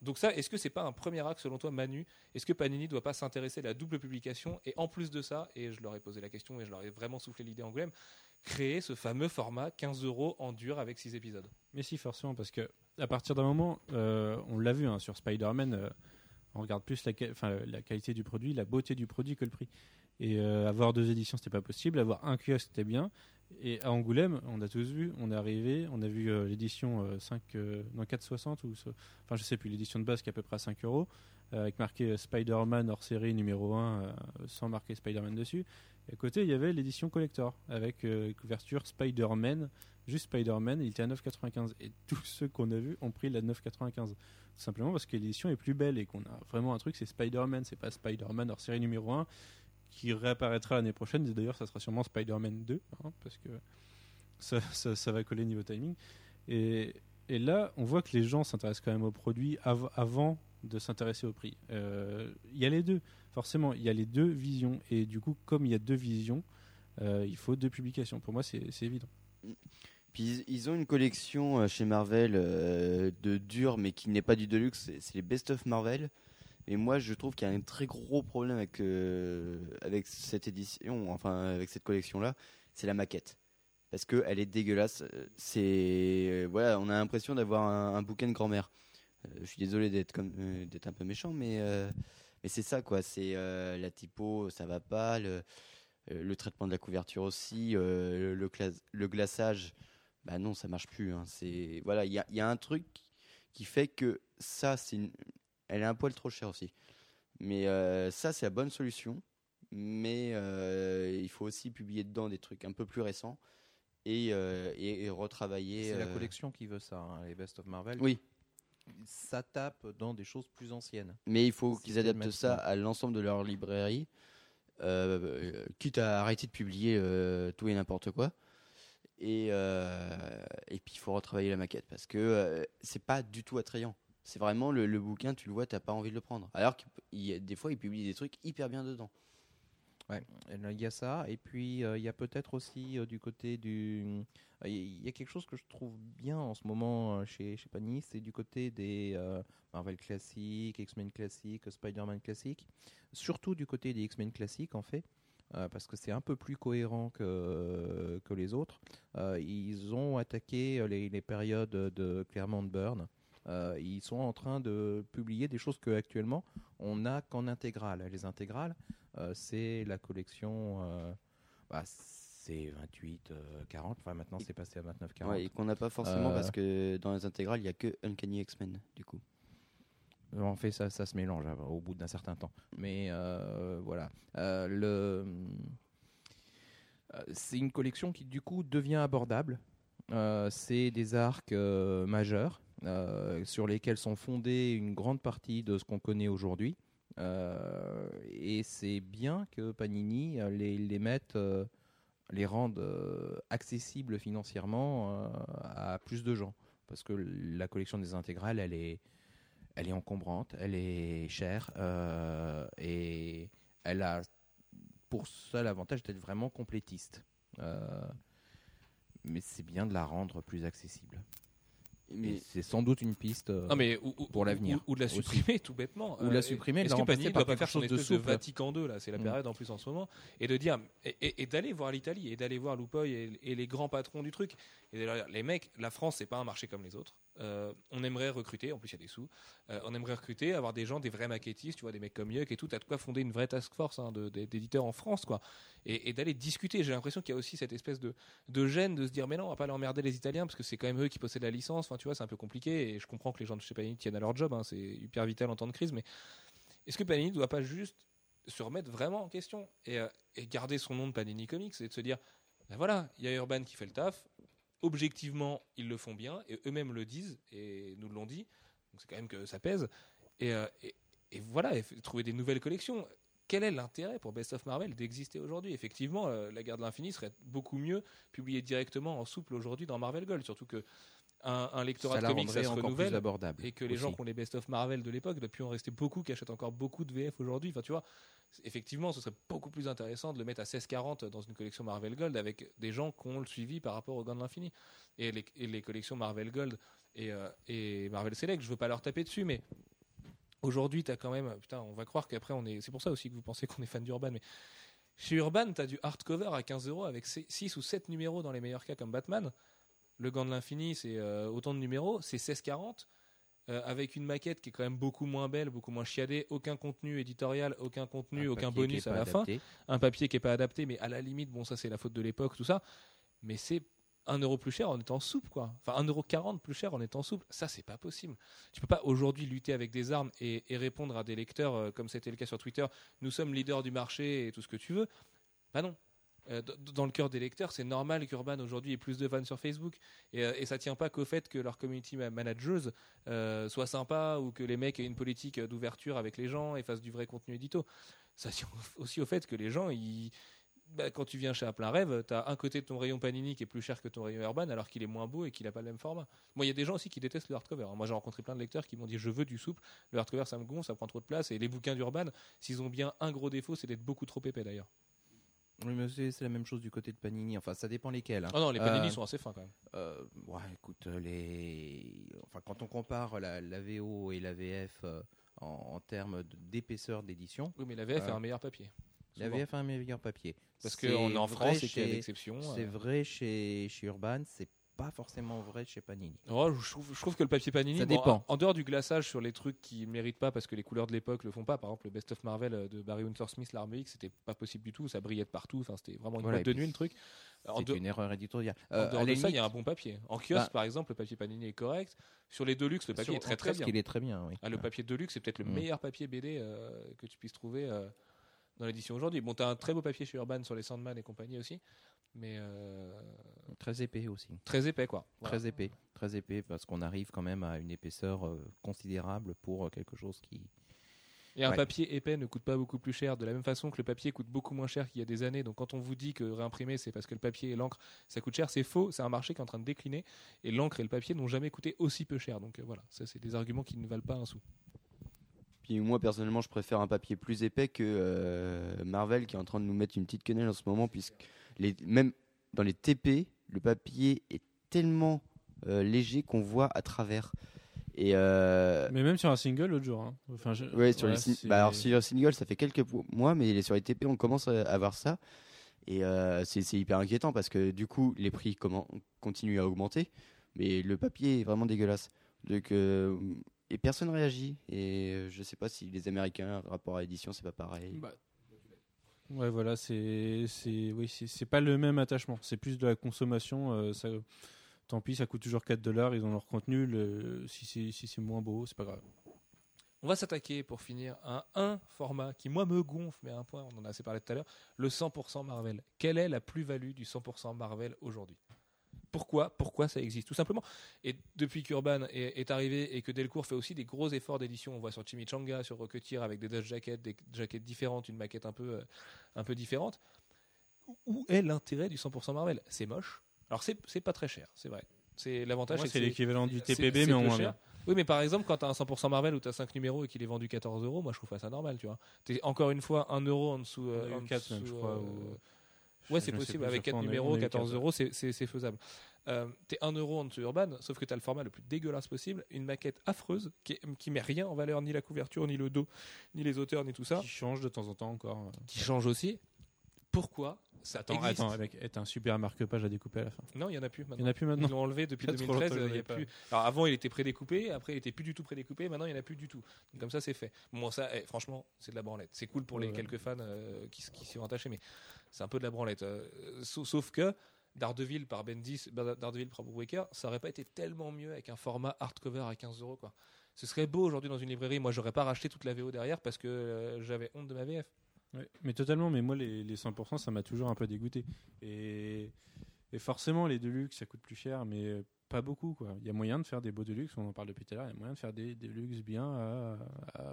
Donc ça, est-ce que c'est pas un premier acte selon toi, Manu? Est-ce que Panini ne doit pas s'intéresser à la double publication et en plus de ça, et je leur ai posé la question et je leur ai vraiment soufflé l'idée en Angoulême, créer ce fameux format 15 euros en dur avec 6 épisodes? Mais si, forcément, parce que à partir d'un moment, euh, on l'a vu hein, sur Spider-Man, euh, on regarde plus la qualité du produit, la beauté du produit que le prix. Et euh, avoir deux éditions, c'était pas possible. Avoir un kiosque, c'était bien. Et à Angoulême, on a tous vu, on est arrivé, on a vu euh, l'édition euh, 5, euh, non, 4,60 ou enfin je sais plus, l'édition de base qui est à peu près à 5 euros. avec marqué Spider-Man hors série numéro 1 euh, sans marquer Spider-Man dessus. Et à côté, il y avait l'édition collector avec couverture Spider-Man, juste Spider-Man, il était à 9,95. Et tous ceux qu'on a vus ont pris la 9,95. Tout simplement parce que l'édition est plus belle et qu'on a vraiment un truc, c'est Spider-Man, c'est pas Spider-Man hors série numéro 1 qui réapparaîtra l'année prochaine. Et D'ailleurs, ça sera sûrement Spider-Man 2 hein, parce que ça, ça- va coller niveau timing. Et, et là, on voit que les gens s'intéressent quand même au produit av- avant de s'intéresser au prix. Euh, Il y a les deux, forcément, il y a les deux visions. Et du coup, comme il y a deux visions, euh, il faut deux publications. Pour moi, c'est évident. Puis ils, ont une collection euh, chez Marvel de dur, mais qui n'est pas du deluxe, c'est les Best of Marvel. Et moi, je trouve qu'il y a un très gros problème avec, euh, avec cette édition, enfin avec cette collection-là, c'est la maquette. Parce qu'elle est dégueulasse. C'est euh, voilà, on a l'impression d'avoir un, bouquin de grand-mère. Euh, je suis désolé d'être un peu méchant, mais mais c'est ça quoi. C'est la typo, ça va pas. Le, traitement de la couverture aussi, le, le glaçage, bah non, ça marche plus. hein. C'est voilà, il y a, y a un truc qui fait que ça, c'est une- elle est un poil trop chère aussi. Mais euh, ça, c'est la bonne solution. Mais euh, il faut aussi publier dedans des trucs un peu plus récents et, euh, et, et retravailler. C'est la collection qui veut ça, hein, les Best of Marvel. Oui, Ça tape dans des choses plus anciennes. mais il faut qu'ils adaptent ça à l'ensemble de leur librairie, quitte à arrêter de publier tout et n'importe quoi. Et, et puis il faut retravailler la maquette parce que c'est pas du tout attrayant. C'est vraiment le, bouquin, tu le vois, t'as pas envie de le prendre. Alors que des fois, ils publient des trucs hyper bien dedans. Ouais, il y a ça. Et puis, euh, il y a peut-être aussi euh, du côté du. euh, Il y a quelque chose que je trouve bien en ce moment chez, chez Panini, c'est du côté des Marvel classiques, X-Men classiques, Spider-Man classiques. Surtout du côté des X-Men classiques, en fait. parce que c'est un peu plus cohérent que, que les autres. Ils ont attaqué les, les périodes de Claremont Burn. Euh, ils sont en train de publier des choses que actuellement on n'a qu'en intégrale. Les intégrales, euh, c'est la collection. euh, bah, c'est 28, euh, 40. Enfin, maintenant, c'est passé à 29, 40. Ouais, et qu'on n'a pas forcément Euh, parce que dans les intégrales, il y a que Uncanny X-Men, du coup. Euh, En fait, ça, ça se mélange euh, au bout d'un certain temps. Mais euh, voilà. Euh, le, euh, c'est une collection qui, du coup, devient abordable. Euh, c'est des arcs euh, majeurs euh, sur lesquels sont fondés une grande partie de ce qu'on connaît aujourd'hui. Euh, et c'est bien que Panini euh, les, les mette, les rende accessibles financièrement à plus de gens. Parce que la collection des intégrales, elle est, elle est encombrante, elle est chère et elle a pour ça l'avantage d'être vraiment complétiste. Mais c'est bien de la rendre plus accessible. Mais c'est sans doute une piste euh, Non, mais ou, ou- pour l'avenir Ou, ou de la aussi. supprimer [laughs] tout bêtement. Ou de la Euh, supprimer, Est-ce que Panini ne doit pas faire chose de de. Vatican II là C'est la Mm. période en plus en ce moment. Et de dire et, et- et d'aller voir l'Italie et d'aller voir Lupoy et, et les grands patrons du truc. Et de leur dire, les mecs, la France c'est pas un marché comme les autres. Euh, on aimerait recruter, en plus il y a des sous. euh, on aimerait recruter, avoir des gens, des vrais maquettistes, tu vois, des mecs comme Yuck et tout. T'as de quoi fonder une vraie task force hein, d'éditeurs en France, quoi. Et, d'aller discuter. J'ai l'impression qu'il y a aussi cette espèce de, gêne de se dire mais non, on va pas leur emmerder les Italiens parce que c'est quand même eux qui possèdent la licence. Enfin, tu vois, c'est un peu compliqué. Et je comprends que les gens de chez Panini tiennent à leur job. hein, c'est hyper vital en temps de crise. Mais est-ce que Panini doit pas juste se remettre vraiment en question et, euh, et garder son nom de Panini Comics et de se dire ben voilà, il y a Urban qui fait le taf. Objectivement, ils le font bien et eux-mêmes le disent et nous l'ont dit. Donc c'est quand même que ça pèse. Et, euh, et, et voilà, et trouver des nouvelles collections. Quel est l'intérêt pour Best of Marvel d'exister aujourd'hui? Effectivement, euh, la guerre de l'infini serait beaucoup mieux publiée directement en souple aujourd'hui dans Marvel Gold, surtout que un, un lectorat ça de comics ça se renouvelle abordable. et que les gens qui ont les best-of Marvel de l'époque, depuis en rester beaucoup, qui achètent encore beaucoup de VF aujourd'hui. Enfin, tu vois, effectivement, ce serait beaucoup plus intéressant de le mettre à 16,40 dans une collection Marvel Gold avec des gens qui ont le suivi par rapport au Gant de l'Infini. Et les, collections Marvel Gold et, euh, et Marvel Select, je veux pas leur taper dessus, mais aujourd'hui, tu as quand même. Putain, on va croire qu'après, on est. C'est pour ça aussi que vous pensez qu'on est fan d'Urban, mais. Chez Urban, tu as du hardcover à 15 euros avec 6 ou 7 numéros dans les meilleurs cas comme Batman. Le Gant de l'Infini, c'est euh, autant de numéros, c'est 16,40 euh, avec une maquette qui est quand même beaucoup moins belle, beaucoup moins chiadée, aucun contenu éditorial, aucun contenu, Un aucun bonus à la fin, un papier qui est pas adapté, mais à la limite, bon, ça c'est la faute de l'époque, tout ça. Mais c'est 1 euro plus cher en étant souple, quoi. Enfin, 1 euro 40 plus cher en étant souple. Ça, c'est pas possible. Tu peux pas aujourd'hui lutter avec des armes et, et répondre à des lecteurs, euh, comme c'était le cas sur Twitter, nous sommes leaders du marché et tout ce que tu veux. Bah non. Euh, dans le cœur des lecteurs, c'est normal qu'Urban aujourd'hui ait plus de fans sur Facebook. Et, euh, et ça tient pas qu'au fait que leur community ma- managers euh, soient sympas ou que les mecs aient une politique d'ouverture avec les gens et fassent du vrai contenu édito. Ça tient [laughs] aussi au fait que les gens, bah, quand tu viens chez À plein rêve, tu un côté de ton rayon Panini qui est plus cher que ton rayon Urban alors qu'il est moins beau et qu'il n'a pas le même format. Moi, il y a des gens aussi qui détestent le hardcover. Moi, j'ai rencontré plein de lecteurs qui m'ont dit je veux du souple, le hardcover ça me gonfle, ça prend trop de place. Et les bouquins d'Urban, s'ils ont bien un gros défaut, c'est d'être beaucoup trop épais d'ailleurs. Oui, mais c'est la même chose du côté de Panini. Enfin, ça dépend lesquels. hein. Oh non, les Panini Euh, sont assez fins quand même. Euh, ouais, écoute, euh, les... enfin, quand on compare la, la VO et la VF euh, en, en termes d'épaisseur d'édition, Oui, mais la VF est un meilleur papier. la. VF a un meilleur papier. Parce qu'on est en France et qu'il y a chez- l'exception. C'est vrai chez, chez Urban, c'est pas forcément vrai chez Panini. Oh, je, trouve, je trouve que le papier Panini, Ça bon, dépend. en, en dehors du glaçage sur les trucs qui ne méritent pas parce que les couleurs de l'époque le font pas, par exemple le Best of Marvel euh, de Barry Windsor Smith, l'arme X, c'était pas possible du tout, ça brillait de partout, enfin, c'était vraiment une Voilà, boîte de nuit le truc. En C'est dehors- une erreur éditoriale. en Euh, dehors de ça, il y a un bon papier. En kiosque, Bah- par exemple, le papier Panini est correct. Sur les Deluxe, le papier sur- est très très bien. Il est très bien, oui. Ah, le papier Deluxe, c'est peut-être le Mm. meilleur papier BD euh, que tu puisses trouver euh, dans l'édition aujourd'hui. Bon, tu as un très beau papier chez Urban sur les Sandman et compagnie aussi, mais euh, Très épais aussi. très épais quoi. Voilà. Très épais, très épais, parce qu'on arrive quand même à une épaisseur euh, considérable pour euh, quelque chose qui. Et un Ouais. papier épais ne coûte pas beaucoup plus cher, de la même façon que le papier coûte beaucoup moins cher qu'il y a des années. Donc quand on vous dit que réimprimer c'est parce que le papier et l'encre ça coûte cher, c'est faux. C'est un marché qui est en train de décliner et l'encre et le papier n'ont jamais coûté aussi peu cher. Donc euh, voilà, ça c'est des arguments qui ne valent pas un sou. Puis moi personnellement, je préfère un papier plus épais que euh, Marvel qui est en train de nous mettre une petite quenelle en ce moment, puisque les, même dans les TP, le papier est tellement euh, léger qu'on voit à travers. Et euh, Mais même sur un single l'autre jour. hein. Enfin, je- ouais, sur les bah, alors sur les singles, ça fait quelques mois, mais sur les TP, on commence à avoir ça. Et euh, c'est hyper inquiétant parce que du coup, les prix comment, continuent à augmenter, mais le papier est vraiment dégueulasse. Donc, et personne réagit. Et je sais pas si les Américains, rapport à l'édition, c'est pas pareil. Bah, Ouais, voilà, c'est c'est oui, c'est pas le même attachement. C'est plus de la consommation. euh, tant pis, ça coûte toujours 4 dollars. Ils ont leur contenu. Le, si c'est si c'est moins beau, c'est pas grave. On va s'attaquer pour finir à un format qui moi me gonfle, mais à un point, on en a assez parlé tout à l'heure, le 100% Marvel. Quelle est la plus-value du 100% Marvel aujourd'hui? Pourquoi, pourquoi ça existe Tout simplement. Et depuis qu'Urban est, est arrivé et que Delcourt fait aussi des gros efforts d'édition, on voit sur Chimichanga, sur Rocketeer avec des Dutch jackets, des jaquettes différentes, une maquette un peu, euh, un peu différente. Où- est l'intérêt du 100% Marvel? C'est moche. Alors c'est c'est pas très cher, c'est vrai. C'est l'avantage. C'est l'équivalent du TPB, mais en moins cher. bien. Oui, mais par exemple, quand tu as un 100% Marvel où tu as 5 numéros et qu'il est vendu 14 euros, moi je trouve pas ça normal, tu vois. T'es encore une fois 1 euro en dessous. euh, en quatre même, dessous, je crois, euh, ou- Ouais, c'est possible. Avec je crois, 4 on a eu- numéros, on a eu 14 quatre. euros, c'est- faisable. Euh, T'es 1 euro en dessous Urban, sauf que tu as le format le plus dégueulasse possible, une maquette affreuse qui, est- qui met rien en valeur, ni la couverture, ni le dos, ni les auteurs, ni tout ça, Qui change de temps en temps encore. qui change aussi. Pourquoi ça Attends, existe attends, avec est un super marque-page à découper à la fin. Non, il y en a plus Il maintenant. n'y en a plus Ils maintenant. l'ont enlevé depuis [laughs] Il y a trop 2013. longtemps que il y a plus... Alors avant, il était prédécoupé, après, il était plus du tout prédécoupé, maintenant, il n'y en a plus du tout. Donc, comme ça, c'est fait. Bon, ça, eh, franchement, c'est de la branlette. C'est cool pour les Ouais. quelques fans euh, qui, qui s'y sont attachés, mais c'est un peu de la branlette. Euh, sauf, que Daredevil par Bendis, bah, Daredevil par ça aurait pas été tellement mieux avec un format hardcover à 15 euros, quoi. Ce serait beau aujourd'hui dans une librairie. Moi, j'aurais pas racheté toute la VO derrière parce que euh, j'avais honte de ma VF. Mais totalement, mais moi les, les 100% ça m'a toujours un peu dégoûté. Et, et forcément les Deluxe ça coûte plus cher, mais euh, pas beaucoup quoi. Il y a moyen de faire des beaux Deluxe, on en parle depuis tout à l'heure, il y a moyen de faire des Deluxe bien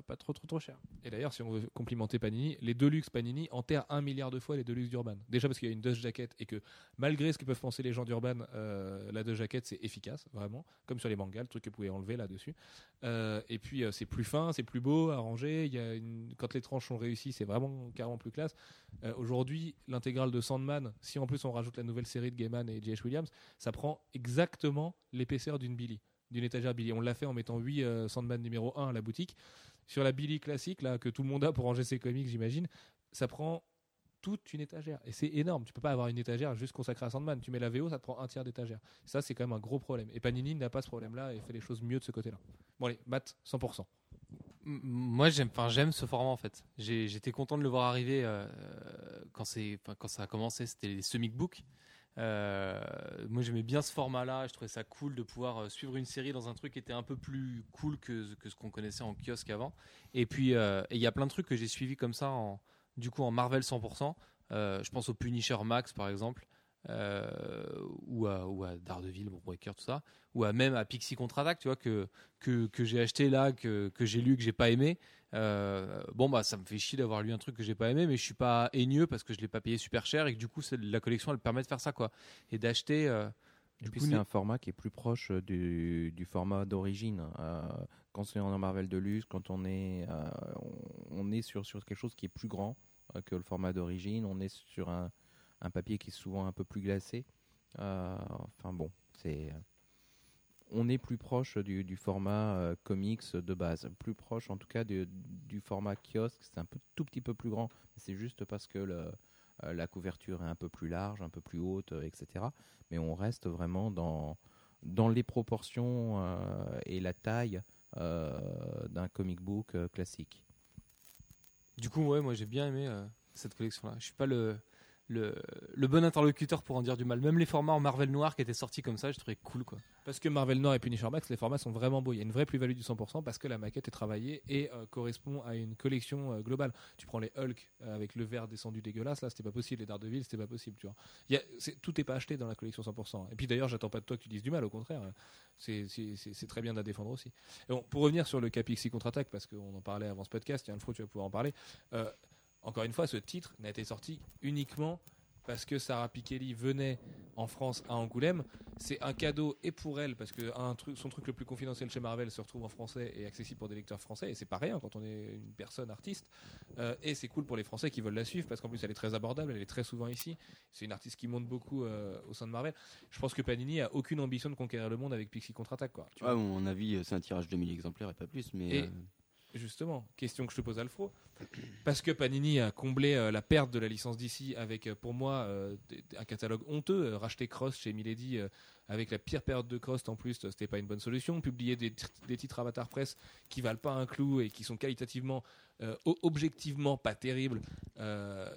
pas trop trop trop cher. Et d'ailleurs, si on veut complimenter Panini, les Deluxe Panini enterrent un milliard de fois les Deluxe d'Urban. Déjà parce qu'il y a une Dust Jacket et que malgré ce que peuvent penser les gens d'Urban, euh, la Dust Jacket c'est efficace, vraiment, comme sur les mangas, le truc que vous pouvez enlever là-dessus. Euh, et puis euh, c'est plus fin, c'est plus beau à ranger. Il y a une... Quand les tranches sont réussies, c'est vraiment carrément plus classe. Aujourd'hui, l'intégrale de Sandman, si en plus on rajoute la nouvelle série de Gaiman et J.H. Williams, ça prend exactement l'épaisseur d'une Billy, d'une étagère Billy. On l'a fait en mettant 8 Sandman numéro 1 à la boutique. Sur la Billy classique, là, que tout le monde a pour ranger ses comics, j'imagine, ça prend toute une étagère. Et c'est énorme. Tu peux pas avoir une étagère juste consacrée à Sandman. Tu mets la VO, ça te prend un tiers d'étagère. Ça, c'est quand même un gros problème. Et Panini n'a pas ce problème-là et fait les choses mieux de ce côté-là. Bon, allez, Matt, 100%. M- Moi, j'aime, j'aime ce format en fait. J'étais content de le voir arriver euh, quand quand ça a commencé. C'était les Semic Book. Euh, moi j'aimais bien ce format-là, je trouvais ça cool de pouvoir euh, suivre une série dans un truc qui était un peu plus cool que, que ce qu'on connaissait en kiosque avant. Et puis euh, il y a plein de trucs que j'ai suivis comme ça, en, du coup en Marvel 100%. Euh, je pense au Punisher Max par exemple, ou, à, ou à Daredevil, Breaker, tout ça, ou à même à Pixie Contre-Attaque, tu vois, que, que, que j'ai acheté là, que, que j'ai lu, que j'ai pas aimé. Euh, bon bah ça me fait chier d'avoir lu un truc que j'ai pas aimé mais je suis pas haigneux parce que je l'ai pas payé super cher et que du coup c'est- la collection elle permet de faire ça quoi et d'acheter euh, du coup, c'est un format qui est plus proche euh, du, du format d'origine. Euh, quand c'est en Marvel Deluxe, quand on est, euh, on, on est sur, sur quelque chose qui est plus grand que le format d'origine, on est sur un, un papier qui est souvent un peu plus glacé. Enfin bon, c'est, on est plus proche du, format euh, comics de base, plus proche en tout cas du, format kiosque. C'est un peu, tout petit peu plus grand, c'est juste parce que euh, la couverture est un peu plus large, un peu plus haute, euh, etc mais on reste vraiment dans, dans les proportions et la taille d'un comic book classique. du coup ouais moi j'ai bien aimé cette collection là je suis pas le, le le bon interlocuteur pour en dire du mal même les formats en Marvel noir qui étaient sortis comme ça je trouvais cool quoi Parce que Marvel Noir et Punisher Max, les formats sont vraiment beaux. Il y a une vraie plus-value du 100% parce que la maquette est travaillée et euh, correspond à une collection euh, globale. Tu prends les Hulk euh, avec le verre descendu dégueulasse, là c'était pas possible. Les Daredevil, c'était pas possible. Tu vois. Tout est pas acheté dans la collection 100%. Et puis d'ailleurs, j'attends pas de toi que tu dises du mal, au contraire. C'est, très bien de la défendre aussi. Bon, pour revenir sur le Capixi contre-attaque, parce qu'on en parlait avant ce podcast, Yann Fro, tu vas pouvoir en parler. Encore une fois, ce titre n'a été sorti uniquement parce que Sarah Pikeli venait en France à Angoulême. C'est un cadeau et pour elle, parce que un truc, son truc le plus confidentiel chez Marvel se retrouve en français et accessible pour des lecteurs français, et c'est pas rien quand on est une personne artiste. Euh, et c'est cool pour les Français qui veulent la suivre, parce qu'en plus elle est très abordable, elle est très souvent ici. C'est une artiste qui monte beaucoup euh, au sein de Marvel. Je pense que Panini a aucune ambition de conquérir le monde avec Pixie contre-attaque. Quoi, tu Ouais, vois. à mon avis, c'est un tirage de 1000 exemplaires et pas plus. Mais Et- euh, Justement, question que je te pose Alfro. Parce que Panini a comblé euh, la perte de la licence d'ici avec, euh, pour moi, euh, un catalogue honteux. Racheter Cross chez Milady avec la pire période de Cross en plus, c'était pas une bonne solution. Publier des, tr- des titres Avatar Press qui valent pas un clou et qui sont qualitativement, objectivement pas terribles,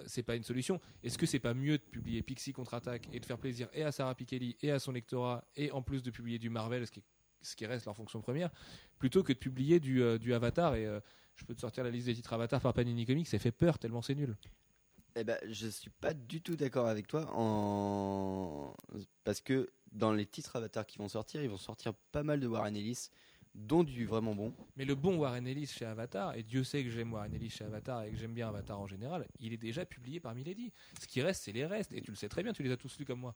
c'est pas une solution. Est-ce que c'est pas mieux de publier Pixie contre-attaque et de faire plaisir et à Sarah Pikeli et à son lectorat et en plus de publier du Marvel, ce ce qui reste leur fonction première, plutôt que de publier du, euh, du Avatar et euh, je peux te sortir la liste des titres Avatar par Panini Comics, ça fait peur tellement c'est nul. Eh ben, je suis pas du tout d'accord avec toi en... parce que dans les titres Avatar qui vont sortir, ils vont sortir pas mal de Warren Ellis, dont du vraiment bon. Mais le bon Warren Ellis chez Avatar, et Dieu sait que j'aime Warren Ellis chez Avatar et que j'aime bien Avatar en général, il est déjà publié par Milady. Ce qui reste, c'est les restes, et tu le sais très bien, tu les as tous lus comme moi.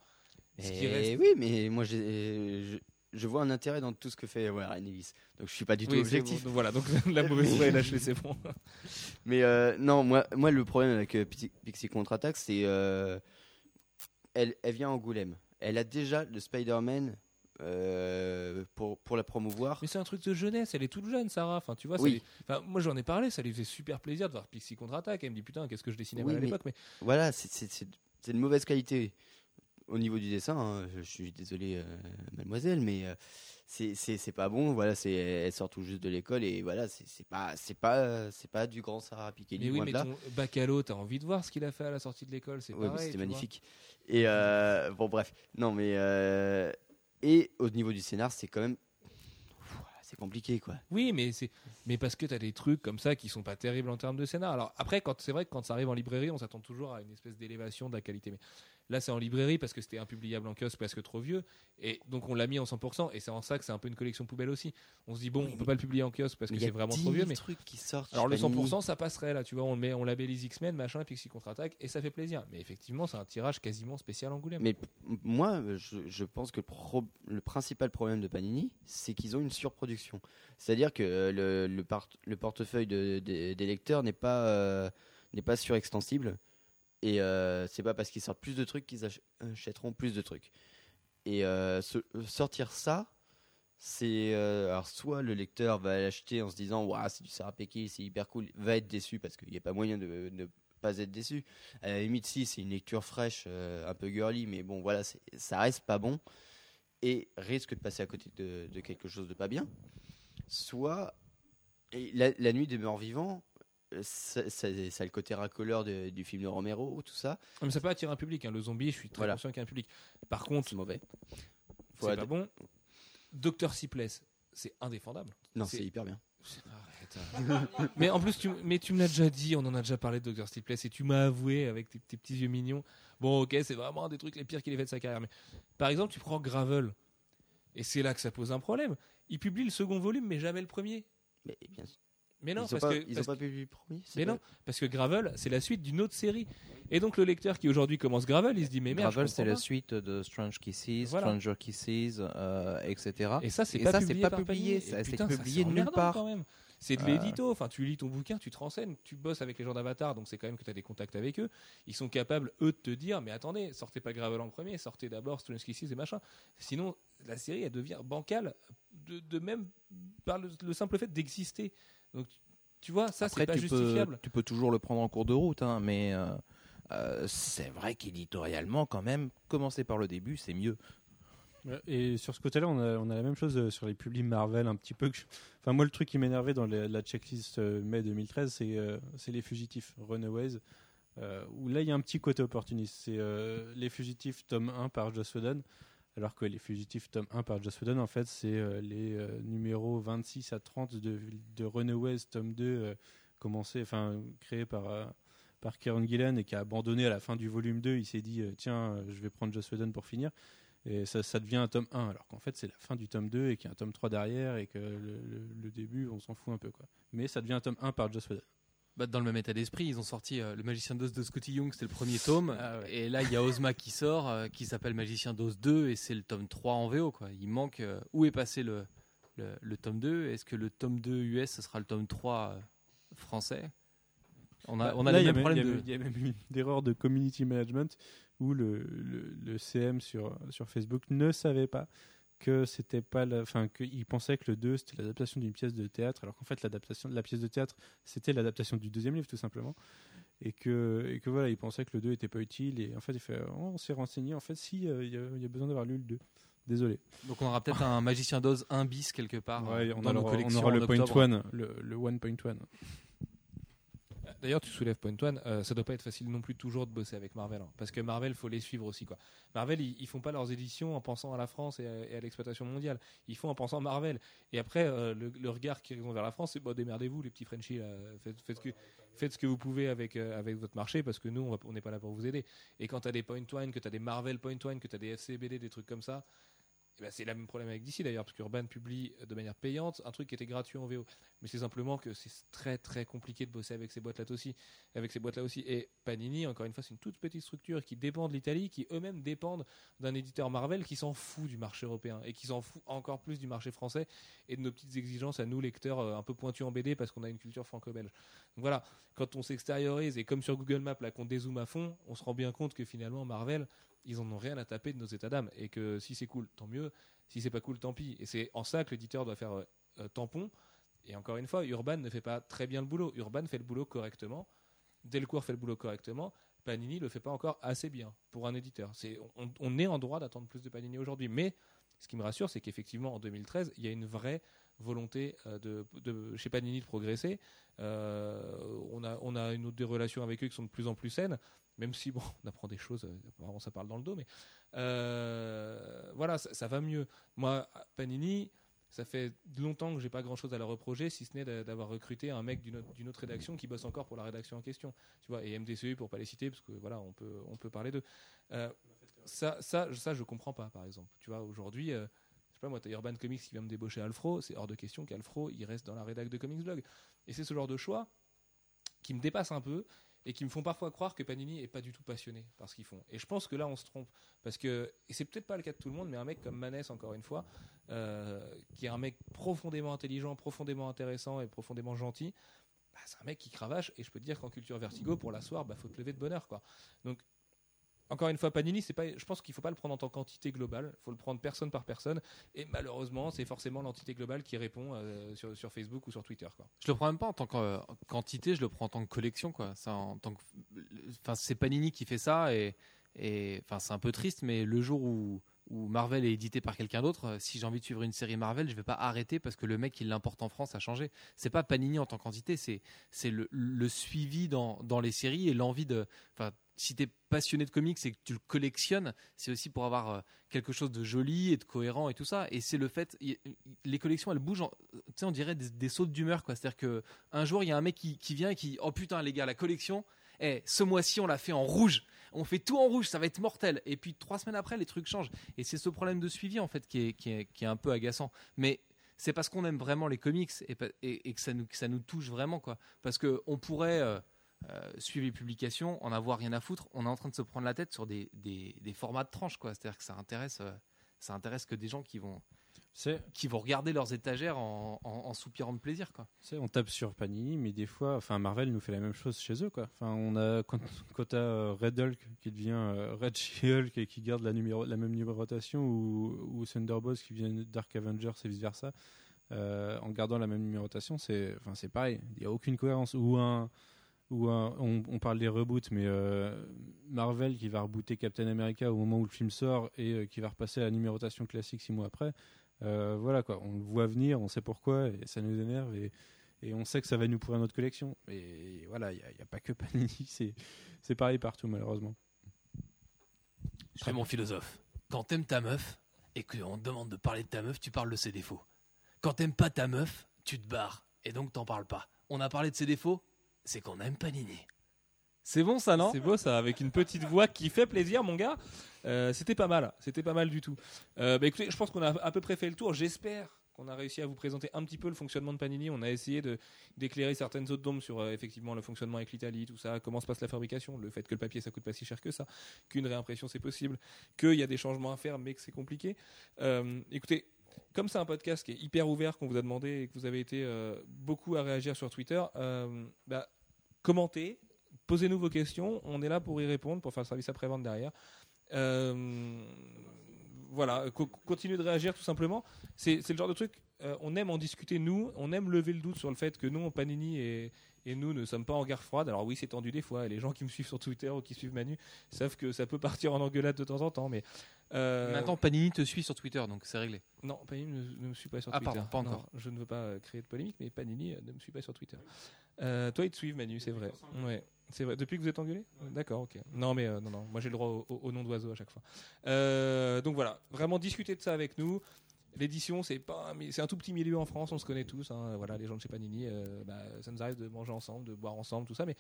Ce qui Et reste. oui, mais moi j'ai- je, vois un intérêt dans tout ce que fait Warren Ellis, donc je suis pas du tout Oui, objectif. bon, voilà, donc [laughs] la mauvaise foi est lâchée, c'est bon. [laughs] Mais euh, non, moi, moi le problème avec euh, Pixie, Contre-Attaque, c'est euh, elle, elle vient à Angoulême. Elle a déjà le Spider-Man euh, pour, pour la promouvoir. Mais c'est un truc de jeunesse, elle est toute jeune, Sarah. Enfin, tu vois, Oui. lui- enfin, moi j'en ai parlé, ça lui faisait super plaisir de voir Pixie contre-attaque. Elle me dit putain, qu'est-ce que je dessinais Oui, mal à l'époque. Mais Voilà, c'est de mauvaise qualité au niveau du dessin. hein. Je suis désolé, euh, mademoiselle, mais euh, c'est- pas bon. Voilà, c'est elle sort tout juste de l'école et voilà, c'est pas c'est pas c'est pas du grand Sarah Pikeli. Mais oui, mais là. ton Bacalo, t'as envie de voir ce qu'il a fait à la sortie de l'école, c'est Ouais, mais pareil. c'était tu vois. magnifique. Et euh, bon, bref, non, mais euh, et au niveau du scénar, c'est quand même c'est compliqué, quoi. Oui, mais c'est mais parce que t'as des trucs comme ça qui sont pas terribles en termes de scénar. Alors après, quand c'est vrai que quand ça arrive en librairie, on s'attend toujours à une espèce d'élévation de la qualité. Mais là, c'est en librairie parce que c'était impubliable en kiosque parce que trop vieux, et donc on l'a mis en 100%. Et c'est en ça que c'est un peu une collection poubelle aussi. On se dit bon, on peut pas le publier en kiosque parce que c'est a vraiment 10 trop vieux. 000 Mais trucs qui sortent. alors le chez Panini. 100%, ça passerait là, tu vois. On le met, on labellise X-Men, machin, Pixie contre-attaque, et ça fait plaisir. Mais effectivement, c'est un tirage quasiment spécial Angoulême. Mais moi, je, je pense que le, pro- le principal problème de Panini, c'est qu'ils ont une surproduction. C'est-à-dire que euh, le, le, part- le portefeuille de- de- des lecteurs n'est pas, euh, n'est pas surextensible. Et euh, c'est pas parce qu'ils sortent plus de trucs qu'ils ach- achèteront plus de trucs. Et euh, sortir ça, c'est. euh, alors, soit le lecteur va l'acheter en se disant Waouh, c'est du Sarah Peki, c'est hyper cool, va être déçu parce qu'il n'y a pas moyen de ne pas être déçu. À la limite, si, c'est une lecture fraîche, un peu girly, mais bon, voilà, ça reste pas bon et risque de passer à côté de, quelque chose de pas bien. Soit, la nuit des morts vivants, a le côté racoleur de- du film de Romero, tout ça. Mais ça peut attirer un public. hein. Le zombie, je suis très Voilà. conscient qu'il y a un public. Par contre, C'est mauvais. C'est ad- pas bon. Docteur Sipless, c'est indéfendable. Non, c'est- c'est hyper bien. Arrête. hein. [laughs] mais en plus, tu, mais tu me l'as déjà dit, on en a déjà parlé de Dr. Sleepless et tu m'as avoué avec tes, tes petits yeux mignons. Bon, ok, c'est vraiment un des trucs les pires qu'il ait fait de sa carrière. Mais par exemple, tu prends Gravel et c'est là que ça pose un problème. Il publie le second volume, mais jamais le premier. Mais bien sûr. Mais non, ils parce pas, que ils parce ont pas mais pas- non, parce que Gravel, c'est la suite d'une autre série. Et donc le lecteur qui aujourd'hui commence Gravel, il se dit mais merde, Gravel, c'est la suite de Strange Kisses, Voilà. Stranger Kisses, euh, etc. Et ça, c'est pas publié pas publié, c'est publié nulle part. Quand même. C'est de Euh. l'édito. Enfin, tu lis ton bouquin, tu te renseignes, tu bosses avec les gens d'Avatar, donc c'est quand même que tu as des contacts avec eux. Ils sont capables, eux, de te dire mais attendez, sortez pas Gravel en premier, sortez d'abord Strange Kisses et machin. Sinon, la série, elle devient bancale, de, de même par le, le simple fait d'exister. Donc, tu vois, ça, c'est pas tu peux, justifiable. tu peux toujours le prendre en cours de route, hein, mais euh, euh, c'est vrai qu'éditorialement, quand même, commencer par le début, c'est mieux. Ouais, Et sur ce côté-là, on a, on a la même chose euh, sur les publics Marvel, un petit peu. que je- Enfin, moi, le truc qui m'énervait dans les- la checklist euh, mai 2013, c'est euh, les fugitifs, Runaways. euh, où là, il y a un petit côté opportuniste. C'est euh, les fugitifs, tome 1 par Joss Whedon. Alors que les fugitifs, tome 1 par Joss Whedon, en fait, c'est euh, les euh, numéros 26 à 30 de, de Runaways, tome 2, euh, commencé, enfin, créé par. par Kieron Gillen et qui a abandonné à la fin du volume 2, il s'est dit tiens, je vais prendre Joss Whedon pour finir. Et ça, ça devient un tome 1, alors qu'en fait c'est la fin du tome 2 et qu'il y a un tome 3 derrière et que le, le- le début on s'en fout un peu. quoi. Mais ça devient un tome 1 par Joss Whedon. Bah, dans le même état d'esprit, ils ont sorti euh, Le Magicien d'Oz de Scotty Young, c'était le premier tome. Ah ouais. Et là, il y a Ozma qui sort, euh, qui s'appelle Magicien d'Oz 2, et c'est le tome 3 en VO. Quoi. Il manque. euh, où est passé le, le, le tome 2 Est-ce que le tome 2 US, ce sera le tome 3 euh, français? On a, on a Là, les il y mêmes même- problèmes de. même- Il y a même eu une [laughs] erreur de community management où le, le, le CM sur, sur Facebook ne savait pas que c'était pas la, enfin qu'il pensait que le 2 c'était l'adaptation d'une pièce de théâtre alors qu'en fait l'adaptation de la pièce de théâtre c'était l'adaptation du deuxième livre tout simplement. Et que et que voilà il pensait que le 2 était pas utile et en fait il fait oh, on s'est renseigné en fait si euh, il y, a- il y a besoin d'avoir lu le 2 désolé. Donc on aura peut-être un Magicien d'Oz 1 bis quelque part Ouais, euh, on, dans aura, nos on aura en le point octobre. one le, le one point one D'ailleurs, tu soulèves Point euh, ça doit pas être facile non plus toujours de bosser avec Marvel, hein, parce que Marvel, faut les suivre aussi quoi. Marvel, ils, ils font pas leurs éditions en pensant à la France et à, l'exploitation mondiale, ils font en pensant à Marvel. Et après, euh, le, regard qu'ils ont vers la France, c'est bon, démerdez-vous les petits Frenchies, faites, ce que vous pouvez avec euh, avec votre marché, parce que nous, on n'est pas là pour vous aider. Et quand t'as des Point One, que t'as des Marvel Point One, que t'as des FCBD, des trucs comme ça. Eh ben, c'est le même problème avec DC d'ailleurs, parce qu'Urban publie de manière payante un truc qui était gratuit en VO. Mais c'est simplement que c'est très très compliqué de bosser avec ces boîtes-là aussi avec ces boîtes-là aussi. Et Panini, encore une fois, c'est une toute petite structure qui dépend de l'Italie, qui eux-mêmes dépendent d'un éditeur Marvel qui s'en fout du marché européen et qui s'en fout encore plus du marché français et de nos petites exigences à nous, lecteurs euh, un peu pointus en BD parce qu'on a une culture franco-belge. Donc voilà, quand on s'extériorise et comme sur Google Maps, là, qu'on dézoome à fond, on se rend bien compte que finalement, Marvel, ils en ont rien à taper de nos états d'âme et que si c'est cool, tant mieux. Si c'est pas cool, tant pis. Et c'est en ça que l'éditeur doit faire euh, euh, tampon. Et encore une fois, Urban ne fait pas très bien le boulot. Urban fait le boulot correctement. Delcourt fait le boulot correctement. Panini le fait pas encore assez bien pour un éditeur. On, est en droit d'attendre plus de Panini aujourd'hui. Mais ce qui me rassure, c'est qu'effectivement, en 2013, il y a une vraie volonté euh, de, chez Panini de progresser. On, a, on a une autre des relations avec eux qui sont de plus en plus saines, même si bon, on apprend des choses, euh, apparemment ça parle dans le dos, mais euh, voilà, ça, va mieux. Moi, Panini, ça fait longtemps que j'ai pas grand chose à leur reprocher, si ce n'est d'a- d'avoir recruté un mec d'une autre, rédaction qui bosse encore pour la rédaction en question. Tu vois, et MDCU pour pas les citer, parce que voilà, on peut, on peut parler d'eux. Euh, ça, ça, ça, je comprends pas, par exemple. Tu vois, aujourd'hui, euh, pas Urban Comics qui vient me débaucher Alfro, c'est hors de question qu'Alfro, reste dans la rédac de Comics Blog. Et c'est ce genre de choix qui me dépassent un peu et qui me font parfois croire que Panini est pas du tout passionné par ce qu'ils font. Et je pense que là, on se trompe. Parce que, et c'est peut-être pas le cas de tout le monde, mais un mec comme Manès, encore une fois, euh, qui est un mec profondément intelligent, profondément intéressant et profondément gentil, bah, c'est un mec qui cravache. Et je peux te dire qu'en culture vertigo, pour l'asseoir, bah, faut te lever de bonheur. Quoi. Donc, encore une fois, Panini, c'est pas, je pense qu'il faut pas le prendre en tant qu'entité globale. Il faut le prendre personne par personne. Et malheureusement, c'est forcément l'entité globale qui répond euh, sur, sur Facebook ou sur Twitter. Quoi. Je le prends même pas en tant euh, quantité, je le prends en tant que collection, enfin, c'est Panini qui fait ça et, enfin, c'est un peu triste, mais le jour où, Marvel est édité par quelqu'un d'autre, euh, si j'ai envie de suivre une série Marvel, je vais pas arrêter parce que le mec qui l'importe en France a changé. C'est pas Panini en tant qu'entité, c'est le, suivi dans, dans les séries et l'envie de. Si tu es passionné de comics et que tu le collectionnes, c'est aussi pour avoir euh, quelque chose de joli et de cohérent et tout ça. Et c'est le fait, les collections elles bougent, en- tu on dirait des, des sautes d'humeur quoi. C'est-à-dire que un jour il y a un mec qui, vient et qui, oh putain les gars, la collection, eh, ce mois-ci on l'a fait en rouge. On fait tout en rouge, ça va être mortel. Et puis trois semaines après, les trucs changent. Et c'est ce problème de suivi en fait qui est, un peu agaçant. Mais c'est parce qu'on aime vraiment les comics et, que ça nous touche vraiment quoi. Parce que on pourrait euh, euh, suivre les publications, en avoir rien à foutre. On est en train de se prendre la tête sur des, des, des formats de tranches quoi. C'est-à-dire que ça intéresse, euh, ça intéresse que des gens qui vont, qui vont regarder leurs étagères en, en, en soupirant de plaisir quoi. on tape sur Panini, mais des fois, enfin, Marvel nous fait la même chose chez eux, quoi. Enfin, on a quand, quand t'as euh, Red Hulk qui devient euh, Red She-Hulk et qui garde la, numéro, la même numérotation, ou, ou Thunderbolts qui vient Dark Avengers et vice versa, en gardant la même numérotation, c'est, enfin, c'est pareil. Il y a aucune cohérence. Ou un, un, on, parle des reboots, mais euh, Marvel qui va rebooter Captain America au moment où le film sort et euh, qui va repasser à la numérotation classique six mois après. Euh, voilà quoi, on le voit venir, on sait pourquoi et ça nous énerve et, on sait que ça va nous pourrir notre collection. Et voilà, il n'y a, pas que Panini, [laughs] c'est pareil partout malheureusement. Je fais mon philosophe. Quand t'aimes ta meuf et qu'on te demande de parler de ta meuf, tu parles de ses défauts. Quand t'aimes pas ta meuf, tu te barres et donc t'en parles pas. On a parlé de ses défauts, c'est qu'on aime Panini. C'est bon ça, non C'est beau ça, avec une petite voix qui fait plaisir, mon gars. Euh, c'était pas mal, c'était pas mal du tout. Euh, bah, écoutez, je pense qu'on a à peu près fait le tour. J'espère qu'on a réussi à vous présenter un petit peu le fonctionnement de Panini. On a essayé de d'éclairer certaines autres d'ombre sur euh, effectivement le fonctionnement avec l'Italie, tout ça, comment se passe la fabrication, le fait que le papier ça coûte pas si cher que ça, qu'une réimpression c'est possible, qu'il y a des changements à faire mais que c'est compliqué. Euh, écoutez. Comme c'est un podcast qui est hyper ouvert, qu'on vous a demandé et que vous avez été euh, beaucoup à réagir sur Twitter, euh, bah, commentez, posez-nous vos questions. On est là pour y répondre, pour faire le service après-vente derrière. Euh, voilà, co- continuez de réagir tout simplement. C'est le genre de truc, on aime en discuter nous, on aime lever le doute sur le fait que nous, Panini et, et nous ne sommes pas en guerre froide. Alors oui, c'est tendu des fois, et les gens qui me suivent sur Twitter ou qui suivent Manu savent que ça peut partir en engueulade de temps en temps, mais... euh, Maintenant, Panini te suit sur Twitter, donc c'est réglé. non, Panini ne, ne me suit pas sur Ah, Twitter. pardon, pas encore. Non, je ne veux pas créer de polémique, mais Panini euh, ne me suit pas sur Twitter. Euh, toi, ils te suivent, Manu, c'est vrai. Ouais, c'est vrai. Depuis que vous êtes engueulé D'accord, ok. Non, mais euh, non, non. Moi, j'ai le droit au, au- au nom d'oiseau à chaque fois. Euh, donc voilà, vraiment discuter de ça avec nous. L'édition, c'est pas, mais c'est un tout petit milieu en France, on se connaît tous. hein. Voilà, les gens de chez Panini, euh, bah, ça nous arrive de manger ensemble, de boire ensemble, tout ça, mais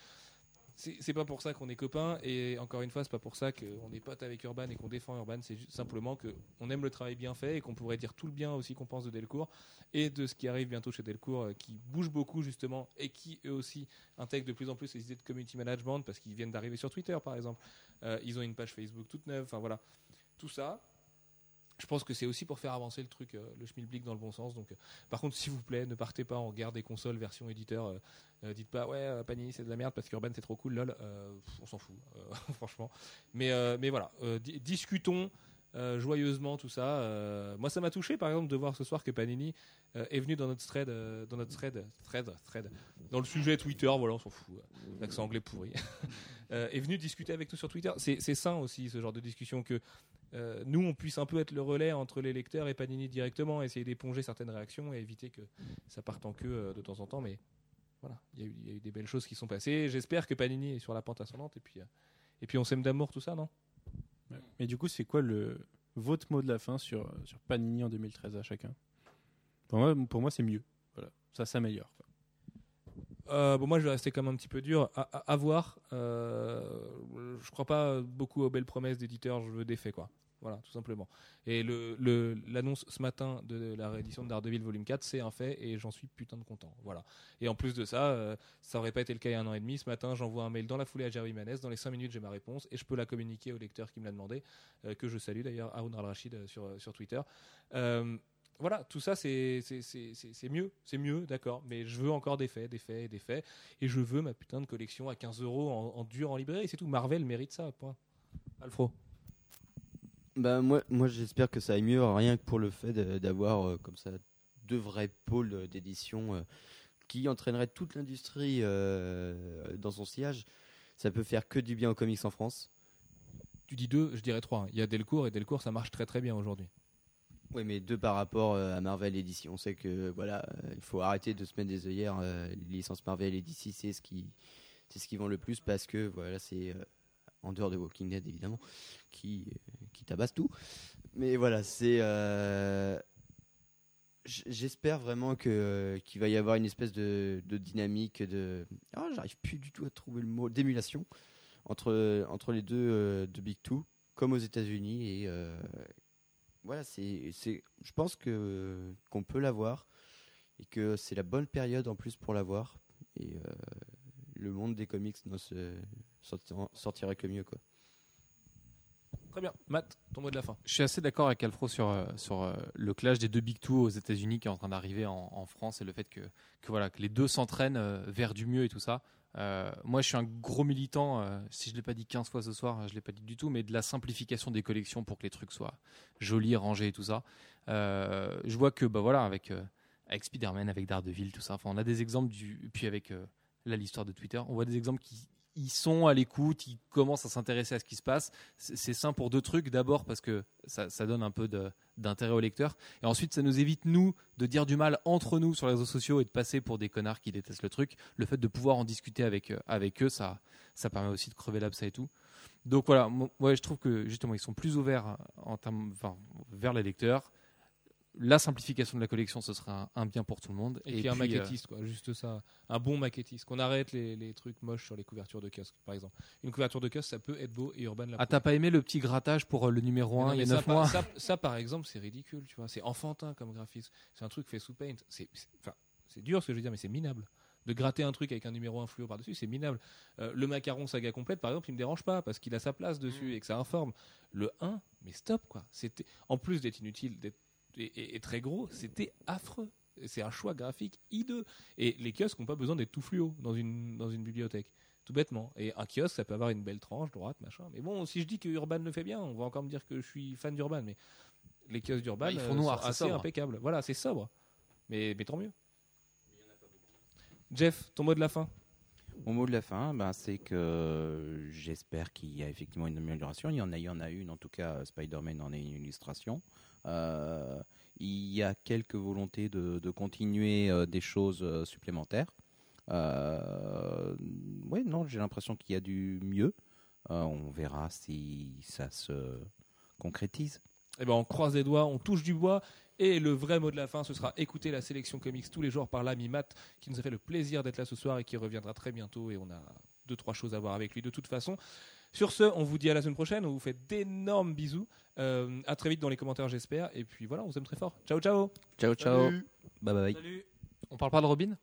c'est pas pour ça qu'on est copains et encore une fois c'est pas pour ça qu'on est potes avec Urban et qu'on défend Urban c'est simplement que on aime le travail bien fait et qu'on pourrait dire tout le bien aussi qu'on pense de Delcourt et de ce qui arrive bientôt chez Delcourt euh, qui bouge beaucoup justement et qui eux aussi intègrent de plus en plus les idées de community management parce qu'ils viennent d'arriver sur Twitter par exemple Euh, ils ont une page Facebook toute neuve enfin voilà tout ça je pense que c'est aussi pour faire avancer le truc, euh, le schmilblick dans le bon sens. Donc, euh, par contre, s'il vous plaît, ne partez pas en guerre des consoles version éditeur. euh, dites pas ouais, Panini c'est de la merde parce qu'Urban c'est trop cool, lol. On s'en fout, [laughs] franchement. Mais, mais voilà, di- discutons euh, joyeusement tout ça. Euh, moi, ça m'a touché, par exemple, de voir ce soir que Panini euh, est venu dans notre thread, dans notre thread, thread, thread, dans le sujet Twitter. Voilà, on s'en fout. L'accent anglais pourri. [laughs] Est venu discuter avec nous sur Twitter. C'est sain aussi ce genre de discussion que nous, on puisse un peu être le relais entre les lecteurs et Panini directement, essayer d'éponger certaines réactions et éviter que ça parte en queue de temps en temps. Mais voilà, il y, y a eu des belles choses qui sont passées. J'espère que Panini est sur la pente ascendante et puis, et puis on s'aime d'amour, tout ça, non? Et du coup, c'est quoi le votre mot de la fin sur, sur Panini en 2013 à chacun? Pour moi, pour moi c'est mieux. Voilà, ça s'améliore. Euh, bon, moi, je vais rester comme un petit peu dur. À voir. Euh, je crois pas beaucoup aux belles promesses d'éditeurs. Je veux des faits, quoi. Voilà, tout simplement. Et l'annonce ce matin de la réédition de Daredevil Volume 4, c'est un fait et j'en suis putain de content. Voilà. Et en plus de ça, euh, ça aurait pas été le cas il y a un an et demi. Ce matin, j'envoie un mail dans la foulée à Jerry Manès. Dans les 5 minutes, j'ai ma réponse et je peux la communiquer au lecteur qui me l'a demandé, euh, que je salue d'ailleurs, Haroun Al-Rachid euh, sur, Twitter. Voilà, tout ça, c'est mieux, c'est mieux, d'accord. Mais je veux encore des faits, des faits des faits. Et je veux ma putain de collection à 15 euros en, en dur en librairie. C'est tout. Marvel mérite ça, point. Alfro. Bah moi, moi j'espère que ça aille mieux, rien que pour le fait d'avoir euh, comme ça deux vrais pôles euh, d'édition euh, qui entraîneraient toute l'industrie euh, dans son sillage. Ça peut faire que du bien aux comics en France. tu dis deux, je dirais trois. Il y a Delcourt et Delcourt, ça marche très très bien aujourd'hui. Oui, mais deux par rapport à Marvel et DC. On sait que voilà, il faut arrêter de se mettre des œillères. les licences Marvel et DC, c'est ce qui, c'est ce qui vend le plus parce que voilà, c'est en dehors de Walking Dead évidemment, qui, euh, qui tabasse tout. Mais voilà, c'est. euh, J'espère vraiment que euh, qu'il va y avoir une espèce de, de dynamique de. Ah, j'arrive plus du tout à trouver le mot d'émulation entre entre les deux de Big Two, comme aux États-Unis et voilà, c'est, je pense que qu'on peut l'avoir et que c'est la bonne période en plus pour l'avoir et le monde des comics ne se sortira, sortira que mieux quoi. Très bien. Matt, ton mot de la fin. Je suis assez d'accord avec Alfro sur, euh, sur euh, le clash des deux Big Two aux États-Unis qui est en train d'arriver en, en France et le fait que, que, voilà, que les deux s'entraînent euh, vers du mieux et tout ça. Euh, moi, je suis un gros militant, euh, si je ne l'ai pas dit 15 fois ce soir, je ne l'ai pas dit du tout, mais de la simplification des collections pour que les trucs soient jolis, rangés et tout ça. Euh, je vois que, bah voilà, avec, euh, avec Spider-Man, avec Daredevil, tout ça, enfin, on a des exemples, du, puis avec euh, là, l'histoire de Twitter, on voit des exemples qui ils sont à l'écoute, ils commencent à s'intéresser à ce qui se passe. C'est sain pour deux trucs. D'abord parce que ça, donne un peu d'intérêt au lecteur. Et ensuite, ça nous évite, nous, de dire du mal entre nous sur les réseaux sociaux et de passer pour des connards qui détestent le truc. Le fait de pouvoir en discuter avec, euh, avec eux, ça, ça permet aussi de crever l'abcès et tout. Donc voilà, moi, je trouve que justement, ils sont plus ouverts en termes, enfin, vers les lecteurs. La simplification de la collection, ce serait un, un bien pour tout le monde. Et, puis un euh, maquettiste, quoi, juste ça. Un bon maquettiste. Qu'on arrête les, les trucs moches sur les couvertures de kiosque, par exemple. Une couverture de kiosque, ça peut être beau et Urban l'a ah, t'as pas aimé le petit grattage pour euh, le numéro Mais 1 non, il y a mais ça, 9 par- mois Ça, ça, par exemple, c'est ridicule, tu vois. C'est enfantin comme graphisme. C'est un truc fait sous Paint. C'est, c'est- enfin, c'est dur ce que je veux dire, mais c'est minable. De gratter un truc avec un numéro 1 fluo par-dessus, c'est minable. Euh, le macaron saga complète, par exemple, il me dérange pas parce qu'il a sa place dessus et que ça informe. Le 1, mais stop, quoi. C'était, en plus d'être inutile d'être, et, très gros, c'était affreux. C'est un choix graphique hideux. Et les kiosques n'ont pas besoin d'être tout fluo dans une, dans une bibliothèque. Tout bêtement. Et un kiosque, ça peut avoir une belle tranche, droite, machin. Mais bon, si je dis que Urban le fait bien, on va encore me dire que je suis fan d'Urban. Mais les kiosques d'Urban Bah, ils font euh, noir, sont c'est assez sobre. impeccables. Voilà, c'est sobre. Mais, mais tant mieux. Jeff, ton mot de la fin Mon mot de la fin, ben, c'est que j'espère qu'il y a effectivement une amélioration. Il y en a, il y en a une, en tout cas, Spider-Man en est une illustration. Euh, il y a quelques volontés de, continuer euh, des choses euh, supplémentaires. Ouais, non, j'ai l'impression qu'il y a du mieux. On verra si ça se concrétise. Eh ben, on croise les doigts, on touche du bois. Et le vrai mot de la fin, ce sera écouter la sélection comics tous les jours par l'ami Matt, qui nous a fait le plaisir d'être là ce soir et qui reviendra très bientôt. Et on a deux, trois choses à voir avec lui de toute façon. Sur ce, on vous dit à la semaine prochaine. On vous fait d'énormes bisous. Euh, à très vite dans les commentaires, j'espère. Et puis voilà, on vous aime très fort. Ciao, ciao. Ciao, ciao. Bye bye. Salut. On parle pas de Robin?